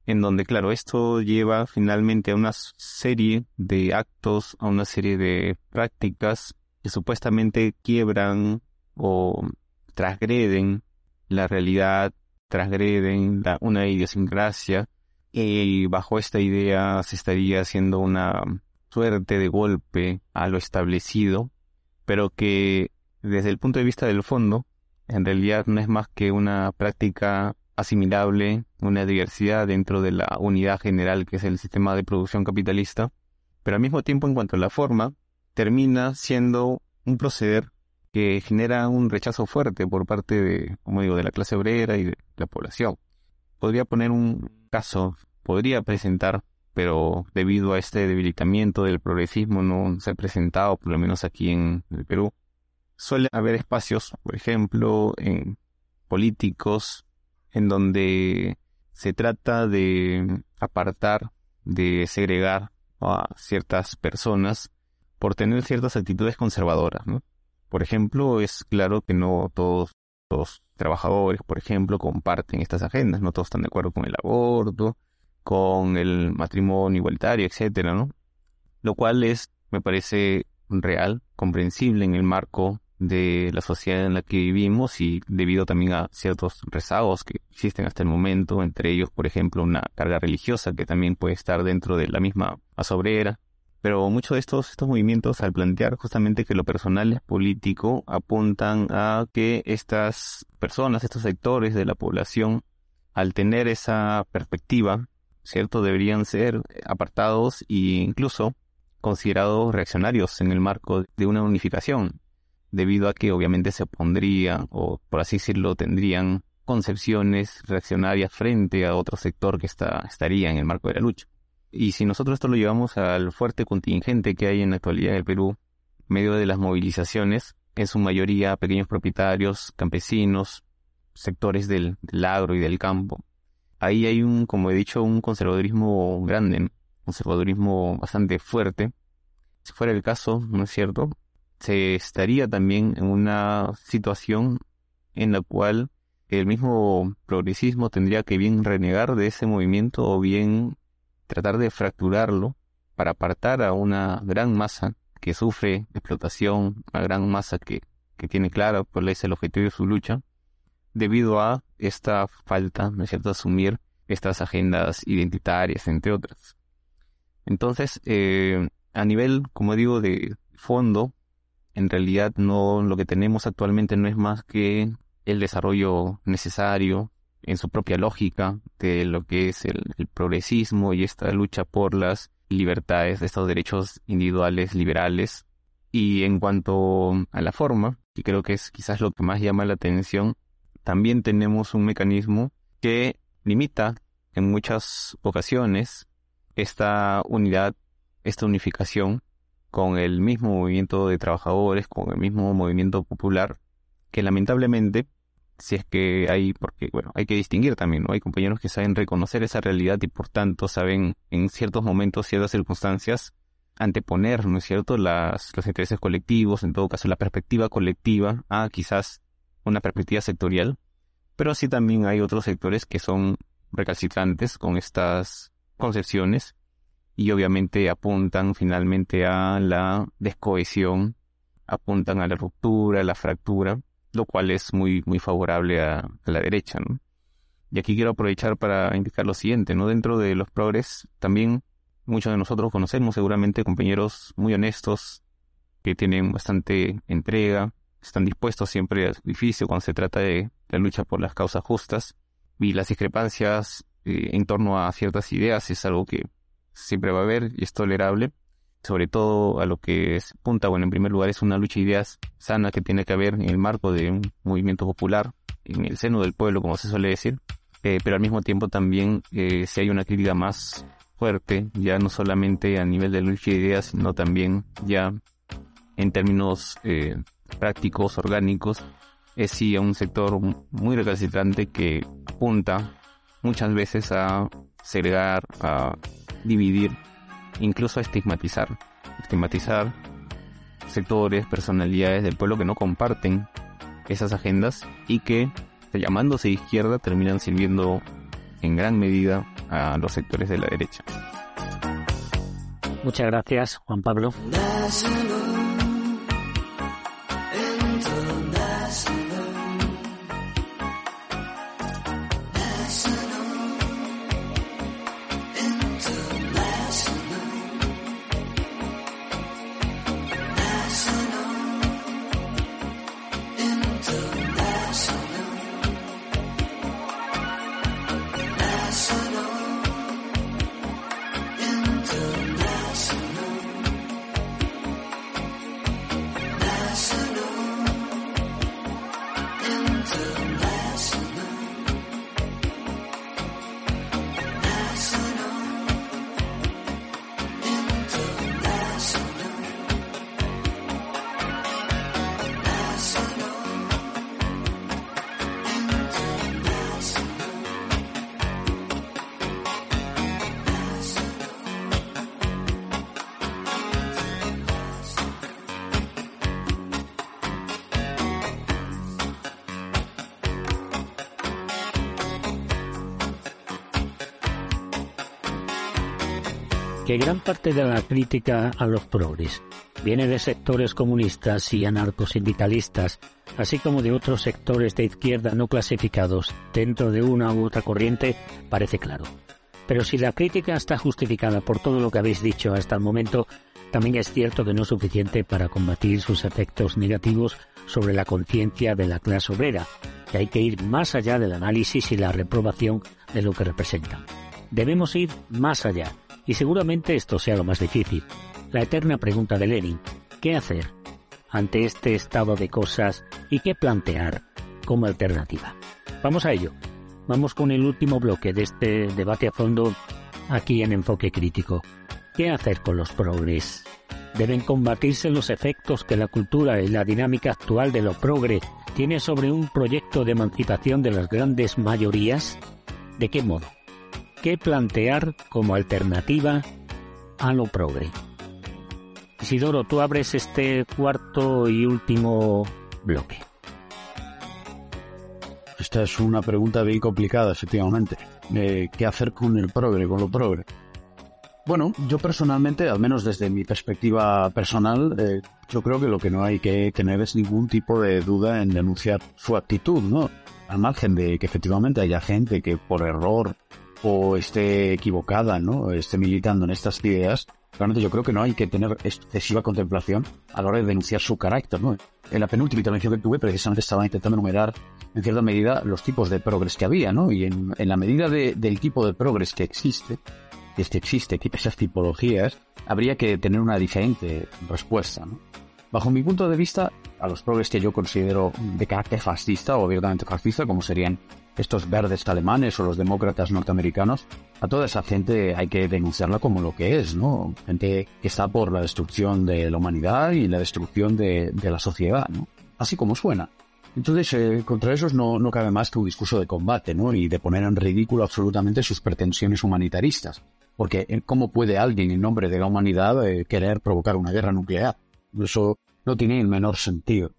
en donde, claro, esto lleva finalmente a una serie de actos, a una serie de prácticas que supuestamente quiebran o transgreden la realidad transgreden una idiosincrasia y bajo esta idea se estaría haciendo una suerte de golpe a lo establecido, pero que desde el punto de vista del fondo, en realidad no es más que una práctica asimilable, una diversidad dentro de la unidad general que es el sistema de producción capitalista, pero al mismo tiempo en cuanto a la forma, termina siendo un proceder que genera un rechazo fuerte por parte de, como digo, de la clase obrera y de la población. Podría poner un caso, podría presentar pero debido a este debilitamiento del progresismo no se ha presentado, por lo menos aquí en el Perú. Suele haber espacios, por ejemplo, en políticos, en donde se trata de apartar, de segregar a ciertas personas por tener ciertas actitudes conservadoras. Por ejemplo, es claro que no todos los trabajadores, por ejemplo, comparten estas agendas, no todos están de acuerdo con el aborto, con el matrimonio igualitario, etcétera, ¿no? Lo cual es, me parece real, comprensible en el marco de la sociedad en la que vivimos y debido también a ciertos rezagos que existen hasta el momento, entre ellos, por ejemplo, una carga religiosa que también puede estar dentro de la misma asobrera. Pero muchos de estos, estos movimientos, al plantear justamente que lo personal es político, apuntan a que estas personas, estos sectores de la población, al tener esa perspectiva, ¿cierto? Deberían ser apartados e incluso considerados reaccionarios en el marco de una unificación debido a que obviamente se opondría o por así decirlo tendrían concepciones reaccionarias frente a otro sector que está, estaría en el marco de la lucha. Y si nosotros esto lo llevamos al fuerte contingente que hay en la actualidad en el Perú, medio de las movilizaciones, en su mayoría pequeños propietarios, campesinos, sectores del, del agro y del campo. Ahí hay un, como he dicho, un conservadurismo grande, un conservadurismo bastante fuerte. Si fuera el caso, ¿no es cierto? Se estaría también en una situación en la cual el mismo progresismo tendría que bien renegar de ese movimiento o bien tratar de fracturarlo para apartar a una gran masa que sufre explotación, una gran masa que, que tiene claro cuál es el objetivo de su lucha, debido a esta falta, ¿no es cierto?, asumir estas agendas identitarias, entre otras. Entonces, eh, a nivel, como digo, de fondo, en realidad no lo que tenemos actualmente no es más que el desarrollo necesario en su propia lógica de lo que es el, progresismo y esta lucha por las libertades, de estos derechos individuales liberales. Y en cuanto a la forma, que creo que es quizás lo que más llama la atención, también tenemos un mecanismo que limita en muchas ocasiones esta unidad, esta unificación con el mismo movimiento de trabajadores, con el mismo movimiento popular, que lamentablemente, si es que hay, porque bueno, hay que distinguir también, ¿no? Hay compañeros que saben reconocer esa realidad y por tanto saben en ciertos momentos, ciertas circunstancias, anteponer, ¿no es cierto?, las, los intereses colectivos, en todo caso la perspectiva colectiva, a quizás una perspectiva sectorial, pero sí también hay otros sectores que son recalcitrantes con estas concepciones y obviamente apuntan finalmente a la descohesión, apuntan a la ruptura, a la fractura, lo cual es muy, muy favorable a, la derecha. Y aquí quiero aprovechar para indicar lo siguiente, ¿no? Dentro de los progres también muchos de nosotros conocemos seguramente compañeros muy honestos que tienen bastante entrega, están dispuestos siempre al sacrificio cuando se trata de la lucha por las causas justas y las discrepancias eh, en torno a ciertas ideas es algo que siempre va a haber y es tolerable, sobre todo a lo que es punta, bueno, en primer lugar es una lucha de ideas sana que tiene que haber en el marco de un movimiento popular, en el seno del pueblo, como se suele decir, eh, pero al mismo tiempo también eh, si hay una crítica más fuerte, ya no solamente a nivel de lucha de ideas, sino también ya en términos eh, prácticos, orgánicos, es sí a un sector muy recalcitrante que apunta muchas veces a segregar, a dividir, incluso estigmatizar. Estigmatizar sectores, personalidades del pueblo que no comparten esas agendas y que, llamándose izquierda, terminan sirviendo en gran medida a los sectores de la derecha. Muchas gracias, Juan Pablo. Que gran parte de la crítica a los progres viene de sectores comunistas y anarcosindicalistas, así como de otros sectores de izquierda no clasificados dentro de una u otra corriente, parece claro. Pero si la crítica está justificada por todo lo que habéis dicho hasta el momento, también es cierto que no es suficiente para combatir sus efectos negativos sobre la conciencia de la clase obrera, que hay que ir más allá del análisis y la reprobación de lo que representa. Debemos ir más allá, y seguramente esto sea lo más difícil. La eterna pregunta de Lenin, ¿qué hacer ante este estado de cosas y qué plantear como alternativa? Vamos a ello. Vamos con el último bloque de este debate a fondo aquí en Enfoque Crítico. ¿Qué hacer con los progres? ¿Deben combatirse los efectos que la cultura y la dinámica actual de lo progre tiene sobre un proyecto de emancipación de las grandes mayorías? ¿De qué modo? ¿Qué plantear como alternativa a lo progre? Isidoro, tú abres este cuarto y último bloque. Esta es una pregunta bien complicada, efectivamente. Eh, ¿Qué hacer con el progre, con lo progre? Bueno, yo personalmente, al menos desde mi perspectiva personal, eh, yo creo que lo que no hay que tener es ningún tipo de duda en denunciar su actitud, ¿no? Al margen de que efectivamente haya gente que por error o esté equivocada, ¿no? Esté militando en estas ideas, realmente yo creo que no hay que tener excesiva contemplación a la hora de denunciar su carácter, ¿no? En la penúltima intervención que tuve precisamente estaba intentando enumerar en cierta medida los tipos de progres que había, ¿no? Y en, la medida del tipo de progres que existe, que este existe, esas tipologías, habría que tener una diferente respuesta, ¿no? Bajo mi punto de vista, a los progres que yo considero de carácter fascista o abiertamente fascista, como serían estos verdes alemanes o los demócratas norteamericanos, a toda esa gente hay que denunciarla como lo que es, ¿no? Gente que está por la destrucción de la humanidad y la destrucción de, la sociedad, ¿no? Así como suena. Entonces, eh, contra esos no, cabe más que un discurso de combate, ¿no? Y de poner en ridículo absolutamente sus pretensiones humanitaristas. Porque, eh, ¿cómo puede alguien en nombre de la humanidad eh, querer provocar una guerra nuclear? Eso no tiene el menor sentido.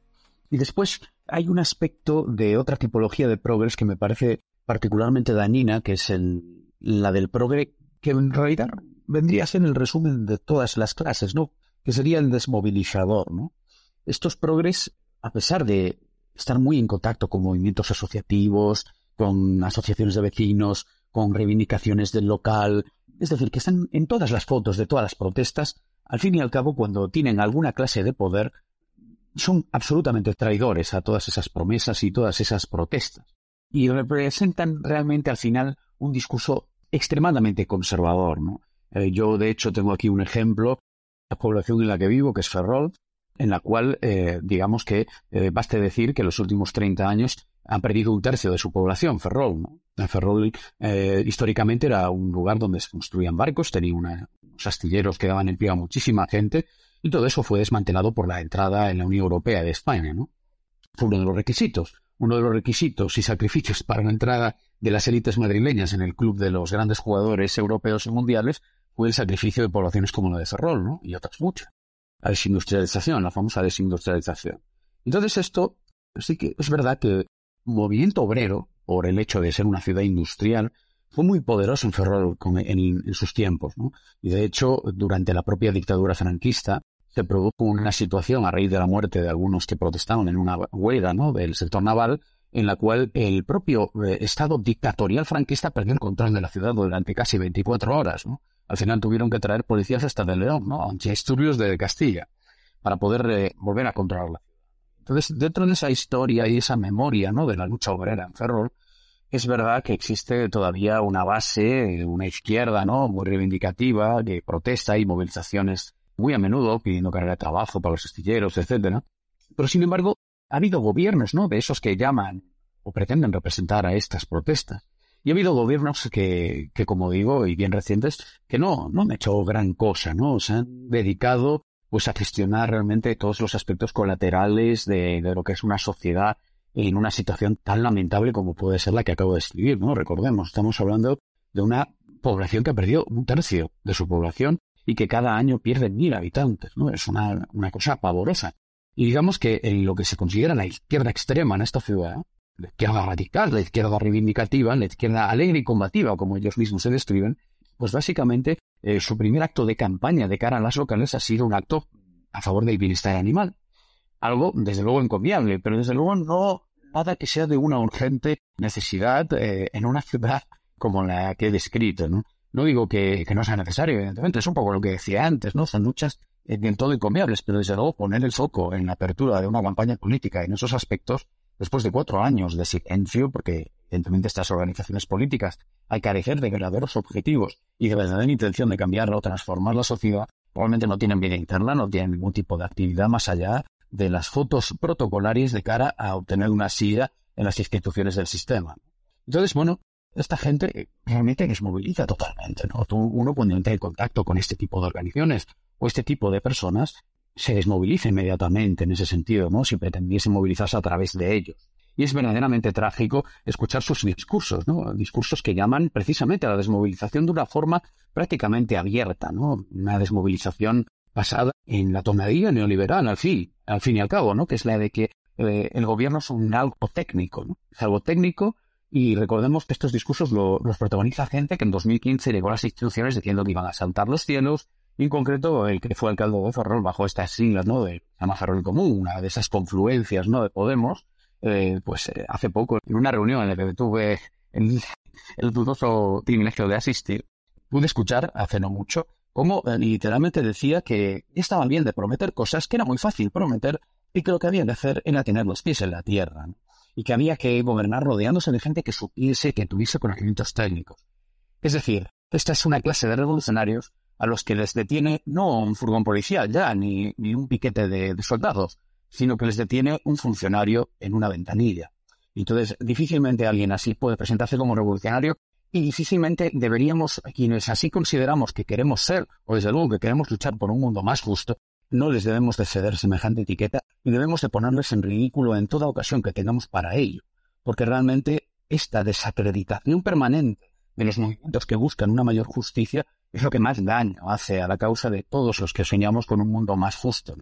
Y después, hay un aspecto de otra tipología de progres que me parece particularmente dañina, que es el, la del progre, que en realidad vendría a ser el resumen de todas las clases, ¿no? Que sería el desmovilizador, ¿no? Estos progres, a pesar de estar muy en contacto con movimientos asociativos, con asociaciones de vecinos, con reivindicaciones del local, es decir, que están en todas las fotos de todas las protestas, al fin y al cabo, cuando tienen alguna clase de poder, son absolutamente traidores a todas esas promesas y todas esas protestas. Y representan realmente al final un discurso extremadamente conservador. ¿no? Eh, yo, de hecho, tengo aquí un ejemplo, la población en la que vivo, que es Ferrol, en la cual, eh, digamos que eh, baste decir que en los últimos 30 años han perdido un tercio de su población, Ferrol. Ferrol históricamente era un lugar donde se construían barcos, tenía unos astilleros que daban empleo a muchísima gente, y todo eso fue desmantelado por la entrada en la Unión Europea de España, ¿no? Fue uno de los requisitos. Uno de los requisitos y sacrificios para la entrada de las élites madrileñas en el club de los grandes jugadores europeos y mundiales fue el sacrificio de poblaciones como la de Ferrol, ¿no? Y otras muchas. La desindustrialización, la famosa desindustrialización. Entonces esto, sí que es verdad que el movimiento obrero, por el hecho de ser una ciudad industrial, fue muy poderoso en Ferrol en, sus tiempos, ¿no? Y de hecho, durante la propia dictadura franquista, se produjo una situación a raíz de la muerte de algunos que protestaban en una huelga ¿no? del sector naval, en la cual el propio eh, Estado dictatorial franquista perdió el control de la ciudad durante casi 24 horas. ¿no? Al final tuvieron que traer policías hasta de León, ¿no? antidisturbios de Castilla, para poder eh, volver a controlarla. Entonces, dentro de esa historia y esa memoria ¿no? de la lucha obrera en Ferrol, es verdad que existe todavía una base, una izquierda ¿no? muy reivindicativa, de protesta y movilizaciones muy a menudo pidiendo carrera de trabajo para los astilleros, etcétera. Pero sin embargo, ha habido gobiernos, ¿no? De esos que llaman o pretenden representar a estas protestas. Y ha habido gobiernos que, que como digo, y bien recientes, que no, no han hecho gran cosa, ¿no? Se han dedicado pues a gestionar realmente todos los aspectos colaterales de, de lo que es una sociedad en una situación tan lamentable como puede ser la que acabo de escribir, ¿no? Recordemos, estamos hablando de una población que ha perdido un tercio de su población y que cada año pierden mil habitantes, ¿no? Es una, una cosa pavorosa. Y digamos que en lo que se considera la izquierda extrema en esta ciudad, la izquierda radical, la izquierda reivindicativa, la izquierda alegre y combativa, como ellos mismos se describen, pues básicamente eh, su primer acto de campaña de cara a las locales ha sido un acto a favor del bienestar animal. Algo, desde luego, encomiable, pero desde luego no nada que sea de una urgente necesidad eh, en una ciudad como la que he descrito, ¿no? No digo que, no sea necesario, evidentemente, es un poco lo que decía antes, ¿no? Son luchas en todo encomiables, pero desde luego poner el foco en la apertura de una campaña política en esos aspectos, después de cuatro años de silencio, porque evidentemente estas organizaciones políticas que carecer de verdaderos objetivos y de verdadera intención de cambiar o transformar la sociedad, probablemente no tienen vida interna, no tienen ningún tipo de actividad más allá de las fotos protocolarias de cara a obtener una silla en las instituciones del sistema. Entonces, bueno, esta gente realmente desmoviliza totalmente, ¿no? uno cuando entra en contacto con este tipo de organizaciones o este tipo de personas, se desmoviliza inmediatamente en ese sentido, ¿no? Si pretendiese movilizarse a través de ellos. Y es verdaderamente trágico escuchar sus discursos, ¿no? Discursos que llaman precisamente a la desmovilización de una forma prácticamente abierta, ¿no? Una desmovilización basada en la tonadilla neoliberal, al fin, al fin y al cabo, ¿no? Que es la de que eh, el gobierno es un algo técnico, ¿no? Es algo técnico y recordemos que estos discursos los protagoniza gente que en 2015 llegó a las instituciones diciendo que iban a saltar los cielos, y en concreto el que fue alcalde de Ferrol bajo estas siglas, ¿no? De llama Ferrol Común, una de esas confluencias, ¿no? De Podemos, eh, pues eh, hace poco, en una reunión en la que tuve el, dudoso privilegio de asistir, pude escuchar, hace no mucho, cómo eh, literalmente decía que estaban bien de prometer cosas que era muy fácil prometer y que lo que había de hacer era tener los pies en la tierra, y que había que gobernar rodeándose de gente que supiese, que tuviese conocimientos técnicos. Es decir, esta es una clase de revolucionarios a los que les detiene no un furgón policial ya, ni, ni un piquete de soldados, sino que les detiene un funcionario en una ventanilla. Entonces, difícilmente alguien así puede presentarse como revolucionario y difícilmente deberíamos, quienes así consideramos que queremos ser, o desde luego que queremos luchar por un mundo más justo, no les debemos de ceder semejante etiqueta y debemos de ponerles en ridículo en toda ocasión que tengamos para ello, porque realmente esta desacreditación permanente de los movimientos que buscan una mayor justicia es lo que más daño hace a la causa de todos los que soñamos con un mundo más justo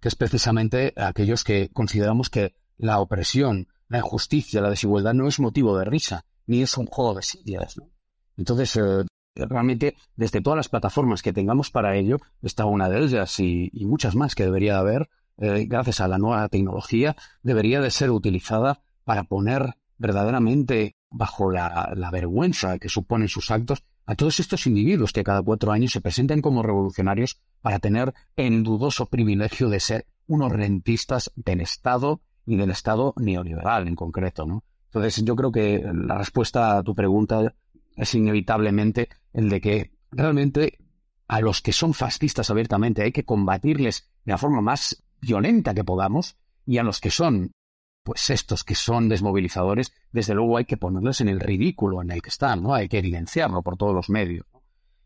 que es precisamente aquellos que consideramos que la opresión, la injusticia, la desigualdad no es motivo de risa, ni es un juego de sillas. Entonces, eh, realmente, desde todas las plataformas que tengamos para ello, está una de ellas y, muchas más que debería haber, eh, gracias a la nueva tecnología, debería de ser utilizada para poner verdaderamente bajo la vergüenza que suponen sus actos a todos estos individuos que cada cuatro años se presentan como revolucionarios para tener el dudoso privilegio de ser unos rentistas del Estado y del Estado neoliberal en concreto, ¿no? Entonces yo creo que la respuesta a tu pregunta es inevitablemente el de que realmente a los que son fascistas abiertamente hay que combatirles de la forma más violenta que podamos y a los que son pues estos que son desmovilizadores, desde luego hay que ponerlos en el ridículo en el que están, ¿no? Hay que evidenciarlo por todos los medios.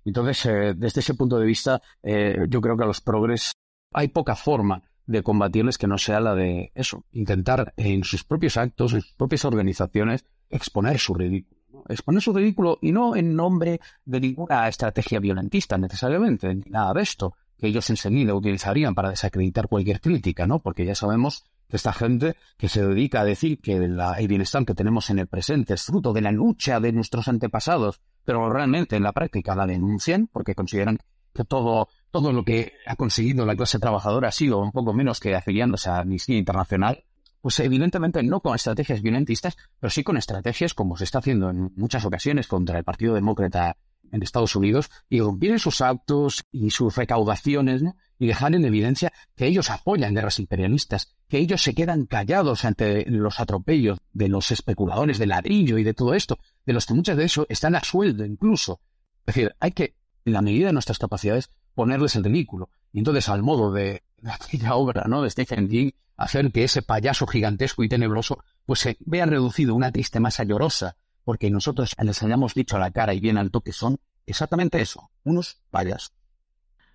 Entonces, eh, desde ese punto de vista, eh, yo creo que a los progres hay poca forma de combatirles que no sea la de eso, intentar en sus propios actos, en sus propias organizaciones, exponer su ridículo. Exponer su ridículo y no en nombre de ninguna estrategia violentista necesariamente, ni nada de esto, que ellos enseguida utilizarían para desacreditar cualquier crítica, ¿no? Porque ya sabemos esta gente que se dedica a decir que el bienestar que tenemos en el presente es fruto de la lucha de nuestros antepasados, pero realmente en la práctica la denuncian porque consideran que todo, todo lo que ha conseguido la clase trabajadora ha sido un poco menos que afiliándose a Amnistía Internacional, pues evidentemente no con estrategias violentistas, pero sí con estrategias como se está haciendo en muchas ocasiones contra el Partido Demócrata en Estados Unidos y rompieron sus actos y sus recaudaciones y dejar en evidencia que ellos apoyan guerras imperialistas, que ellos se quedan callados ante los atropellos de los especuladores de ladrillo y de todo esto, de los que muchas de eso están a sueldo incluso. Es decir, hay que, en la medida de nuestras capacidades, ponerles en ridículo. Y entonces, al modo de, aquella obra ¿no? de Stephen King, hacer que ese payaso gigantesco y tenebroso pues se vea reducido a una triste masa llorosa porque nosotros les hayamos dicho a la cara y bien alto que son exactamente eso, unos payas.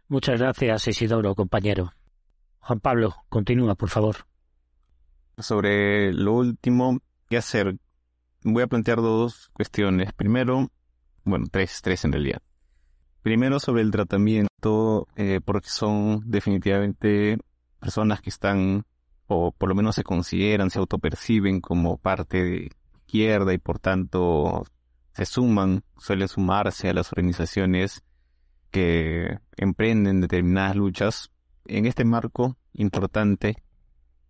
Muchas gracias, Isidoro, compañero. Juan Pablo, continúa, por favor. Sobre lo último, ¿qué hacer? Voy a plantear dos cuestiones. Primero, bueno, tres, tres en realidad. Primero sobre el tratamiento, eh, porque son definitivamente personas que están, o por lo menos se consideran, se autoperciben como parte de izquierda y por tanto se suman, suelen sumarse a las organizaciones que emprenden determinadas luchas. En este marco importante,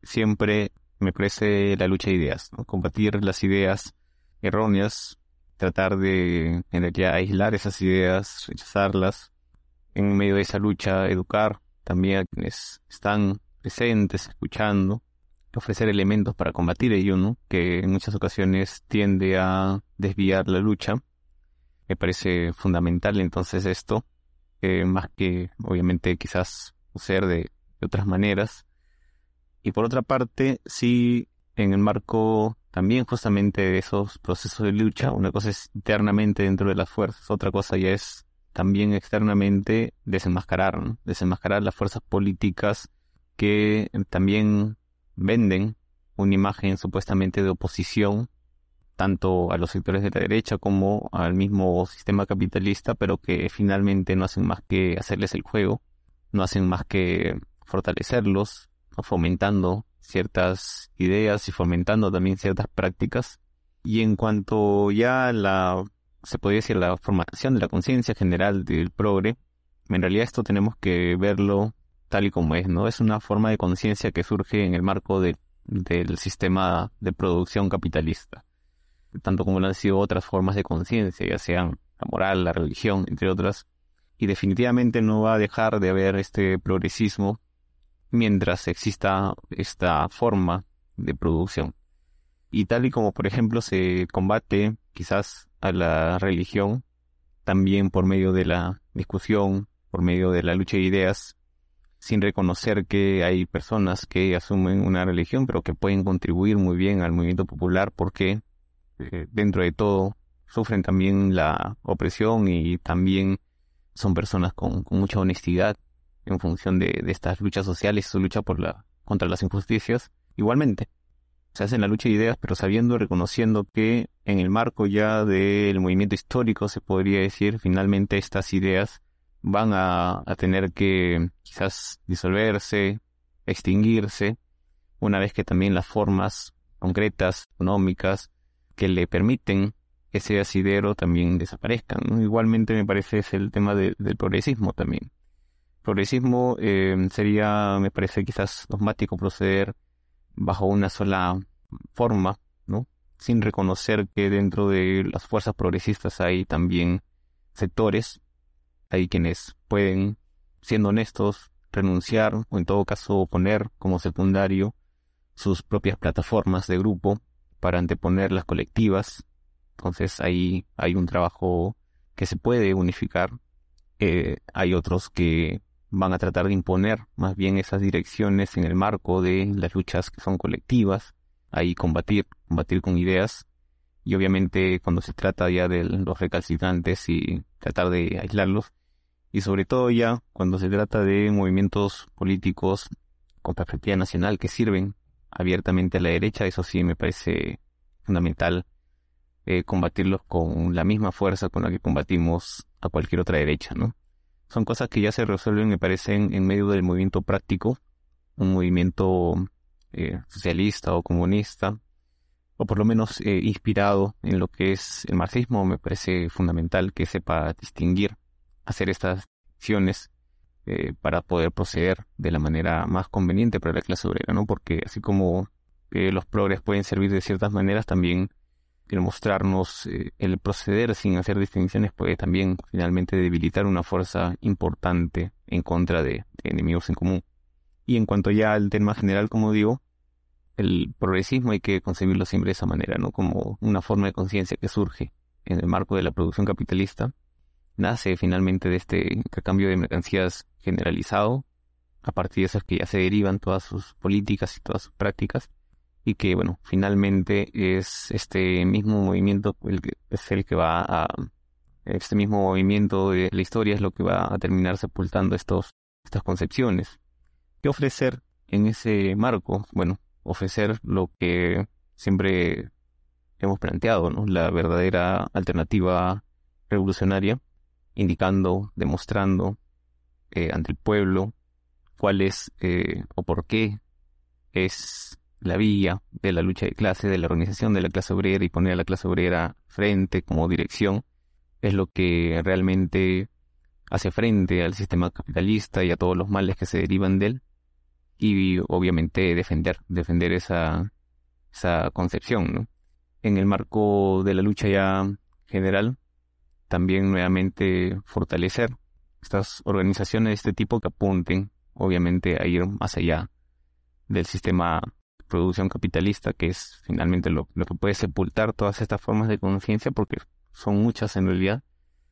siempre me parece la lucha de ideas, combatir las ideas erróneas, tratar de en realidad aislar esas ideas, rechazarlas, en medio de esa lucha educar también a quienes están presentes, escuchando, ofrecer elementos para combatir ello, ¿no? que en muchas ocasiones tiende a desviar la lucha. Me parece fundamental entonces esto, eh, más que obviamente quizás ser de, de otras maneras. Y por otra parte, sí, en el marco también justamente esos procesos de lucha, una cosa es internamente dentro de las fuerzas, otra cosa ya es también externamente desenmascarar, desenmascarar las fuerzas políticas que también venden una imagen supuestamente de oposición tanto a los sectores de la derecha como al mismo sistema capitalista, pero que finalmente no hacen más que hacerles el juego, no hacen más que fortalecerlos, fomentando ciertas ideas y fomentando también ciertas prácticas. Y en cuanto ya la, se podría decir, la formación de la conciencia general del progre, en realidad esto tenemos que verlo tal y como es, ¿no? Es una forma de conciencia que surge en el marco del sistema de producción capitalista, tanto como lo han sido otras formas de conciencia, ya sean la moral, la religión, entre otras, y definitivamente no va a dejar de haber este progresismo mientras exista esta forma de producción. Y tal y como, por ejemplo, se combate quizás a la religión, también por medio de la discusión, por medio de la lucha de ideas, sin reconocer que hay personas que asumen una religión, pero que pueden contribuir muy bien al movimiento popular porque eh, dentro de todo sufren también la opresión y también son personas con, mucha honestidad en función de, estas luchas sociales, su lucha por la, contra las injusticias. Igualmente, se hacen la lucha de ideas, pero sabiendo, reconociendo que en el marco ya del movimiento histórico, se podría decir, finalmente estas ideas van a, tener que quizás disolverse, extinguirse, una vez que también las formas concretas, económicas, que le permiten ese asidero también desaparezcan. Igualmente me parece es el tema del progresismo también. Progresismo eh, sería, me parece quizás dogmático proceder bajo una sola forma, ¿no? Sin reconocer que dentro de las fuerzas progresistas hay también sectores hay quienes pueden, siendo honestos, renunciar o en todo caso poner como secundario sus propias plataformas de grupo para anteponer las colectivas. Entonces ahí hay un trabajo que se puede unificar. Eh, hay otros que van a tratar de imponer más bien esas direcciones en el marco de las luchas que son colectivas. Ahí combatir, combatir con ideas. Y obviamente cuando se trata ya de los recalcitrantes y tratar de aislarlos, y sobre todo ya cuando se trata de movimientos políticos con perspectiva nacional que sirven abiertamente a la derecha, eso sí me parece fundamental eh, combatirlos con la misma fuerza con la que combatimos a cualquier otra derecha, ¿no? Son cosas que ya se resuelven, me parecen, en medio del movimiento práctico, un movimiento eh, socialista o comunista, o por lo menos eh, inspirado en lo que es el marxismo, me parece fundamental que sepa distinguir hacer estas acciones eh, para poder proceder de la manera más conveniente para la clase obrera, ¿no? Porque así como los progres pueden servir de ciertas maneras, también el mostrarnos eh, el proceder sin hacer distinciones puede también finalmente debilitar una fuerza importante en contra de, de enemigos en común. Y en cuanto ya al tema general, como digo, el progresismo hay que concebirlo siempre de esa manera, ¿no? Como una forma de conciencia que surge en el marco de la producción capitalista nace finalmente de este intercambio de mercancías generalizado, a partir de esas que ya se derivan todas sus políticas y todas sus prácticas, y que, bueno, finalmente es este mismo movimiento el que es el que va a, este mismo movimiento de la historia es lo que va a terminar sepultando estos, estas concepciones. ¿Qué ofrecer en ese marco? Bueno, ofrecer lo que siempre hemos planteado, ¿no? La verdadera alternativa revolucionaria indicando, demostrando eh, ante el pueblo cuál es eh, o por qué es la vía de la lucha de clase, de la organización de la clase obrera y poner a la clase obrera frente como dirección, es lo que realmente hace frente al sistema capitalista y a todos los males que se derivan de él y obviamente defender, defender esa, esa concepción. ¿no? En el marco de la lucha ya general, también nuevamente fortalecer estas organizaciones de este tipo que apunten obviamente a ir más allá del sistema producción capitalista, que es finalmente lo, lo que puede sepultar todas estas formas de conciencia, porque son muchas en realidad,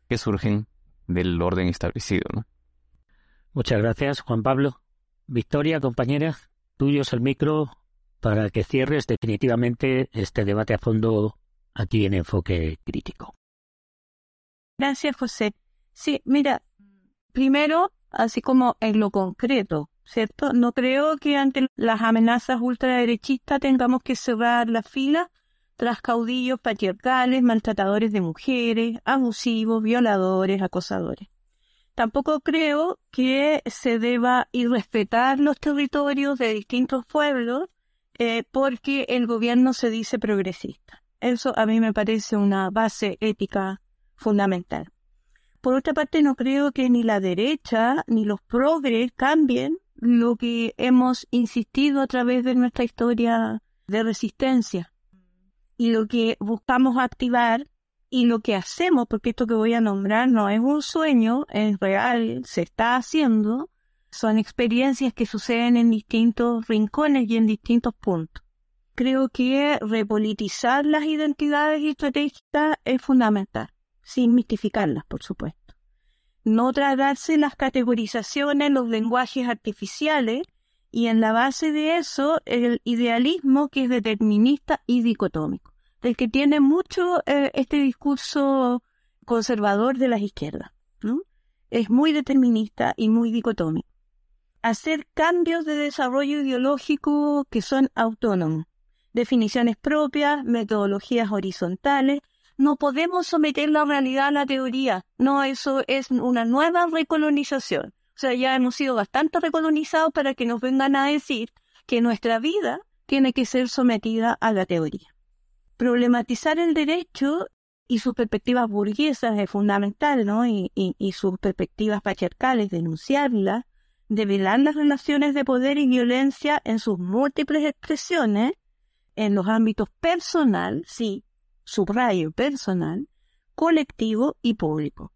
que surgen del orden establecido. ¿no? Muchas gracias, Juan Pablo. Victoria, compañera, tuyos el micro para que cierres definitivamente este debate a fondo aquí en Enfoque Crítico. Gracias, José. Sí, mira, primero, así como en lo concreto, ¿cierto? No creo que ante las amenazas ultraderechistas tengamos que cerrar la fila tras caudillos patriarcales, maltratadores de mujeres, abusivos, violadores, acosadores. Tampoco creo que se deba irrespetar los territorios de distintos pueblos eh, porque el gobierno se dice progresista. Eso a mí me parece una base ética fundamental. Por otra parte, no creo que ni la derecha ni los progres cambien lo que hemos insistido a través de nuestra historia de resistencia y lo que buscamos activar y lo que hacemos, porque esto que voy a nombrar no es un sueño, es real, se está haciendo, son experiencias que suceden en distintos rincones y en distintos puntos. Creo que repolitizar las identidades estratégicas es fundamental, sin mistificarlas, por supuesto no tratarse las categorizaciones, los lenguajes artificiales, y en la base de eso el idealismo que es determinista y dicotómico, del que tiene mucho eh, este discurso conservador de las izquierdas. Es muy determinista y muy dicotómico. Hacer cambios de desarrollo ideológico que son autónomos, definiciones propias, metodologías horizontales, no podemos someter la realidad a la teoría. No, eso es una nueva recolonización. O sea, ya hemos sido bastante recolonizados para que nos vengan a decir que nuestra vida tiene que ser sometida a la teoría. Problematizar el derecho y sus perspectivas burguesas es fundamental, ¿no? Y, y sus perspectivas patriarcales, denunciarlas, develar las relaciones de poder y violencia en sus múltiples expresiones, en los ámbitos personal, sí, subrayo personal, colectivo y público.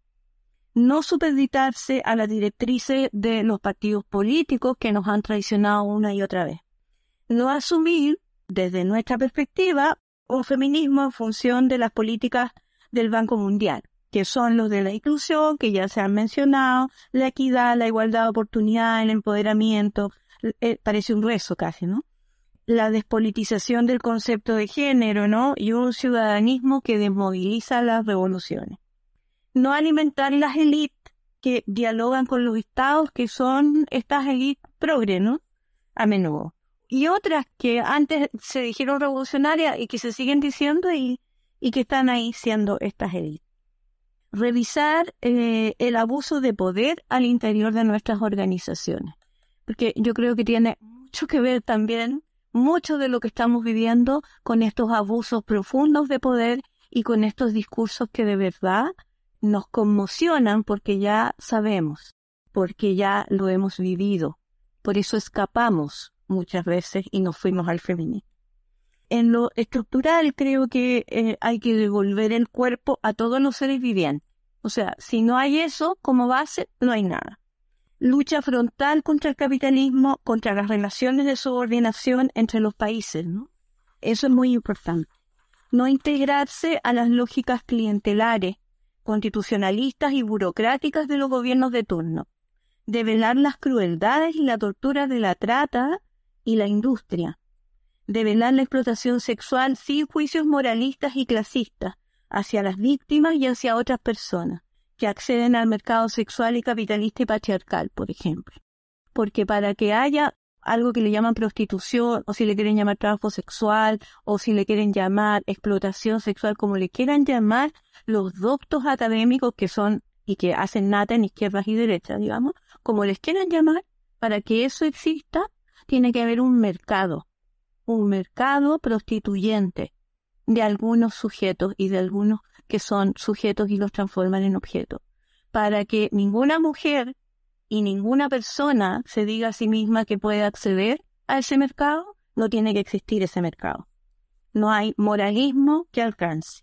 No supeditarse a las directrices de los partidos políticos que nos han traicionado una y otra vez. No asumir, desde nuestra perspectiva, un feminismo en función de las políticas del Banco Mundial, que son los de la inclusión, que ya se han mencionado, la equidad, la igualdad de oportunidad, el empoderamiento, eh, parece un rezo casi, ¿no? La despolitización del concepto de género, ¿no? Y un ciudadanismo que desmoviliza las revoluciones. No alimentar las élites que dialogan con los estados, que son estas élites progre, ¿no? A menudo. Y otras que antes se dijeron revolucionarias y que se siguen diciendo y, y que están ahí siendo estas élites. Revisar eh, el abuso de poder al interior de nuestras organizaciones. Porque yo creo que tiene mucho que ver también mucho de lo que estamos viviendo con estos abusos profundos de poder y con estos discursos que de verdad nos conmocionan porque ya sabemos, porque ya lo hemos vivido. Por eso escapamos muchas veces y nos fuimos al feminismo. En lo estructural creo que eh, hay que devolver el cuerpo a todos los seres vivientes. O sea, si no hay eso como base, no hay nada lucha frontal contra el capitalismo, contra las relaciones de subordinación entre los países, ¿no? Eso es muy importante. No integrarse a las lógicas clientelares, constitucionalistas y burocráticas de los gobiernos de turno. Develar las crueldades y la tortura de la trata y la industria. Develar la explotación sexual sin juicios moralistas y clasistas hacia las víctimas y hacia otras personas que acceden al mercado sexual y capitalista y patriarcal, por ejemplo. Porque para que haya algo que le llaman prostitución, o si le quieren llamar trabajo sexual, o si le quieren llamar explotación sexual, como le quieran llamar, los doctos académicos que son y que hacen nata en izquierdas y derechas, digamos, como les quieran llamar, para que eso exista, tiene que haber un mercado, un mercado prostituyente de algunos sujetos y de algunos que son sujetos y los transforman en objetos, para que ninguna mujer y ninguna persona se diga a sí misma que puede acceder a ese mercado, no tiene que existir ese mercado. No hay moralismo que alcance.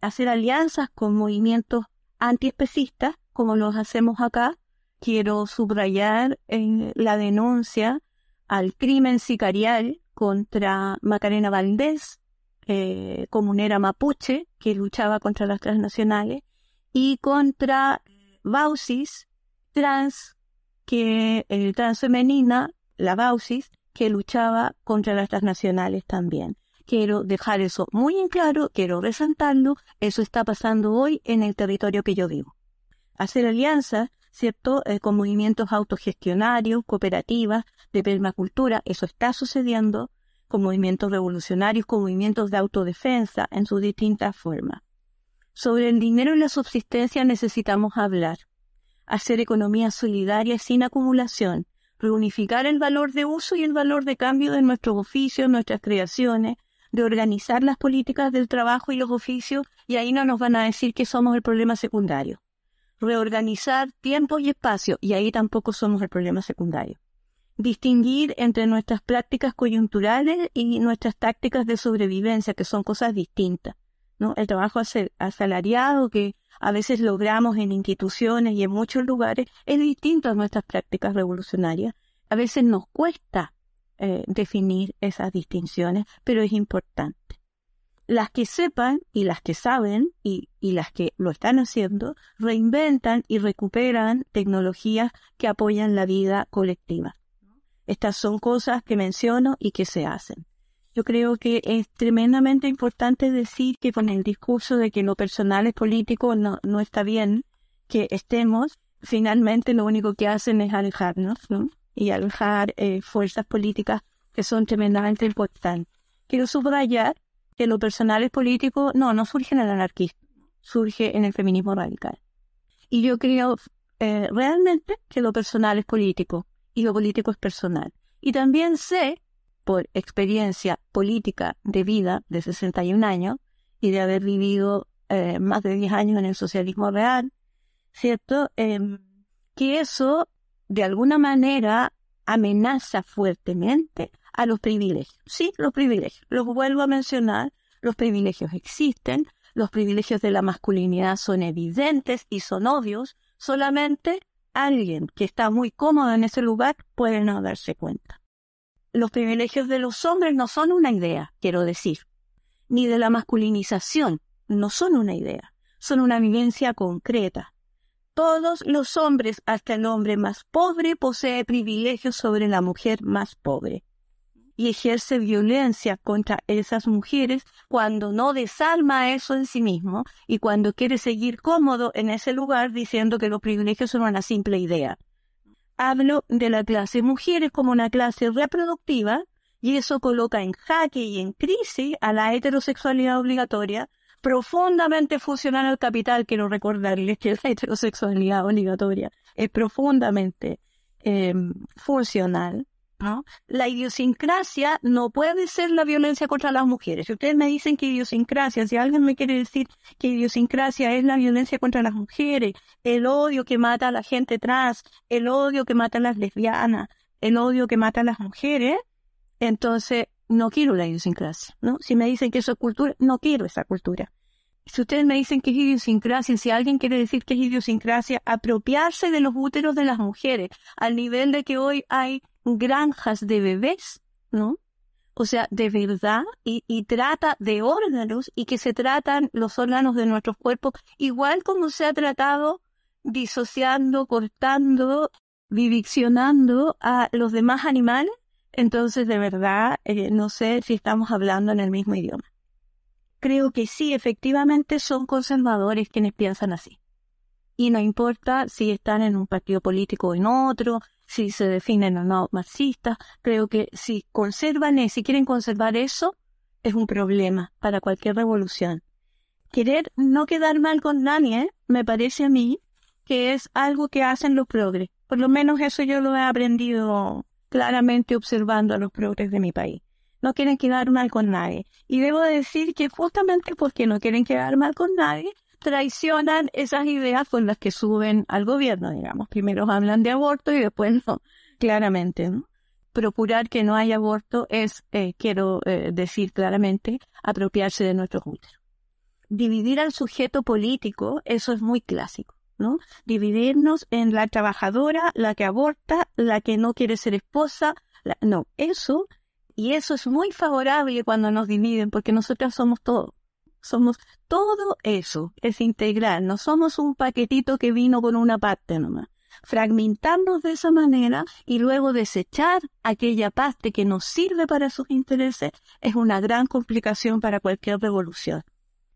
Hacer alianzas con movimientos antiespecistas, como los hacemos acá, quiero subrayar en la denuncia al crimen sicarial contra Macarena Valdés, eh, comunera mapuche, que luchaba contra las transnacionales, y contra Bausis, trans, que eh, transfemenina, la Bausis, que luchaba contra las transnacionales también. Quiero dejar eso muy en claro, quiero resaltarlo, eso está pasando hoy en el territorio que yo vivo. Hacer alianzas ¿cierto? Eh, con movimientos autogestionarios, cooperativas, de permacultura, eso está sucediendo, con movimientos revolucionarios, con movimientos de autodefensa en sus distintas formas. Sobre el dinero y la subsistencia necesitamos hablar, hacer economía solidaria sin acumulación, reunificar el valor de uso y el valor de cambio de nuestros oficios, nuestras creaciones, de organizar las políticas del trabajo y los oficios, y ahí no nos van a decir que somos el problema secundario reorganizar tiempo y espacio, y ahí tampoco somos el problema secundario. Distinguir entre nuestras prácticas coyunturales y nuestras tácticas de sobrevivencia, que son cosas distintas. ¿no? El trabajo asalariado que a veces logramos en instituciones y en muchos lugares es distinto a nuestras prácticas revolucionarias. A veces nos cuesta eh, definir esas distinciones, pero es importante las que sepan y las que saben y, las que lo están haciendo reinventan y recuperan tecnologías que apoyan la vida colectiva. Estas son cosas que menciono y que se hacen. Yo creo que es tremendamente importante decir que con el discurso de que lo personal es político no, no está bien que estemos, finalmente lo único que hacen es alejarnos y alejar eh, fuerzas políticas que son tremendamente importantes. Quiero subrayar que lo personal es político, no, no surge en el anarquismo, surge en el feminismo radical. Y yo creo eh, realmente que lo personal es político y lo político es personal. Y también sé, por experiencia política de vida de 61 años y de haber vivido eh, más de 10 años en el socialismo real, ¿cierto? Em, que eso de alguna manera amenaza fuertemente a los privilegios. Sí, los privilegios. Los vuelvo a mencionar. Los privilegios existen. Los privilegios de la masculinidad son evidentes y son obvios. Solamente alguien que está muy cómodo en ese lugar puede no darse cuenta. Los privilegios de los hombres no son una idea, quiero decir, ni de la masculinización, no son una idea, son una vivencia concreta. Todos los hombres, hasta el hombre más pobre, posee privilegios sobre la mujer más pobre y ejerce violencia contra esas mujeres cuando no desarma eso en sí mismo y cuando quiere seguir cómodo en ese lugar diciendo que los privilegios son una simple idea. Hablo de la clase mujeres como una clase reproductiva y eso coloca en jaque y en crisis a la heterosexualidad obligatoria profundamente funcional al capital. Quiero recordarles que la heterosexualidad obligatoria es profundamente eh, funcional la idiosincrasia no puede ser la violencia contra las mujeres. Si ustedes me dicen que idiosincrasia, si alguien me quiere decir que idiosincrasia es la violencia contra las mujeres, el odio que mata a la gente trans, el odio que mata a las lesbianas, el odio que mata a las mujeres, entonces no quiero la idiosincrasia, ¿no? Si me dicen que eso es cultura, no quiero esa cultura. Si ustedes me dicen que es idiosincrasia, si alguien quiere decir que es idiosincrasia, apropiarse de los úteros de las mujeres, al nivel de que hoy hay granjas de bebés, ¿no? O sea, de verdad, y, trata de órganos y que se tratan los órganos de nuestros cuerpos igual como se ha tratado disociando, cortando, viviccionando a los demás animales, entonces de verdad eh, no sé si estamos hablando en el mismo idioma. Creo que sí, efectivamente son conservadores quienes piensan así. Y no importa si están en un partido político o en otro, si se definen o no marxistas, creo que si conservan y si quieren conservar eso, es un problema para cualquier revolución. Querer no quedar mal con nadie, me parece a mí, que es algo que hacen los progres. Por lo menos eso yo lo he aprendido claramente observando a los progres de mi país. no quieren quedar mal con nadie. Y debo decir que justamente porque no quieren quedar mal con nadie, traicionan esas ideas con las que suben al gobierno, digamos. Primero hablan de aborto y después no, claramente, ¿no? Procurar que no haya aborto es, eh, quiero eh, decir claramente, apropiarse de nuestros úteros. Dividir al sujeto político, eso es muy clásico. ¿no? Dividirnos en la trabajadora, la que aborta, la que no quiere ser esposa. No, eso, y eso es muy favorable cuando nos dividen, porque nosotros somos todo. Somos todo eso, es integral. No somos un paquetito que vino con una parte nomás. Fragmentarnos de esa manera y luego desechar aquella parte que nos sirve para sus intereses es una gran complicación para cualquier revolución.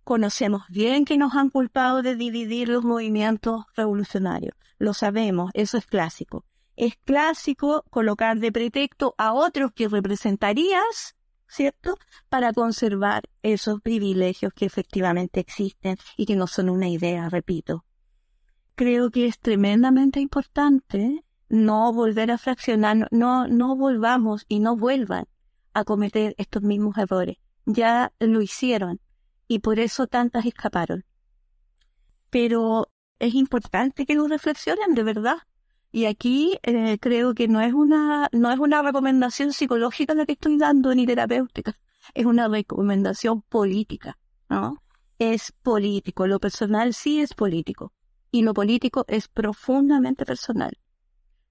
Conocemos bien que nos han culpado de dividir los movimientos revolucionarios. Lo sabemos, eso es clásico. Es clásico colocar de pretexto a otros que representarías, ¿cierto? Para conservar esos privilegios que efectivamente existen y que no son una idea, repito. Creo que es tremendamente importante no volver a fraccionar, no, no volvamos y no vuelvan a cometer estos mismos errores. Ya lo hicieron y por eso tantas escaparon. Pero es importante que lo reflexionen de verdad. Y aquí eh, creo que no es una no es una recomendación psicológica la que estoy dando ni terapéutica, es una recomendación política, ¿no? Es político, lo personal sí es político y lo político es profundamente personal.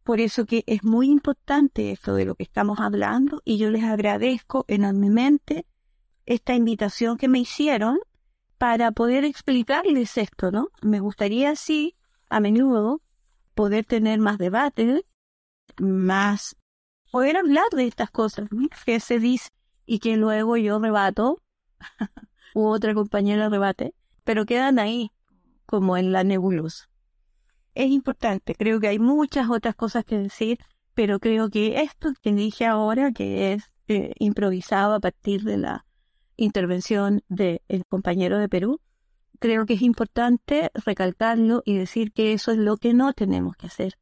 Por eso que es muy importante esto de lo que estamos hablando y yo les agradezco enormemente esta invitación que me hicieron para poder explicarles esto, ¿no? Me gustaría así, a menudo, poder tener más debate, más, poder hablar de estas cosas que se dice y que luego yo rebato, u otra compañera rebate, pero quedan ahí, como en la nebulosa. Es importante, creo que hay muchas otras cosas que decir, pero creo que esto que dije ahora, que es eh, improvisado a partir de la intervención del compañero de Perú, creo que es importante recalcarlo y decir que eso es lo que no tenemos que hacer,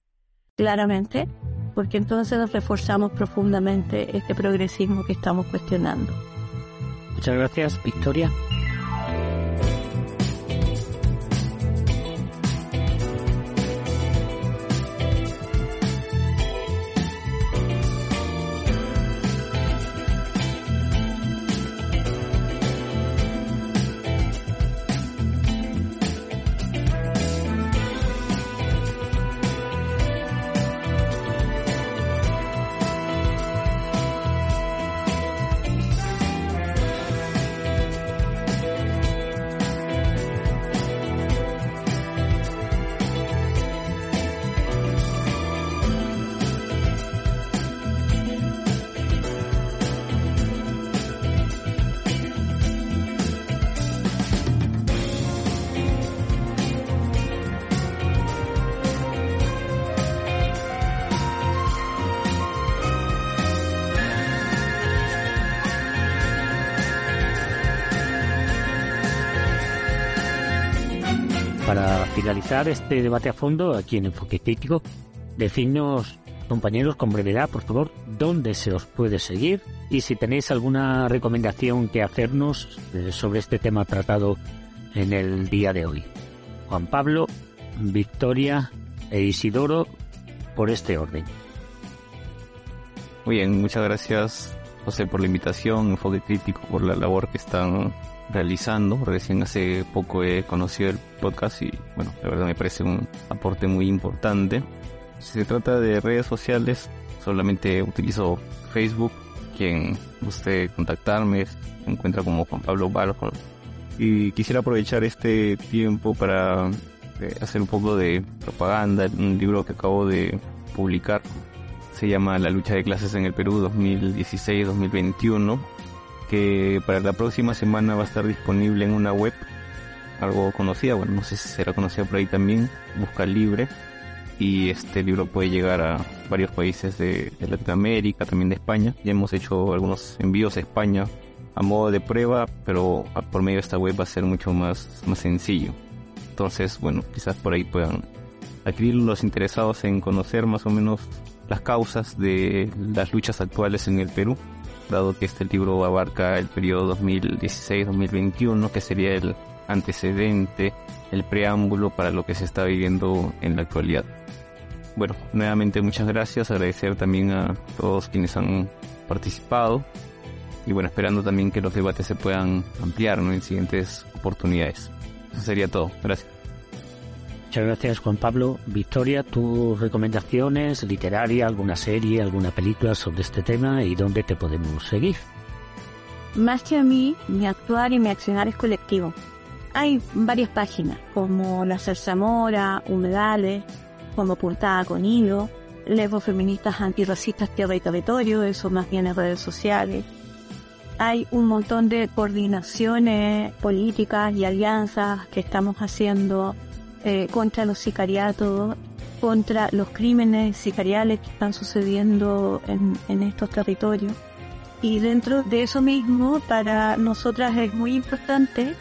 claramente, porque entonces reforzamos profundamente este progresismo que estamos cuestionando. Muchas gracias, Victoria. Finalizar este debate a fondo aquí en Enfoque Crítico, decidnos, compañeros, con brevedad, por favor, dónde se os puede seguir y si tenéis alguna recomendación que hacernos eh, sobre este tema tratado en el día de hoy. Juan Pablo, Victoria e Isidoro, por este orden. Muy bien, muchas gracias José por la invitación, Enfoque Crítico, por la labor que están realizando. Recién hace poco he conocido el podcast y bueno, la verdad me parece un aporte muy importante. Si se trata de redes sociales, solamente utilizo Facebook. Quien guste contactarme, me encuentra como Juan Pablo Barjo. Y quisiera aprovechar este tiempo para eh, hacer un poco de propaganda. Un libro que acabo de publicar se llama La lucha de clases en el Perú 2016-2021 que para la próxima semana va a estar disponible en una web algo conocida, bueno, no sé si será conocida por ahí también, Busca Libre, y este libro puede llegar a varios países de, Latinoamérica, también de España. Ya hemos hecho algunos envíos a España a modo de prueba, pero por medio de esta web va a ser mucho más, más sencillo. Entonces, bueno, quizás por ahí puedan adquirir los interesados en conocer más o menos las causas de las luchas actuales en el Perú dado que este libro abarca el periodo 2016-2021, que sería el antecedente, el preámbulo para lo que se está viviendo en la actualidad. Bueno, nuevamente muchas gracias, agradecer también a todos quienes han participado y bueno, esperando también que los debates se puedan ampliar en siguientes oportunidades. Eso sería todo, gracias. Muchas gracias Juan Pablo. Victoria, tus recomendaciones literarias, alguna serie, alguna película sobre este tema y dónde te podemos seguir. Más que a mí, mi actuar y mi accionar es colectivo. Hay varias páginas como La Zarzamora, Humedales, como Puntada con Hilo, Lesbos Feministas Antirracistas Tierra y Territorio, eso más bien en redes sociales. Hay un montón de coordinaciones políticas y alianzas que estamos haciendo eh, contra los sicariatos, contra los crímenes sicariales que están sucediendo en, en estos territorios. Y dentro de eso mismo, para nosotras es muy importante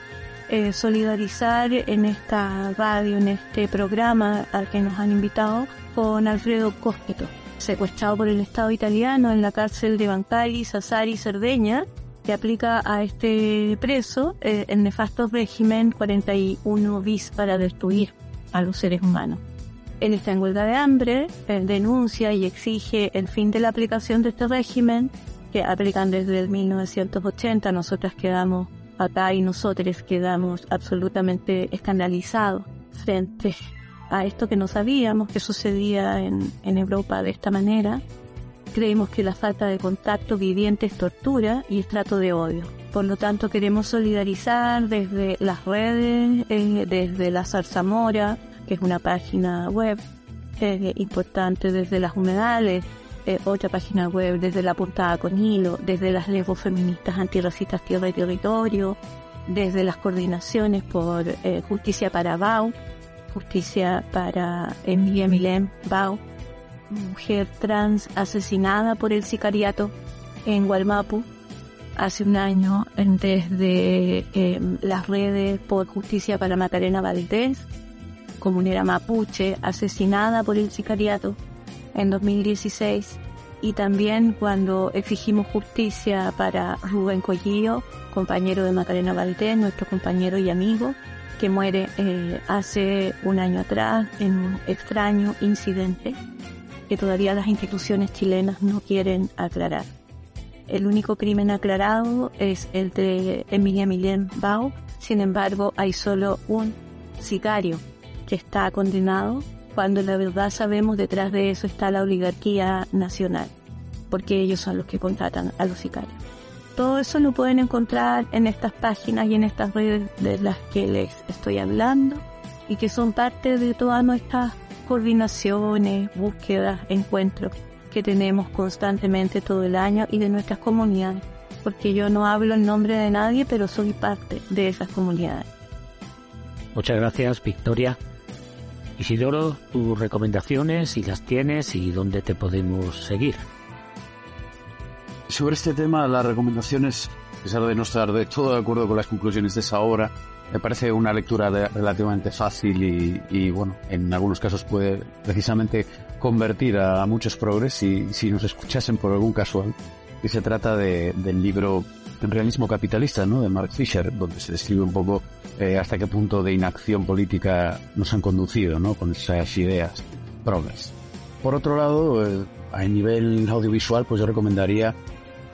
eh, solidarizar en esta radio, en este programa al que nos han invitado, con Alfredo Cospito, secuestrado por el Estado italiano en la cárcel de Bancari, Sassari Cerdeña, que aplica a este preso eh, el nefasto régimen 41 bis para destruir a los seres humanos. En huelga de hambre, denuncia y exige el fin de la aplicación de este régimen que aplican desde el 1980. Nosotras quedamos acá y nosotros quedamos absolutamente escandalizados frente a esto que no sabíamos que sucedía en, en Europa de esta manera. Creemos que la falta de contacto viviente es tortura y es trato de odio. Por lo tanto, queremos solidarizar desde las redes, eh, desde la Zarzamora, que es una página web eh, importante, desde las humedales, eh, otra página web, desde la portada con hilo, desde las lesbos feministas antirracistas tierra y territorio, desde las coordinaciones por justicia para Bau, justicia para Emilia Milén Bau, mujer trans asesinada por el sicariato en Gualmapu hace un año desde eh, las redes por justicia para Macarena Valdés, comunera mapuche asesinada por el sicariato en 2016 y también cuando exigimos justicia para Rubén Collillo, compañero de Macarena Valdés, nuestro compañero y amigo, que muere eh, hace un año atrás en un extraño incidente que todavía las instituciones chilenas no quieren aclarar. El único crimen aclarado es el de Emilia Milén Bau, sin embargo hay solo un sicario que está condenado cuando la verdad sabemos detrás de eso está la oligarquía nacional, porque ellos son los que contratan a los sicarios. Todo eso lo pueden encontrar en estas páginas y en estas redes de las que les estoy hablando y que son parte de todas nuestras coordinaciones, búsquedas, encuentros que tenemos constantemente todo el año y de nuestras comunidades, porque yo no hablo en nombre de nadie, pero soy parte de esas comunidades. Muchas gracias, Victoria. Isidoro, tus recomendaciones, si las tienes y dónde te podemos seguir. Sobre este tema, las recomendaciones, a pesar de no estar de todo de acuerdo con las conclusiones de esa obra, me parece una lectura relativamente fácil y, bueno, en algunos casos puede precisamente convertir a, muchos progres si, si nos escuchasen por algún casual, que se trata de, del libro realismo capitalista, ¿no? de Mark Fisher, donde se describe un poco eh, hasta qué punto de inacción política nos han conducido, ¿no? Con esas ideas progres. Por otro lado, eh, a nivel audiovisual, pues yo recomendaría,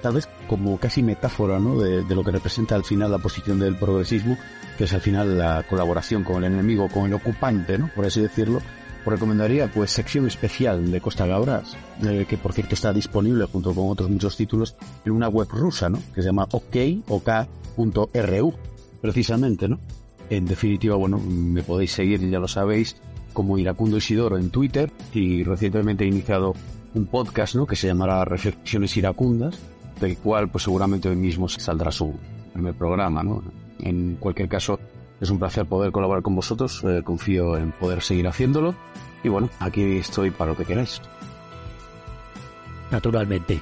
tal vez como casi metáfora, ¿no? De, lo que representa al final la posición del progresismo, que es al final la colaboración con el enemigo, con el ocupante, ¿no? Por así decirlo. Pues recomendaría, pues, sección especial de Costa Gabras, eh, que por cierto está disponible junto con otros muchos títulos en una web rusa, ¿no? Que se llama ok.ru precisamente, ¿no? En definitiva, bueno, me podéis seguir, ya lo sabéis, como Iracundo Isidoro en Twitter y recientemente he iniciado un podcast, ¿no? Que se llamará Reflexiones Iracundas, del cual pues seguramente hoy mismo saldrá su primer programa, ¿no? En cualquier caso, es un placer poder colaborar con vosotros, eh, confío en poder seguir haciéndolo y bueno, aquí estoy para lo que queráis. Naturalmente,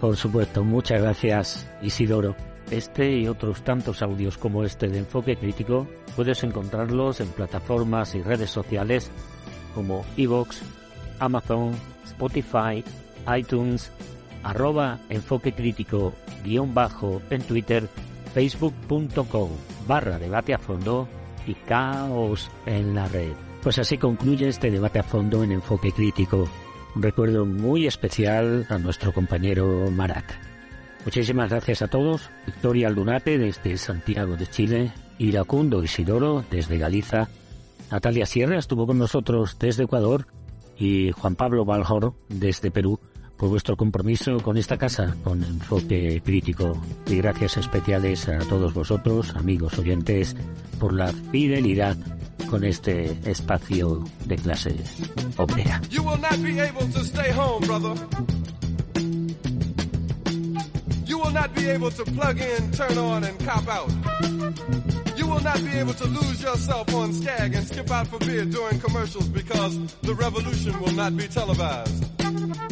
por supuesto, muchas gracias Isidoro. Este y otros tantos audios como este de Enfoque Crítico puedes encontrarlos en plataformas y redes sociales como Evox, Amazon, Spotify, iTunes, arroba enfoque crítico en Twitter, facebook.com barra debate a fondo y caos en la red. Pues así concluye este debate a fondo en enfoque crítico. Un recuerdo muy especial a nuestro compañero Marat. Muchísimas gracias a todos. Victoria Aldunate desde Santiago de Chile, Iracundo Isidoro desde Galiza, Natalia Sierra estuvo con nosotros desde Ecuador y Juan Pablo Baljor desde Perú por vuestro compromiso con esta casa, con enfoque crítico. Y gracias especiales a todos vosotros, amigos oyentes, por la fidelidad con este espacio de clase obrera. You will not be able to plug in, turn on, and cop out. You will not be able to lose yourself on Skag and skip out for beer during commercials because the revolution will not be televised.